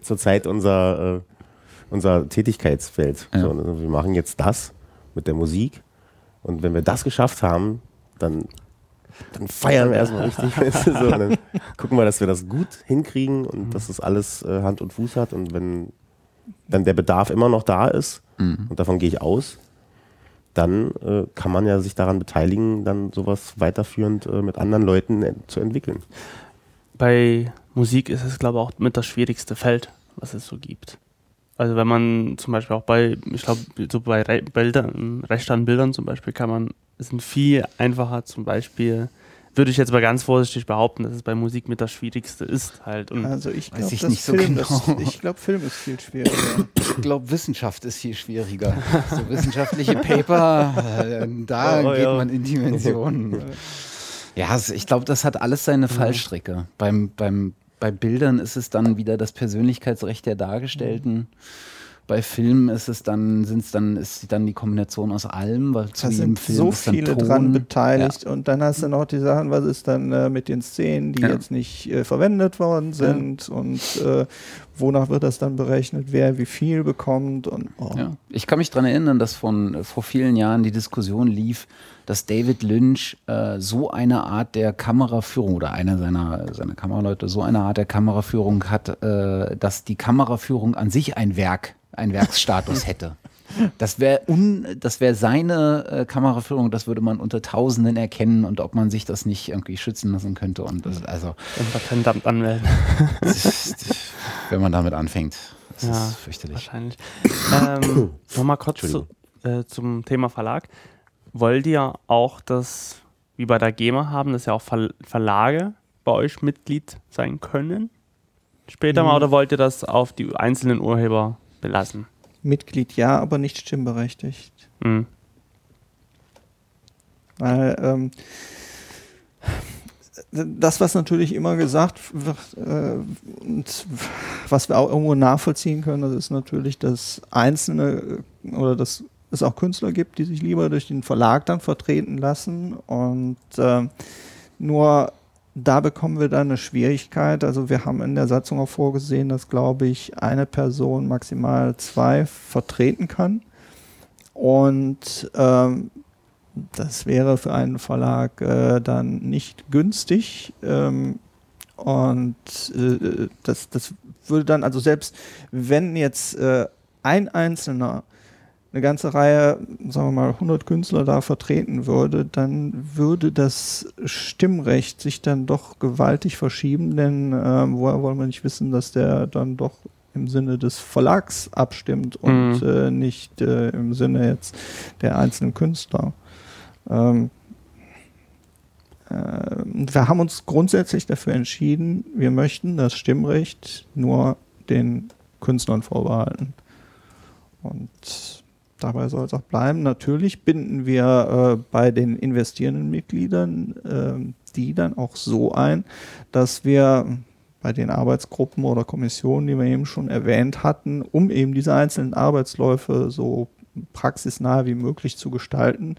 zurzeit unser, äh, unser Tätigkeitsfeld. Ja. So, ne? wir machen jetzt das mit der Musik und wenn wir das geschafft haben, dann, dann feiern wir erstmal richtig. weißt du, so, dann gucken wir, dass wir das gut hinkriegen und dass das alles äh, Hand und Fuß hat und wenn dann der Bedarf immer noch da ist, Mhm. und davon gehe ich aus, dann äh, kann man ja sich daran beteiligen, dann sowas weiterführend äh, mit anderen Leuten äh, zu entwickeln. Bei Musik ist es, glaube ich, auch mit das schwierigste Feld, was es so gibt. Also wenn man zum Beispiel auch bei, ich glaube, so bei Re Bildern, Recht an Bildern zum Beispiel kann man, es sind viel einfacher zum Beispiel, würde ich jetzt mal ganz vorsichtig behaupten, dass es bei Musik mit das Schwierigste ist halt. Und Also ich Weiß glaube, nicht so Film, genau. ist, ich glaube, Film ist viel schwieriger. Ich glaube, Wissenschaft ist viel schwieriger. So wissenschaftliche Paper, äh, da Oh, oh, geht ja. man in Dimensionen. Ja, ich glaube, das hat alles seine Fallstricke. Beim, beim, bei Bildern ist es dann wieder das Persönlichkeitsrecht der Dargestellten. Bei Filmen ist es dann, sind's dann, ist dann die Kombination aus allem, weil zu Da jedem sind Film so viele Ton. dran beteiligt und dann hast du noch die Sachen, was ist dann äh, mit den Szenen, die Ja. jetzt nicht äh, verwendet worden sind und äh, wonach wird das dann berechnet, wer wie viel bekommt und oh. Ja. Ich kann mich daran erinnern, dass von äh, vor vielen Jahren die Diskussion lief, dass David Lynch äh, so eine Art der Kameraführung oder einer seiner, seiner Kameraleute so eine Art der Kameraführung hat, äh, dass die Kameraführung an sich ein Werk, ein Werksstatus hätte. Das wäre das wäre seine äh, Kameraführung, das würde man unter Tausenden erkennen und ob man sich das nicht irgendwie schützen lassen könnte. Und das, also, ein Patentamt anmelden. wenn man damit anfängt, das Ja, ist fürchterlich. Wahrscheinlich. ähm, Nochmal kurz zu, äh, zum Thema Verlag. Wollt ihr auch das, wie bei der GEMA haben, dass ja auch Ver Verlage bei euch Mitglied sein können? Später mal, oder wollt ihr das auf die einzelnen Urheber belassen? Mitglied ja, aber nicht stimmberechtigt. Hm. Weil ähm, das, was natürlich immer gesagt wird, äh, und was wir auch irgendwo nachvollziehen können, das ist natürlich, dass Einzelne äh, oder dass es auch Künstler gibt, die sich lieber durch den Verlag dann vertreten lassen. Und äh, nur da bekommen wir dann eine Schwierigkeit. Also wir haben in der Satzung auch vorgesehen, dass, glaube ich, eine Person maximal zwei vertreten kann. Und ähm, das wäre für einen Verlag äh, dann nicht günstig. Ähm, und äh, das, das würde dann, also selbst wenn jetzt äh, ein Einzelner eine ganze Reihe, sagen wir mal, 100 Künstler da vertreten würde, dann würde das Stimmrecht sich dann doch gewaltig verschieben, denn äh, woher wollen wir nicht wissen, dass der dann doch im Sinne des Verlags abstimmt und Mhm. äh, nicht äh, im Sinne jetzt der einzelnen Künstler. Ähm, äh, wir haben uns grundsätzlich dafür entschieden, wir möchten das Stimmrecht nur den Künstlern vorbehalten. Und dabei soll es auch bleiben. Natürlich binden wir äh, bei den investierenden Mitgliedern äh, die dann auch so ein, dass wir bei den Arbeitsgruppen oder Kommissionen, die wir eben schon erwähnt hatten, um eben diese einzelnen Arbeitsläufe so praxisnah wie möglich zu gestalten,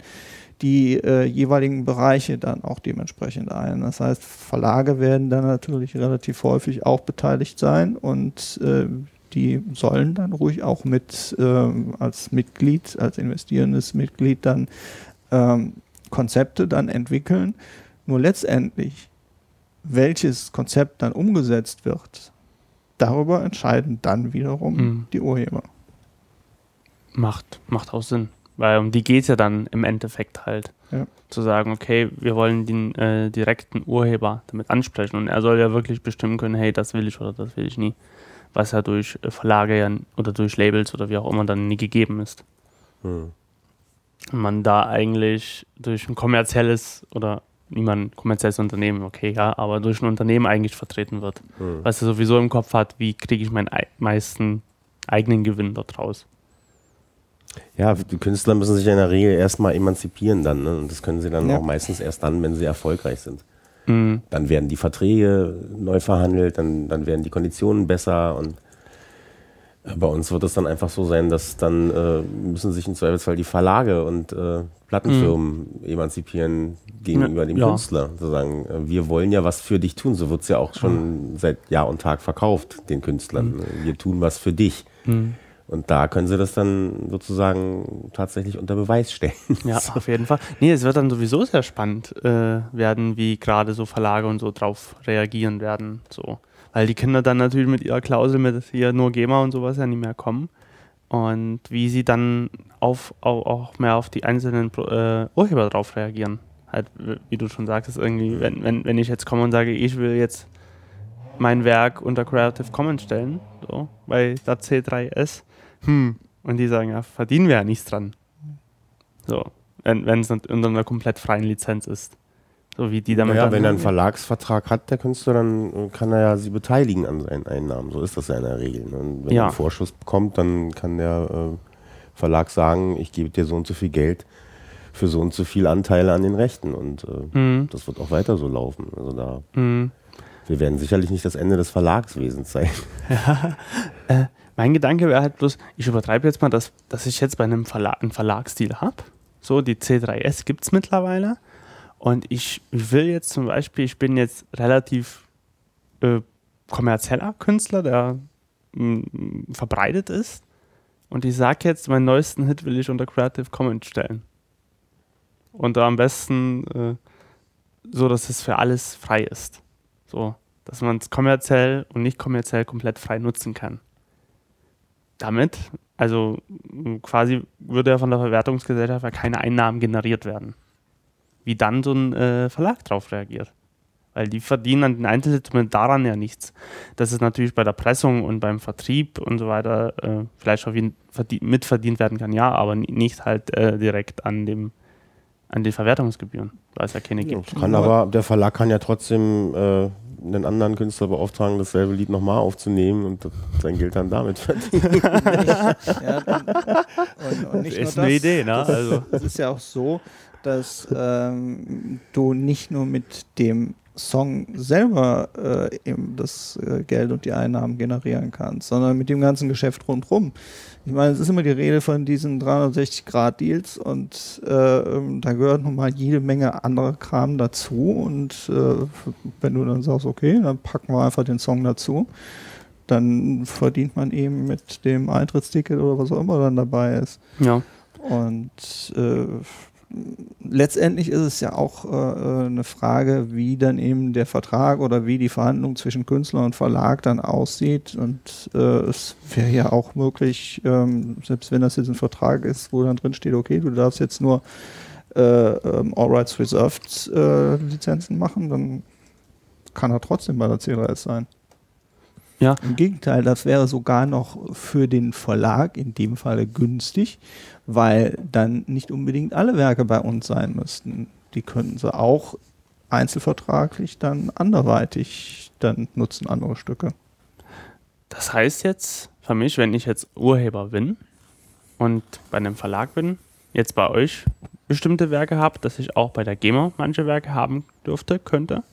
die äh, jeweiligen Bereiche dann auch dementsprechend ein. Das heißt, Verlage werden dann natürlich relativ häufig auch beteiligt sein und äh, die sollen dann ruhig auch mit äh, als Mitglied, als investierendes Mitglied dann ähm, Konzepte dann entwickeln. Nur letztendlich, welches Konzept dann umgesetzt wird, darüber entscheiden dann wiederum mhm. die Urheber. Macht, macht auch Sinn. Weil um die geht es ja dann im Endeffekt halt. Ja. Zu sagen, okay, wir wollen den äh, direkten Urheber damit ansprechen und er soll ja wirklich bestimmen können, hey, das will ich oder das will ich nie. Was ja durch äh, Verlage ja, oder durch Labels oder wie auch immer dann nie gegeben ist. Hm. Und man da eigentlich durch ein kommerzielles oder niemand kommerzielles Unternehmen, okay, ja, aber durch ein Unternehmen eigentlich vertreten wird. Hm. Was er sowieso im Kopf hat, wie kriege ich meinen meisten eigenen Gewinn dort raus. Ja, die Künstler müssen sich in der Regel erstmal emanzipieren dann. Ne? Und das können sie dann ja. auch meistens erst dann, wenn sie erfolgreich sind. Mhm. Dann werden die Verträge neu verhandelt, dann, dann werden die Konditionen besser und äh, bei uns wird es dann einfach so sein, dass dann äh, müssen sich im Zweifelsfall die Verlage und äh, Plattenfirmen mhm. emanzipieren gegenüber dem ja. Künstler. Sozusagen, äh, wir wollen ja was für dich tun. So wird es ja auch schon mhm. seit Jahr und Tag verkauft, den Künstlern. Mhm. Wir tun was für dich. Mhm. Und da können sie das dann sozusagen tatsächlich unter Beweis stellen. Ja, auf jeden Fall. Nee, es wird dann sowieso sehr spannend äh, werden, wie gerade so Verlage und so drauf reagieren werden. So. Weil die Kinder dann natürlich mit ihrer Klausel mit hier nur GEMA und sowas ja nicht mehr kommen. Und wie sie dann auf, auch, auch mehr auf die einzelnen äh, Urheber drauf reagieren. Halt, wie du schon sagtest, irgendwie, wenn, wenn, wenn ich jetzt komme und sage, ich will jetzt mein Werk unter Creative Commons stellen, so, bei der C3S, hm, und die sagen, ja, verdienen wir ja nichts dran. So, wenn es unter einer komplett freien Lizenz ist. So wie die damit. Ja, wenn er einen Verlagsvertrag hat, der Künstler, dann kann er ja sie beteiligen an seinen Einnahmen. So ist das ja in der Regel. Ne? Und wenn ja. er einen Vorschuss bekommt, dann kann der äh, Verlag sagen, ich gebe dir so und so viel Geld für so und so viel Anteile an den Rechten. Und äh, mhm. das wird auch weiter so laufen. Also da. Mhm. Wir werden sicherlich nicht das Ende des Verlagswesens sein. Ja, äh, mein Gedanke wäre halt bloß, ich übertreibe jetzt mal, dass, dass ich jetzt bei einem Verlag einen Verlagsstil habe. So, die C3S gibt es mittlerweile. Und ich will jetzt zum Beispiel, ich bin jetzt relativ äh, kommerzieller Künstler, der mh, mm, verbreitet ist. Und ich sage jetzt, meinen neuesten Hit will ich unter Creative Commons stellen. Und am besten äh, so, dass es für alles frei ist. So, dass man es kommerziell und nicht kommerziell komplett frei nutzen kann damit, also quasi würde ja von der Verwertungsgesellschaft ja keine Einnahmen generiert werden. Wie dann so ein äh, Verlag darauf reagiert. Weil die verdienen an den Einzeltiteln daran ja nichts. Dass es natürlich bei der Pressung und beim Vertrieb und so weiter äh, vielleicht jeden mitverdient werden kann, ja, aber nicht halt äh, direkt an dem an den Verwertungsgebühren, weil es ja keine gibt. Kann aber, der Verlag kann ja trotzdem äh, einen anderen Künstler beauftragen, dasselbe Lied nochmal aufzunehmen und sein Geld dann damit verdienen. ja, und, und nicht das ist eine das, Idee, ne? Also. Es ist ja auch so, dass ähm, du nicht nur mit dem Song selber äh, eben das äh, Geld und die Einnahmen generieren kannst, sondern mit dem ganzen Geschäft rundherum. Ich meine, es ist immer die Rede von diesen 360-Grad-Deals und äh, ähm, da gehört nochmal jede Menge anderer Kram dazu und äh, wenn du dann sagst, okay, dann packen wir einfach den Song dazu, dann verdient man eben mit dem Eintrittsticket oder was auch immer dann dabei ist. Ja. Und äh, letztendlich ist es ja auch äh, äh, eine Frage, wie dann eben der Vertrag oder wie die Verhandlung zwischen Künstler und Verlag dann aussieht. Und äh, es wäre ja auch möglich, ähm, selbst wenn das jetzt ein Vertrag ist, wo dann drin steht, okay, du darfst jetzt nur äh, ähm, All Rights Reserved äh, Lizenzen machen, dann kann er trotzdem bei der C3S sein. Ja. Im Gegenteil, das wäre sogar noch für den Verlag in dem Falle günstig, weil dann nicht unbedingt alle Werke bei uns sein müssten. Die könnten sie auch einzelvertraglich dann anderweitig dann nutzen, andere Stücke. Das heißt jetzt für mich, wenn ich jetzt Urheber bin und bei einem Verlag bin, jetzt bei euch bestimmte Werke habe, dass ich auch bei der GEMA manche Werke haben dürfte, könnte?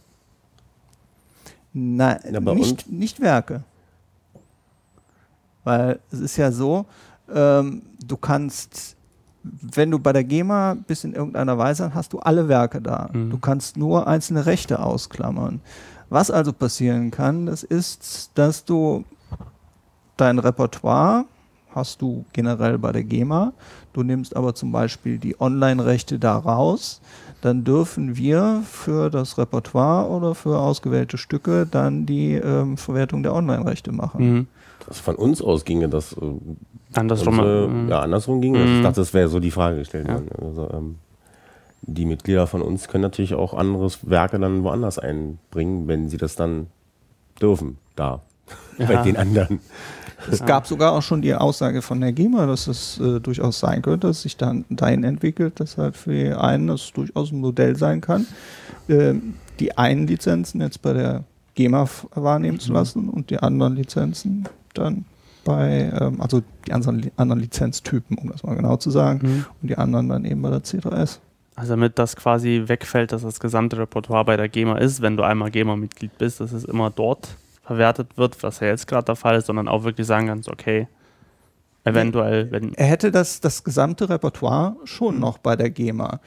Nein, Ja, nicht, nicht Werke. Weil es ist ja so, ähm, du kannst, wenn du bei der GEMA bist in irgendeiner Weise, dann hast du alle Werke da. Mhm. Du kannst nur einzelne Rechte ausklammern. Was also passieren kann, das ist, dass du dein Repertoire hast du generell bei der GEMA. Du nimmst aber zum Beispiel die Online-Rechte da raus. Dann dürfen wir für das Repertoire oder für ausgewählte Stücke dann die ähm, Verwertung der Online-Rechte machen. Mhm. Das von uns aus ginge das. Äh, Andersrum. unsere, mhm. ja, andersrum ginge das. Ich Mhm. dachte, das wäre so die Frage gestellt Ja. worden. Also, ähm, die Mitglieder von uns können natürlich auch anderes Werke dann woanders einbringen, wenn sie das dann dürfen, da. Bei Ja. den anderen. Es gab sogar auch schon die Aussage von der GEMA, dass es äh, durchaus sein könnte, dass sich dann dahin entwickelt, dass halt für die einen das durchaus ein Modell sein kann, ähm, die einen Lizenzen jetzt bei der GEMA wahrnehmen Mhm. zu lassen und die anderen Lizenzen dann bei, ähm, also die anderen, anderen Lizenztypen, um das mal genau zu sagen, Mhm. und die anderen dann eben bei der C3S. Also damit das quasi wegfällt, dass das gesamte Repertoire bei der GEMA ist, wenn du einmal GEMA-Mitglied bist, dass es immer dort verwertet wird, was ja jetzt gerade der Fall ist, sondern auch wirklich sagen kannst, okay, eventuell, wenn Er hätte das, das gesamte Repertoire schon noch bei der GEMA.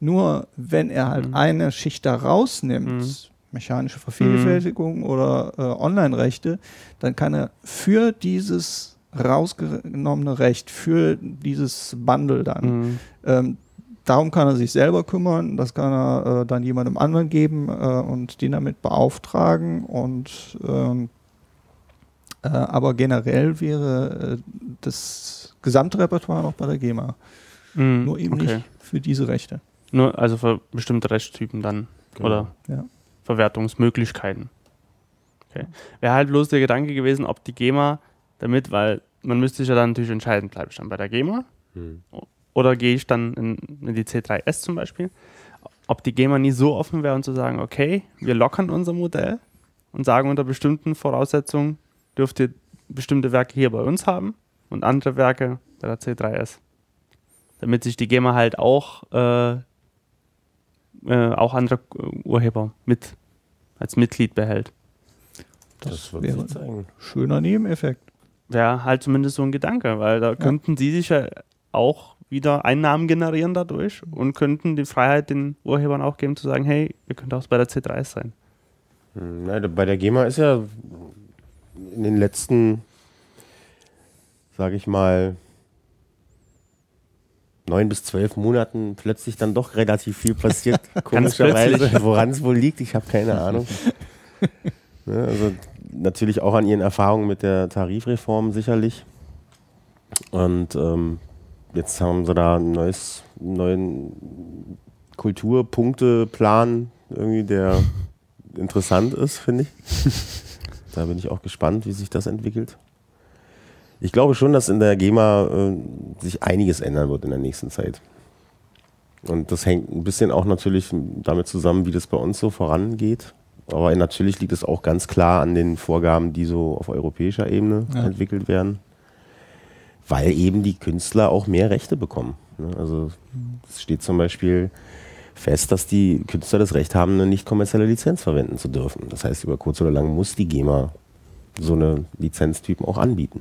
Nur wenn er halt Mhm. eine Schicht da rausnimmt, Mhm. Mechanische Vervielfältigung oder äh, Online-Rechte, dann kann er für dieses rausgenommene Recht, für dieses Bundle dann, Mhm. ähm, darum kann er sich selber kümmern, das kann er äh, dann jemandem anderen geben äh, und den damit beauftragen und ähm, äh, aber generell wäre äh, das gesamte Repertoire noch bei der GEMA. Mhm. Nur eben okay. nicht für diese Rechte. Nur also für bestimmte Rechtstypen dann Genau. oder Ja. Verwertungsmöglichkeiten. Okay. Wäre halt bloß der Gedanke gewesen, ob die GEMA damit, weil man müsste sich ja dann natürlich entscheiden, bleibe ich dann bei der GEMA Hm. oder gehe ich dann in, in die C3S zum Beispiel, ob die GEMA nie so offen wäre und zu sagen, okay, wir lockern unser Modell und sagen unter bestimmten Voraussetzungen dürft ihr bestimmte Werke hier bei uns haben und andere Werke bei der C3S. Damit sich die GEMA halt auch, äh, äh, auch andere Urheber mit als Mitglied behält. Das, wird wäre sich zeigen. schöner Nebeneffekt. Wäre halt zumindest so ein Gedanke, weil da könnten sie sich ja auch wieder Einnahmen generieren dadurch und könnten die Freiheit den Urhebern auch geben zu sagen, hey, ihr könnt auch bei der C3S sein. Hm, bei der GEMA ist ja in den letzten, sage ich mal, neun bis zwölf Monaten plötzlich dann doch relativ viel passiert. Komischerweise, woran es wohl liegt, ich habe keine Ahnung. Ne, also natürlich auch an ihren Erfahrungen mit der Tarifreform sicherlich. Und ähm, jetzt haben sie da einen neues, einen neuen Kulturpunkteplan, irgendwie, der interessant ist, finde ich. Da bin ich auch gespannt, wie sich das entwickelt. Ich glaube schon, dass in der GEMA äh, sich einiges ändern wird in der nächsten Zeit. Und das hängt ein bisschen auch natürlich damit zusammen, wie das bei uns so vorangeht. Aber natürlich liegt es auch ganz klar an den Vorgaben, die so auf europäischer Ebene Ja. entwickelt werden. Weil eben die Künstler auch mehr Rechte bekommen. ne? Also es steht zum Beispiel fest, dass die Künstler das Recht haben, eine nicht kommerzielle Lizenz verwenden zu dürfen. Das heißt, über kurz oder lang muss die GEMA so eine Lizenztypen auch anbieten.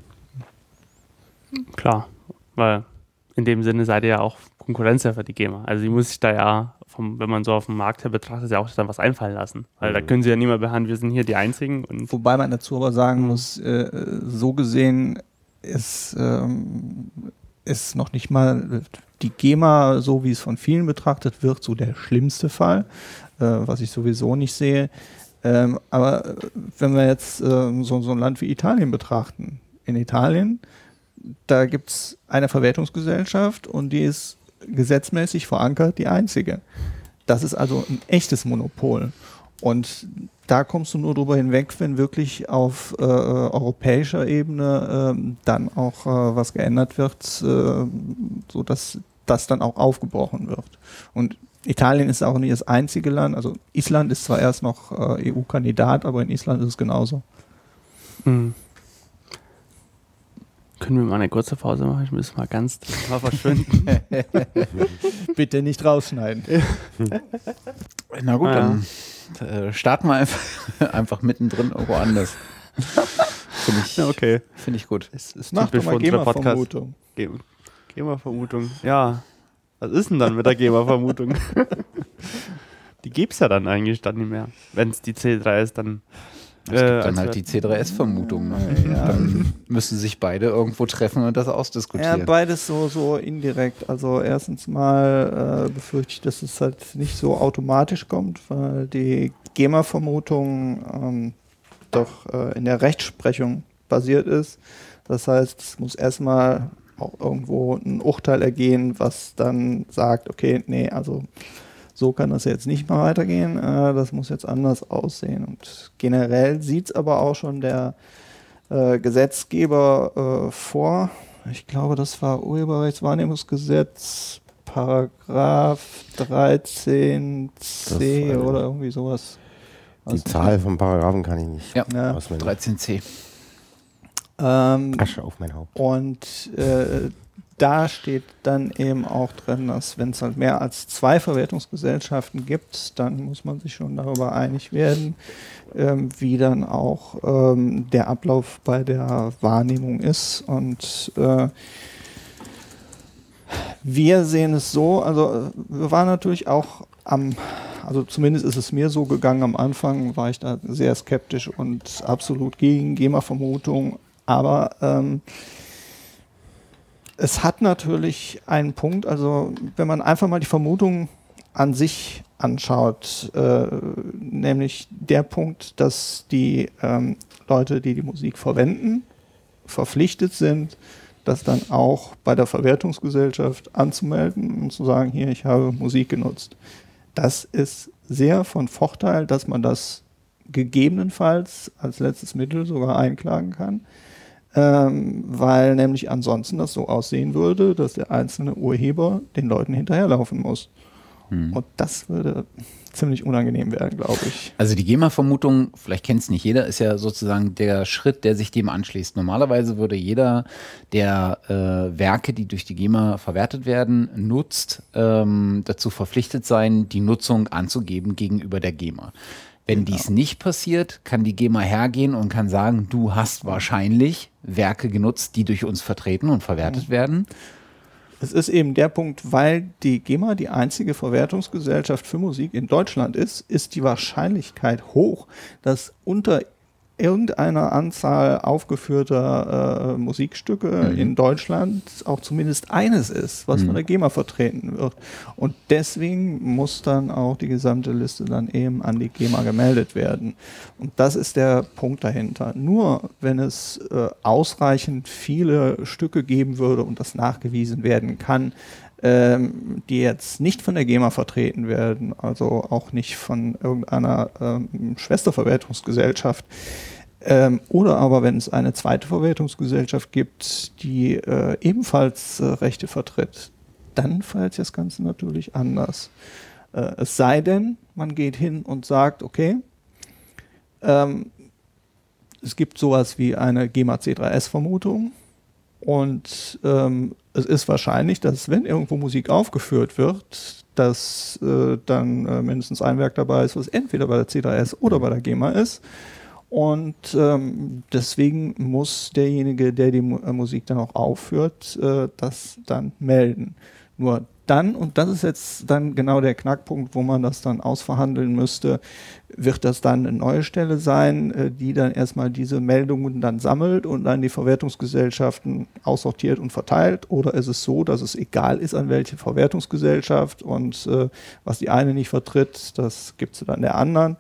Klar, weil in dem Sinne seid ihr ja auch Konkurrenz ja für die GEMA. Also die muss sich da ja, vom, wenn man so auf dem Markt her betrachtet, ja auch dann was einfallen lassen. Weil da Mhm. können sie ja niemand behandeln, wir sind hier die Einzigen Wobei man dazu aber sagen muss, äh, so gesehen ist, ähm, ist noch nicht mal die GEMA, so wie es von vielen betrachtet wird, so der schlimmste Fall, äh, was ich sowieso nicht sehe. Ähm, aber äh, wenn wir jetzt ähm, so, so ein Land wie Italien betrachten, in Italien, da gibt es eine Verwertungsgesellschaft und die ist gesetzmäßig verankert die einzige. Das ist also ein echtes Monopol. Und da kommst du nur drüber hinweg, wenn wirklich auf äh, europäischer Ebene ähm, dann auch äh, was geändert wird, äh, sodass das dann auch aufgebrochen wird. Und Italien ist auch nicht das einzige Land. Also Island ist zwar erst noch äh, EU-Kandidat, aber in Island ist es genauso. Mhm. Können wir mal eine kurze Pause machen? Ich muss mal ganz mal verschwinden. Bitte nicht rausschneiden. Na gut, Ah, dann äh, starten wir einfach, einfach mittendrin irgendwo anders. Finde ich, Ja, okay. find ich gut. Es, es macht Typisch doch mal für unsere Podcast. GEMA-Vermutung. Ge- GEMA-Vermutung. Ja. Was ist denn dann mit der GEMA-Vermutung? die gibt's ja dann eigentlich dann nicht mehr. Wenn es die C3 ist, dann. Es gibt dann halt die C3S-Vermutung. Ne? Ja. Dann müssen sich beide irgendwo treffen und das Ja, ausdiskutieren. beides so, so indirekt. Also erstens mal äh, befürchte ich, dass es halt nicht so automatisch kommt, weil die GEMA-Vermutung ähm, doch äh, in der Rechtsprechung basiert ist. Das heißt, es muss erstmal auch irgendwo ein Urteil ergehen, was dann sagt, okay, nee, also so kann das jetzt nicht mehr weitergehen, äh, das muss jetzt anders aussehen. Und generell sieht es aber auch schon der äh, Gesetzgeber äh, vor. Ich glaube, das war Urheberrechtswahrnehmungsgesetz, Paragraph 13c Das weiß ich oder irgendwie sowas. Die nicht. Zahl vom Paragraphen kann ich nicht. Ja. Ja. auswendig. 13c. Ähm, Asche auf mein Haupt. Und äh, da steht dann eben auch drin, dass wenn es halt mehr als zwei Verwertungsgesellschaften gibt, dann muss man sich schon darüber einig werden, ähm, wie dann auch ähm, der Ablauf bei der Wahrnehmung ist. Und äh, wir sehen es so, also äh, wir waren natürlich auch am, also zumindest ist es mir so gegangen, am Anfang war ich da sehr skeptisch und absolut gegen GEMA-Vermutung, aber ähm, es hat natürlich einen Punkt, also wenn man einfach mal die Vermutung an sich anschaut, äh, nämlich der Punkt, dass die ähm, Leute, die die Musik verwenden, verpflichtet sind, das dann auch bei der Verwertungsgesellschaft anzumelden und zu sagen, hier, ich habe Musik genutzt. Das ist sehr von Vorteil, dass man das gegebenenfalls als letztes Mittel sogar einklagen kann, ähm, weil nämlich ansonsten das so aussehen würde, dass der einzelne Urheber den Leuten hinterherlaufen muss. Hm. Und das würde ziemlich unangenehm werden, glaube ich. Also die GEMA-Vermutung, vielleicht kennt es nicht jeder, ist ja sozusagen der Schritt, der sich dem anschließt. Normalerweise würde jeder, der äh, Werke, die durch die GEMA verwertet werden, nutzt, ähm, dazu verpflichtet sein, die Nutzung anzugeben gegenüber der GEMA. Wenn dies nicht passiert, kann die GEMA hergehen und kann sagen, du hast wahrscheinlich Werke genutzt, die durch uns vertreten und verwertet werden. Es ist eben der Punkt, weil die GEMA die einzige Verwertungsgesellschaft für Musik in Deutschland ist, ist die Wahrscheinlichkeit hoch, dass unter irgendeiner Anzahl aufgeführter äh, Musikstücke Mhm. in Deutschland auch zumindest eines ist, was Mhm. von der GEMA vertreten wird. Und deswegen muss dann auch die gesamte Liste dann eben an die GEMA gemeldet werden. Und das ist der Punkt dahinter. Nur wenn es äh, ausreichend viele Stücke geben würde und das nachgewiesen werden kann, ähm, die jetzt nicht von der GEMA vertreten werden, also auch nicht von irgendeiner ähm, Schwesterverwertungsgesellschaft, ähm, oder aber wenn es eine zweite Verwertungsgesellschaft gibt, die äh, ebenfalls äh, Rechte vertritt, dann sich das Ganze natürlich anders. Äh, es sei denn, man geht hin und sagt, okay, ähm, es gibt sowas wie eine GEMA C3S-Vermutung und ähm, es ist wahrscheinlich, dass wenn irgendwo Musik aufgeführt wird, dass äh, dann äh, mindestens ein Werk dabei ist, was entweder bei der C3S oder bei der GEMA ist. Und ähm, deswegen muss derjenige, der die Mu äh, Musik dann auch aufführt, äh, das dann melden. Nur dann, und das ist jetzt dann genau der Knackpunkt, wo man das dann ausverhandeln müsste, wird das dann eine neue Stelle sein, äh, die dann erstmal diese Meldungen dann sammelt und dann die Verwertungsgesellschaften aussortiert und verteilt? Oder ist es so, dass es egal ist, an welche Verwertungsgesellschaft und äh, was die eine nicht vertritt, das gibt es dann der anderen?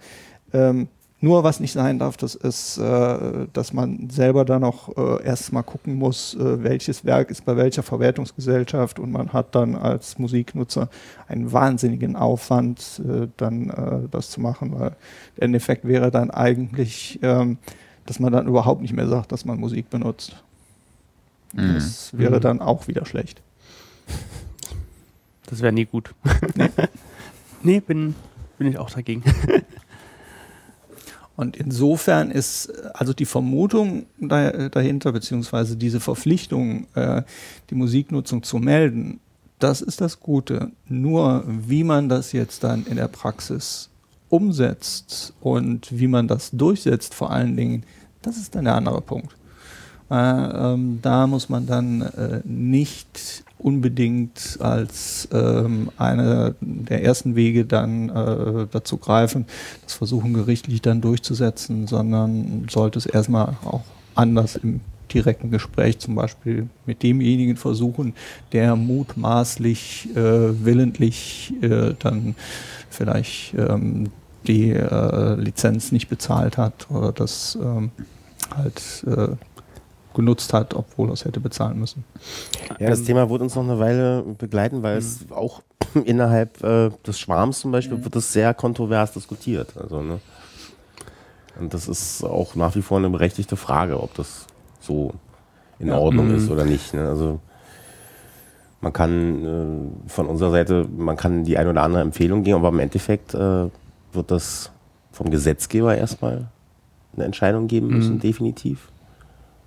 Ähm, nur was nicht sein darf, das ist, äh, dass man selber dann auch äh, erst mal gucken muss, äh, welches Werk ist bei welcher Verwertungsgesellschaft und man hat dann als Musiknutzer einen wahnsinnigen Aufwand, äh, dann äh, das zu machen, weil der Effekt wäre dann eigentlich, ähm, dass man dann überhaupt nicht mehr sagt, dass man Musik benutzt. Mhm. Das wäre Mhm. dann auch wieder schlecht. Das wäre nie gut. nee, bin, bin ich auch dagegen. Und insofern ist also die Vermutung dahinter, beziehungsweise diese Verpflichtung, äh, die Musiknutzung zu melden, das ist das Gute. Nur wie man das jetzt dann in der Praxis umsetzt und wie man das durchsetzt, vor allen Dingen, das ist dann der andere Punkt. Äh, ähm, da muss man dann äh, nicht unbedingt als ähm, eine der ersten Wege dann äh, dazu greifen, das versuchen gerichtlich dann durchzusetzen, sondern sollte es erstmal auch anders im direkten Gespräch zum Beispiel mit demjenigen versuchen, der mutmaßlich äh, willentlich äh, dann vielleicht ähm, die äh, Lizenz nicht bezahlt hat oder das ähm, halt äh, genutzt hat, obwohl er es hätte bezahlen müssen. Ja, das ähm, Thema wird uns noch eine Weile begleiten, weil es mhm. auch innerhalb äh, des Schwarms zum Beispiel mhm. wird es sehr kontrovers diskutiert. Also, ne? Und das ist auch nach wie vor eine berechtigte Frage, ob das so in ja. Ordnung mhm. ist oder nicht. Ne? Also man kann äh, von unserer Seite, man kann die ein oder andere Empfehlung geben, aber im Endeffekt äh, wird das vom Gesetzgeber erstmal eine Entscheidung geben müssen, mhm. definitiv.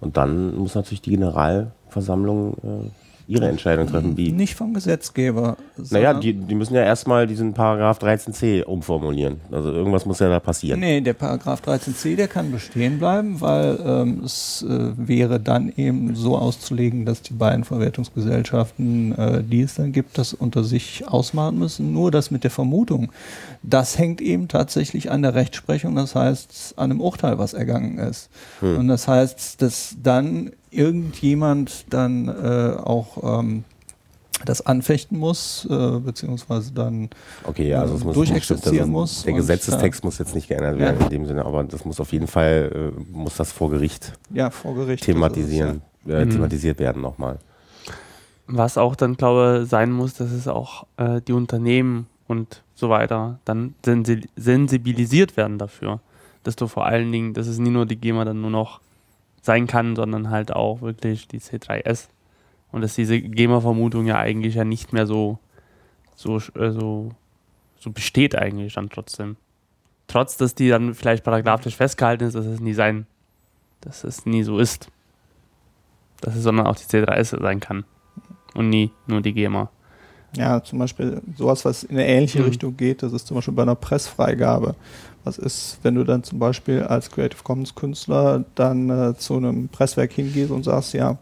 Und dann muss natürlich die Generalversammlung äh, ihre Entscheidung treffen. Wie Nicht vom Gesetzgeber. Naja, die, die müssen ja erstmal diesen Paragraph 13c umformulieren. Also irgendwas muss ja da passieren. Nee, der Paragraph 13c, der kann bestehen bleiben, weil ähm, es äh, wäre dann eben so auszulegen, dass die beiden Verwertungsgesellschaften, äh, die es dann gibt, das unter sich ausmachen müssen. Nur das mit der Vermutung, das hängt eben tatsächlich an der Rechtsprechung, das heißt an einem Urteil, was ergangen ist. Hm. Und das heißt, dass dann irgendjemand dann äh, auch ähm, das anfechten muss, äh, beziehungsweise dann okay, ja, also es muss, durchexerzieren muss. Der Gesetzestext muss jetzt nicht geändert werden ja. in dem Sinne, aber das muss auf jeden Fall, äh, muss das vor Gericht, ja, vor Gericht thematisieren, es, ja. äh, mhm. thematisiert werden nochmal. Was auch dann, glaube ich, sein muss, dass es auch äh, die Unternehmen und so weiter dann sensibilisiert werden dafür. Dass du vor allen Dingen, dass es nie nur die GEMA dann nur noch sein kann, sondern halt auch wirklich die C3S. Und dass diese GEMA-Vermutung ja eigentlich ja nicht mehr so, so, äh, so, so besteht eigentlich dann trotzdem. Trotz, dass die dann vielleicht paragrafisch festgehalten ist, dass es nie sein, dass es nie so ist. Dass es sondern auch die C3S sein kann. Und nie nur die GEMA. Ja, zum Beispiel sowas, was in eine ähnliche mhm. Richtung geht, das ist zum Beispiel bei einer Pressfreigabe. Was ist, wenn du dann zum Beispiel als Creative Commons Künstler dann äh, zu einem Presswerk hingehst und sagst, ja,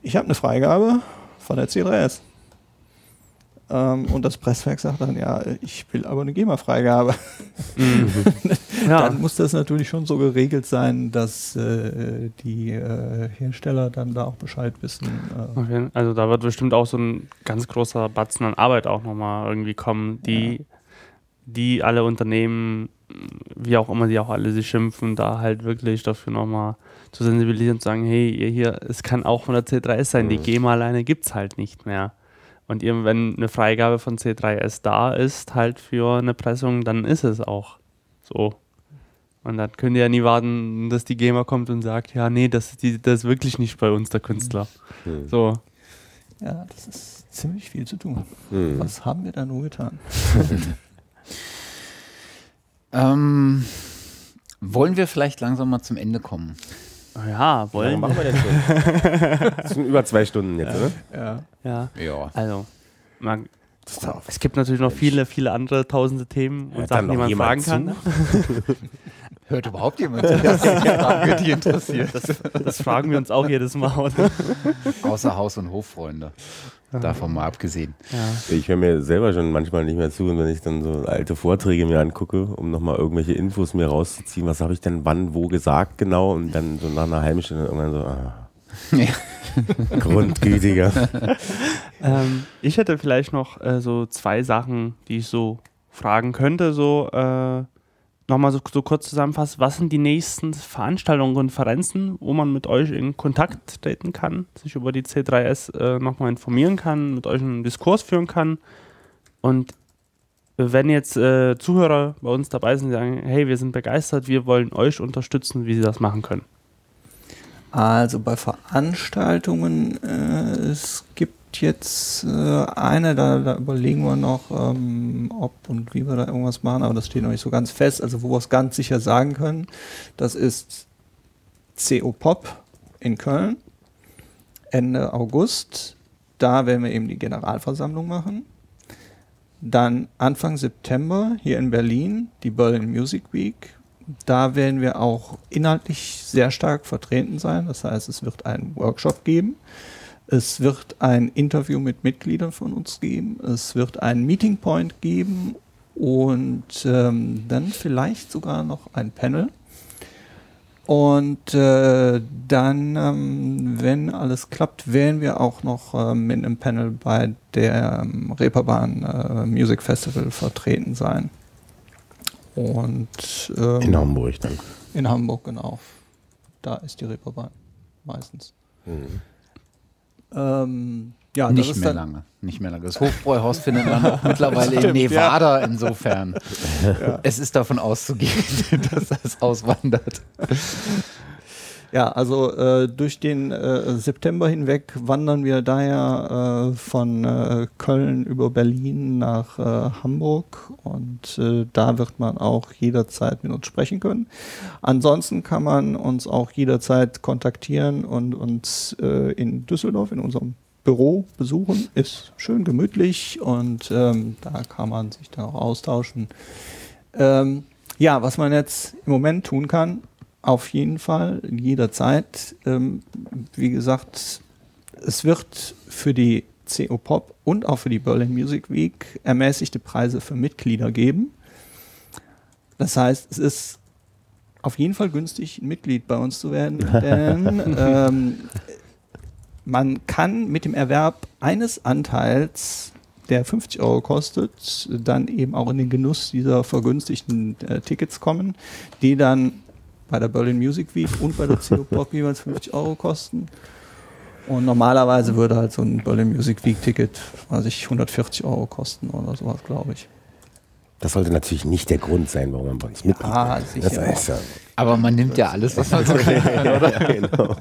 ich habe eine Freigabe von der C3S. Ähm, und das Presswerk sagt dann, ja, ich will aber eine GEMA-Freigabe. Mhm. ja. Dann muss das natürlich schon so geregelt sein, dass äh, die äh, Hersteller dann da auch Bescheid wissen. Äh. Okay. Also da wird bestimmt auch so ein ganz großer Batzen an Arbeit auch nochmal irgendwie kommen, die ja die alle Unternehmen, wie auch immer die auch alle sich schimpfen, da halt wirklich dafür nochmal zu sensibilisieren und zu sagen, hey, ihr hier, es kann auch von der C3S sein, die mhm. GEMA alleine gibt es halt nicht mehr. Und ihr, wenn eine Freigabe von C3S da ist, halt für eine Pressung, dann ist es auch so. Und dann könnt ihr ja nie warten, dass die GEMA kommt und sagt, ja, nee, das, die, das ist wirklich nicht bei uns, der Künstler. Mhm. So. Ja, das ist ziemlich viel zu tun. Mhm. Was haben wir da nur getan? Ähm, wollen wir vielleicht langsam mal zum Ende kommen? Ja, wollen. Ja, machen wir denn schon? das sind über zwei Stunden jetzt, ja. oder? Ja. ja. ja. Also, man, es gibt natürlich noch viele, viele andere tausende Themen und Sachen, die man fragen zu? kann. Hört überhaupt jemand zu, dass Frage, die interessiert? Das, das, fragen wir uns auch jedes Mal, oder? Außer Haus- und Hoffreunde. Davon mal abgesehen. Ja. Ich höre mir selber schon manchmal nicht mehr zu, wenn ich dann so alte Vorträge mir angucke, um nochmal irgendwelche Infos mir rauszuziehen. Was habe ich denn wann, wo gesagt genau? Und dann so nach einer halben Stunde irgendwann so, ah. Ja. Grundgütiger. ähm, ich hätte vielleicht noch äh, so zwei Sachen, die ich so fragen könnte. So, äh, nochmal so, so kurz zusammenfassen, was sind die nächsten Veranstaltungen, Konferenzen, wo man mit euch in Kontakt treten kann, sich über die C3S äh, nochmal informieren kann, mit euch einen Diskurs führen kann. Und wenn jetzt äh, Zuhörer bei uns dabei sind, die sagen, hey, wir sind begeistert, wir wollen euch unterstützen, wie sie das machen können. Also bei Veranstaltungen, äh, es gibt jetzt äh, eine, da, da überlegen wir noch, ähm, ob und wie wir da irgendwas machen, aber das steht noch nicht so ganz fest. Also wo wir es ganz sicher sagen können, das ist CO Pop in Köln Ende August. Da werden wir eben die Generalversammlung machen. Dann Anfang September hier in Berlin die Berlin Music Week. Da werden wir auch inhaltlich sehr stark vertreten sein. Das heißt, es wird einen Workshop geben. Es wird ein Interview mit Mitgliedern von uns geben. Es wird einen Meeting Point geben und ähm, dann vielleicht sogar noch ein Panel. Und äh, dann, ähm, wenn alles klappt, werden wir auch noch ähm, mit einem Panel bei der ähm, Reeperbahn äh, Music Festival vertreten sein. Und ähm, In Hamburg dann. in Hamburg, genau. Da ist die Reeperbahn meistens. Mhm. Ähm, ja, nicht das ist mehr dann, lange. Nicht mehr lange. Das Hofbräuhaus findet man auch mittlerweile in Nevada insofern. Es ist davon auszugehen, dass das auswandert. Ja, also äh, durch den äh, September hinweg wandern wir daher äh, von äh, Köln über Berlin nach äh, Hamburg und äh, da wird man auch jederzeit mit uns sprechen können. Ansonsten kann man uns auch jederzeit kontaktieren und uns in Düsseldorf in unserem Büro besuchen. Ist schön gemütlich und ähm, da kann man sich dann auch austauschen. Ähm, ja, was man jetzt im Moment tun kann, auf jeden Fall, jederzeit. Ähm, wie gesagt, es wird für die CO Pop und auch für die Berlin Music Week ermäßigte Preise für Mitglieder geben. Das heißt, es ist auf jeden Fall günstig, ein Mitglied bei uns zu werden, denn ähm, man kann mit dem Erwerb eines Anteils, der 50 Euro kostet, dann eben auch in den Genuss dieser vergünstigten äh, Tickets kommen, die dann bei der Berlin Music Week und bei der CO Pop jeweils 50 Euro kosten. Und normalerweise würde halt so ein Berlin Music Week Ticket, weiß ich, 140 Euro kosten oder sowas, glaube ich. Das sollte natürlich nicht der Grund sein, warum man bei uns Mitglied Ah, sicher. Das ist ja, Aber man nimmt ja alles, was man so kann, oder? genau.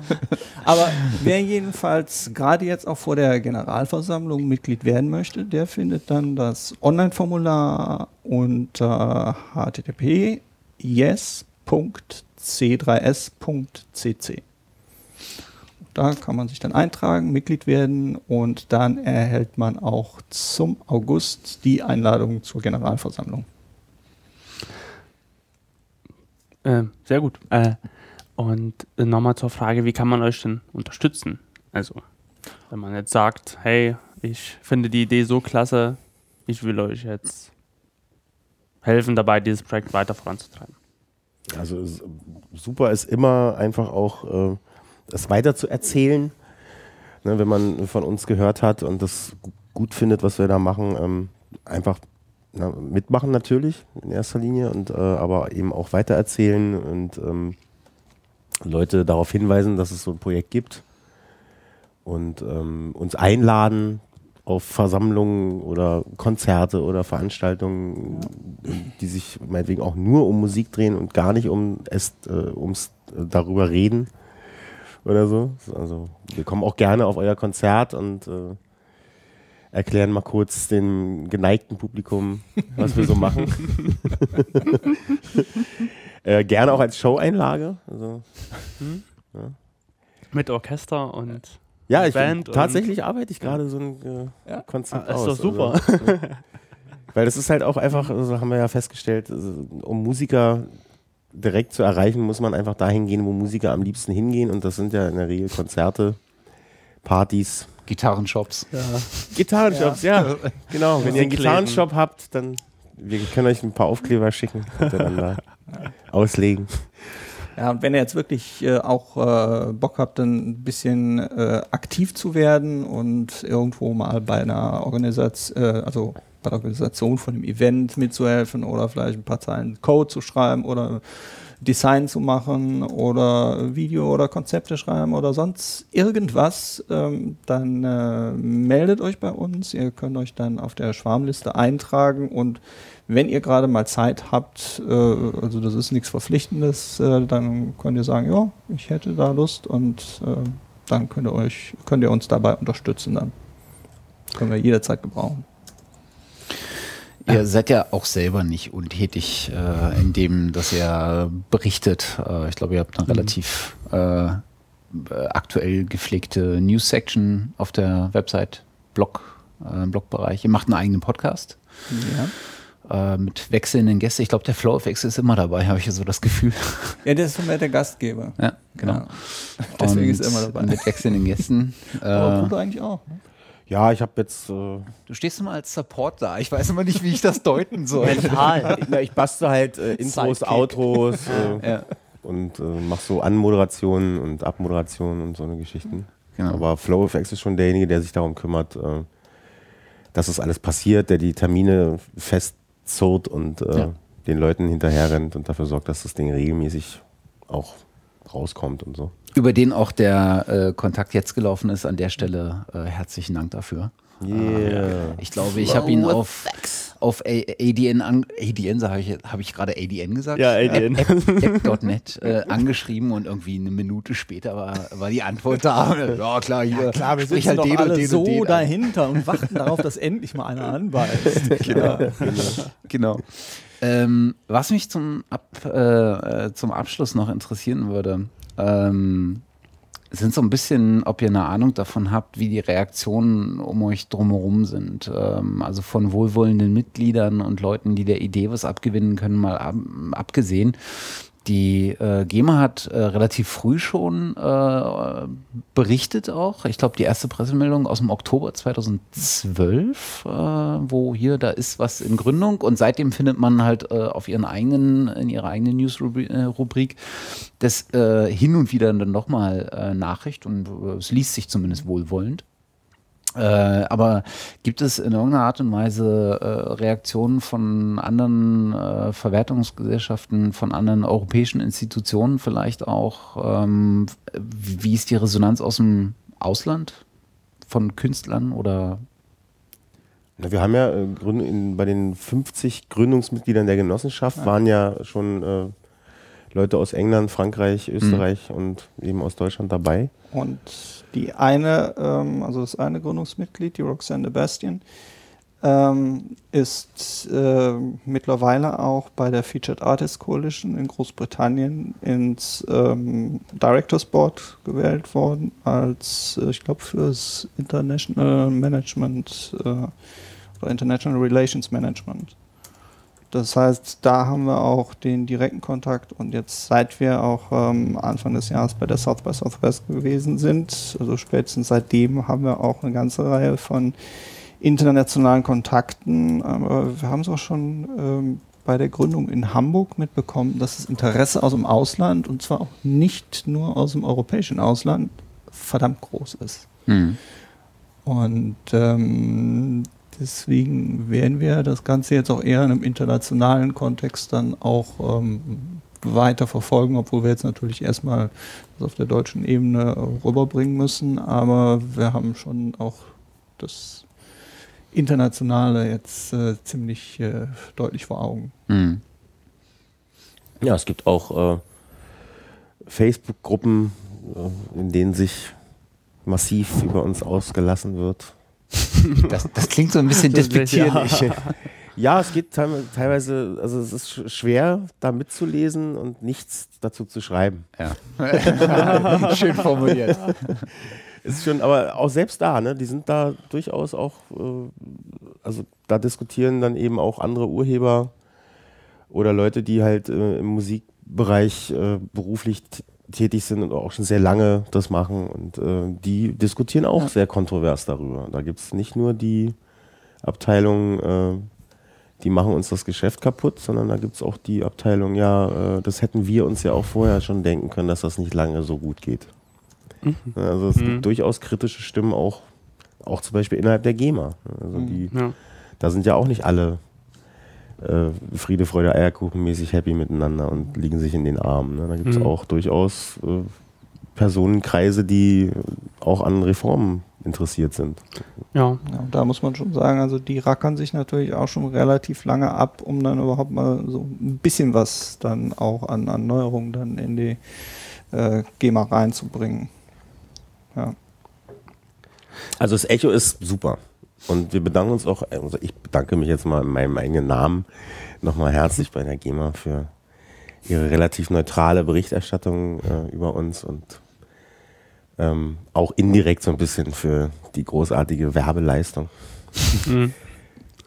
Aber wer jedenfalls gerade jetzt auch vor der Generalversammlung Mitglied werden möchte, der findet dann das Online-Formular unter http yes.c3s.cc. Da kann man sich dann eintragen, Mitglied werden und dann erhält man auch zum August die Einladung zur Generalversammlung. Äh, sehr gut. Äh, und nochmal zur Frage, wie kann man euch denn unterstützen? Also, wenn man jetzt sagt, hey, ich finde die Idee so klasse, ich will euch jetzt helfen dabei, dieses Projekt weiter voranzutreiben. Also super ist immer einfach auch äh, es weiter zu erzählen. Ne, wenn man von uns gehört hat und das gu- gut findet, was wir da machen, ähm, einfach na, mitmachen natürlich in erster Linie und äh, aber eben auch weitererzählen und ähm, Leute darauf hinweisen, dass es so ein Projekt gibt und ähm, uns einladen auf Versammlungen oder Konzerte oder Veranstaltungen, die sich meinetwegen auch nur um Musik drehen und gar nicht um es äh, ums äh, darüber reden oder so. Also wir kommen auch gerne auf euer Konzert und äh, erklären mal kurz dem geneigten Publikum, was wir so machen. äh, gerne auch als Show-Einlage. Also, Mit Orchester und ja, ich, Band tatsächlich arbeite ich gerade so ein äh, Ja. Konzept Ah, ist aus. doch super. Also, weil das ist halt auch einfach, also haben wir ja festgestellt, also, um Musiker direkt zu erreichen, muss man einfach dahin gehen, wo Musiker am liebsten hingehen und das sind ja in der Regel Konzerte, Partys, Gitarrenshops. Gitarrenshops, ja. Genau, wenn ihr einen. Gitarrenshop habt, dann wir können euch ein paar Aufkleber schicken und dann da auslegen. Ja, und wenn ihr jetzt wirklich äh, auch äh, Bock habt, dann ein bisschen äh, aktiv zu werden und irgendwo mal bei einer Organisation, äh, also bei der Organisation von einem Event mitzuhelfen oder vielleicht ein paar Zeilen Code zu schreiben oder Design zu machen oder Video oder Konzepte schreiben oder sonst irgendwas, ähm, dann äh, meldet euch bei uns. Ihr könnt euch dann auf der Schwarmliste eintragen und wenn ihr gerade mal Zeit habt, äh, also das ist nichts Verpflichtendes, äh, dann könnt ihr sagen, ja, ich hätte da Lust und äh, dann könnt ihr euch, könnt ihr uns dabei unterstützen dann. können wir jederzeit gebrauchen. Ihr seid ja auch selber nicht untätig, äh, in dem, dass ihr berichtet. Äh, ich glaube, ihr habt eine relativ äh, aktuell gepflegte News-Section auf der Website, Blog, äh, Blogbereich. Ihr macht einen eigenen Podcast Ja. Äh, mit wechselnden Gästen. Ich glaube, der Flow of X ist immer dabei, habe ich so das Gefühl. Ja, der ist mich der Gastgeber. ja, genau. Ja. Deswegen Und ist er immer dabei. Mit wechselnden Gästen. Aber Äh, Pluto eigentlich auch. ne? Ja, ich habe jetzt. Äh, du stehst immer als Support da. Ich weiß immer nicht, wie ich das deuten soll. Mental. ich bastel halt äh, Intros, Sidekick. Outros äh, ja, und äh, mach so Anmoderationen und Abmoderationen und so eine Geschichten. genau. Aber FlowFX ist schon derjenige, der sich darum kümmert, äh, dass das alles passiert, der die Termine festzurrt und äh, Ja. den Leuten hinterher rennt und dafür sorgt, dass das Ding regelmäßig auch rauskommt und so. über den auch der äh, Kontakt jetzt gelaufen ist. An der Stelle äh, herzlichen Dank dafür. Yeah. Ich glaube, ich habe ihn auf, auf ADN, an, ADN habe ich, hab ich gerade ADN gesagt? Ja, ADN. App- App.net äh, angeschrieben und irgendwie eine Minute später war, war die Antwort da. Ja, klar, hier. Klar, wir sprich sitzen doch den und alle den so und den an. dahinter und warten darauf, dass endlich mal einer anbeißt. Genau. genau. Ähm, was mich zum, Ab, äh, äh, zum Abschluss noch interessieren würde, ähm, sind so ein bisschen, ob ihr eine Ahnung davon habt, wie die Reaktionen um euch drumherum sind. Ähm, also von wohlwollenden Mitgliedern und Leuten, die der Idee was abgewinnen können, mal ab, abgesehen. Die äh, GEMA hat äh, relativ früh schon äh, berichtet auch. Ich glaube, die erste Pressemeldung aus dem Oktober 2012, äh, wo hier, da ist was in Gründung und seitdem findet man halt äh, auf ihren eigenen, in ihrer eigenen News-Rubrik das äh, hin und wieder dann nochmal äh, Nachricht und äh, es liest sich zumindest wohlwollend. Äh, aber gibt es in irgendeiner Art und Weise äh, Reaktionen von anderen äh, Verwertungsgesellschaften, von anderen europäischen Institutionen vielleicht auch? Ähm, wie ist die Resonanz aus dem Ausland von Künstlern oder? Na, wir haben ja äh, Gründ- in, bei den 50 Gründungsmitgliedern der Genossenschaft waren ja schon äh, Leute aus England, Frankreich, Österreich und eben aus Deutschland dabei. Und die eine, ähm, also das eine Gründungsmitglied, die Roxanne Bastian, ähm, ist äh, mittlerweile auch bei der Featured Artist Coalition in Großbritannien ins ähm, Directors Board gewählt worden, als, äh, ich glaube, fürs International Management äh, oder International Relations Management. Das heißt, da haben wir auch den direkten Kontakt und jetzt, seit wir auch ähm, Anfang des Jahres bei der South by Southwest gewesen sind, also spätestens seitdem haben wir auch eine ganze Reihe von internationalen Kontakten. Aber wir haben es auch schon ähm, bei der Gründung in Hamburg mitbekommen, dass das Interesse aus dem Ausland und zwar auch nicht nur aus dem europäischen Ausland verdammt groß ist. Hm. Und ähm, deswegen werden wir das Ganze jetzt auch eher in einem internationalen Kontext dann auch ähm, weiter verfolgen, obwohl wir jetzt natürlich erstmal das auf der deutschen Ebene rüberbringen müssen. Aber wir haben schon auch das Internationale jetzt äh, ziemlich äh, deutlich vor Augen. Hm. Ja, es gibt auch äh, Facebook-Gruppen, äh, in denen sich massiv über uns ausgelassen wird. Das, das klingt so ein bisschen despektierlich. ja. Ja, es geht teil- teilweise, also es ist sch- schwer, da mitzulesen und nichts dazu zu schreiben. Ja. Schön formuliert. Ist schon, aber auch selbst da, ne, die sind da durchaus auch, äh, also da diskutieren dann eben auch andere Urheber oder Leute, die halt äh, im Musikbereich äh, beruflich tätig sind und auch schon sehr lange das machen und äh, die diskutieren auch sehr kontrovers darüber. Da gibt es nicht nur die Abteilung, äh, die machen uns das Geschäft kaputt, sondern da gibt es auch die Abteilung, ja, äh, das hätten wir uns ja auch vorher schon denken können, dass das nicht lange so gut geht. Also es Mhm. gibt durchaus kritische Stimmen auch, auch zum Beispiel innerhalb der GEMA. Also die, Ja. da sind ja auch nicht alle äh, Friede, Freude, Eierkuchen mäßig happy miteinander und liegen sich in den Armen. Ne? Da gibt es Mhm. auch durchaus äh, Personenkreise, die auch an Reformen interessiert sind. ja. Ja, und da muss man schon sagen, also die rackern sich natürlich auch schon relativ lange ab, um dann überhaupt mal so ein bisschen was dann auch an, an Neuerungen dann in die äh, GEMA reinzubringen. Ja. Also das Echo ist super. Und wir bedanken uns auch, also ich bedanke mich jetzt mal in meinem eigenen Namen nochmal herzlich bei der GEMA für ihre relativ neutrale Berichterstattung äh, über uns und ähm, auch indirekt so ein bisschen für die großartige Werbeleistung. Mhm.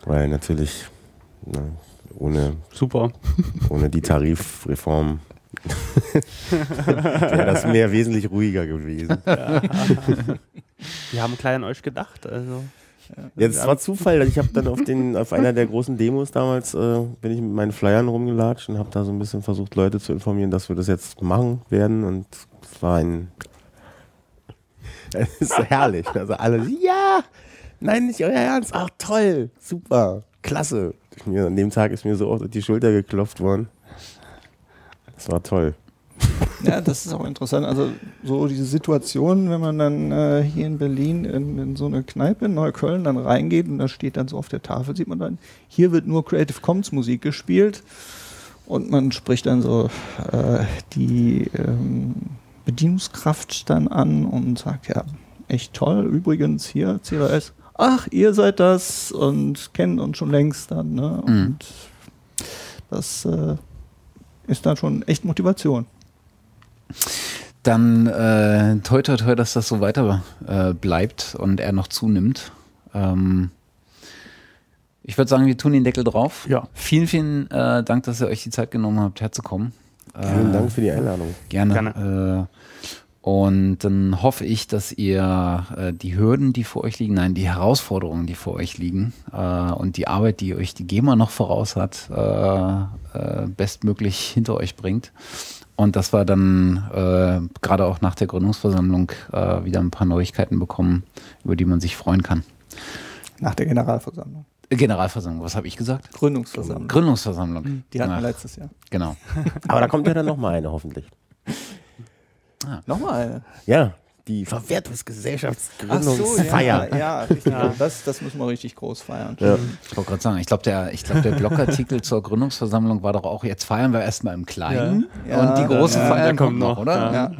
Weil natürlich ne, ohne, Super. ohne die Tarifreform wäre das Meer wesentlich ruhiger gewesen. Wir haben klein an euch gedacht. Also. Jetzt war Zufall, ich habe dann auf den auf einer der großen Demos damals äh, bin ich mit meinen Flyern rumgelatscht und habe da so ein bisschen versucht Leute zu informieren, dass wir das jetzt machen werden und es war ein es ist herrlich, also alle ja, nein nicht euer Ernst, ach toll, super, klasse. Mir, an dem Tag ist mir so oft die Schulter geklopft worden. Das war toll. Ja, das ist auch interessant. Also so diese Situation, wenn man dann äh, hier in Berlin in, in, so eine Kneipe in Neukölln dann reingeht und da steht dann so auf der Tafel, sieht man dann, hier wird nur Creative Commons Musik gespielt und man spricht dann so äh, die ähm, Bedienungskraft dann an und sagt, ja, echt toll, übrigens hier CRS, ach, ihr seid das und kennt uns schon längst dann. Ne? Und Mhm. das äh, ist dann schon echt Motivation. Dann äh, toi toi toi, dass das so weiter äh, bleibt und er noch zunimmt. Ähm, ich würde sagen, wir tun den Deckel drauf. Ja. Vielen, vielen äh, Dank, dass ihr euch die Zeit genommen habt, herzukommen. Vielen Äh, Dank für die Einladung. Gerne. Gerne. Äh, und dann hoffe ich, dass ihr äh, die Hürden, die vor euch liegen, nein, die Herausforderungen, die vor euch liegen äh, und die Arbeit, die euch die GEMA noch voraus hat, äh, äh, bestmöglich hinter euch bringt. Und dass wir dann äh, gerade auch nach der Gründungsversammlung äh, wieder ein paar Neuigkeiten bekommen, über die man sich freuen kann. Nach der Generalversammlung. Äh, Generalversammlung, was habe ich gesagt? Gründungsversammlung. Gründungsversammlung. Die hatten wir letztes Jahr. Genau. Aber da kommt ja dann nochmal eine hoffentlich. Nochmal eine. Ja, die Verwertungsgesellschaftsgründungsfeier. ja, ja, richtig. Das, das müssen wir richtig groß feiern. Ja. Ich wollte gerade sagen, ich glaube, der, ich glaub, der Blogartikel zur Gründungsversammlung war doch auch, jetzt feiern wir erstmal im Kleinen Ja. und die Ja, großen ja, Feiern der kommen kommt noch, noch, oder? Ja.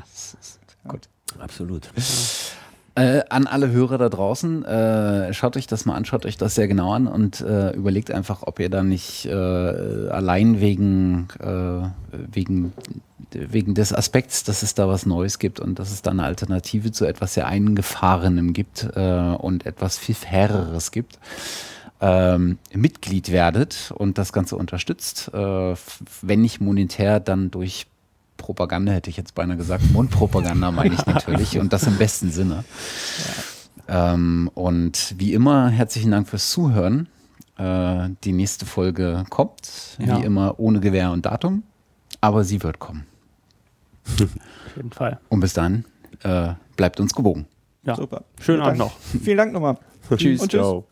Gut. Absolut. Äh, an alle Hörer da draußen, äh, schaut euch das mal an, schaut euch das sehr genau an und äh, überlegt einfach, ob ihr da nicht äh, allein wegen, äh, wegen, wegen des Aspekts, dass es da was Neues gibt und dass es da eine Alternative zu etwas sehr Eingefahrenem gibt äh, und etwas viel faireres gibt, ähm, Mitglied werdet und das Ganze unterstützt, wenn nicht monetär, dann durch Propaganda hätte ich jetzt beinahe gesagt. Mundpropaganda meine ich natürlich und das im besten Sinne. Ähm, und wie immer, herzlichen Dank fürs Zuhören. Äh, die nächste Folge kommt, Ja. wie immer ohne Gewehr und Datum, aber sie wird kommen. Auf jeden Fall. Und bis dann, äh, bleibt uns gewogen. Ja. Super. Schönen Abend Dank. noch. Vielen Dank nochmal. Tschüss. Und tschüss. Ciao.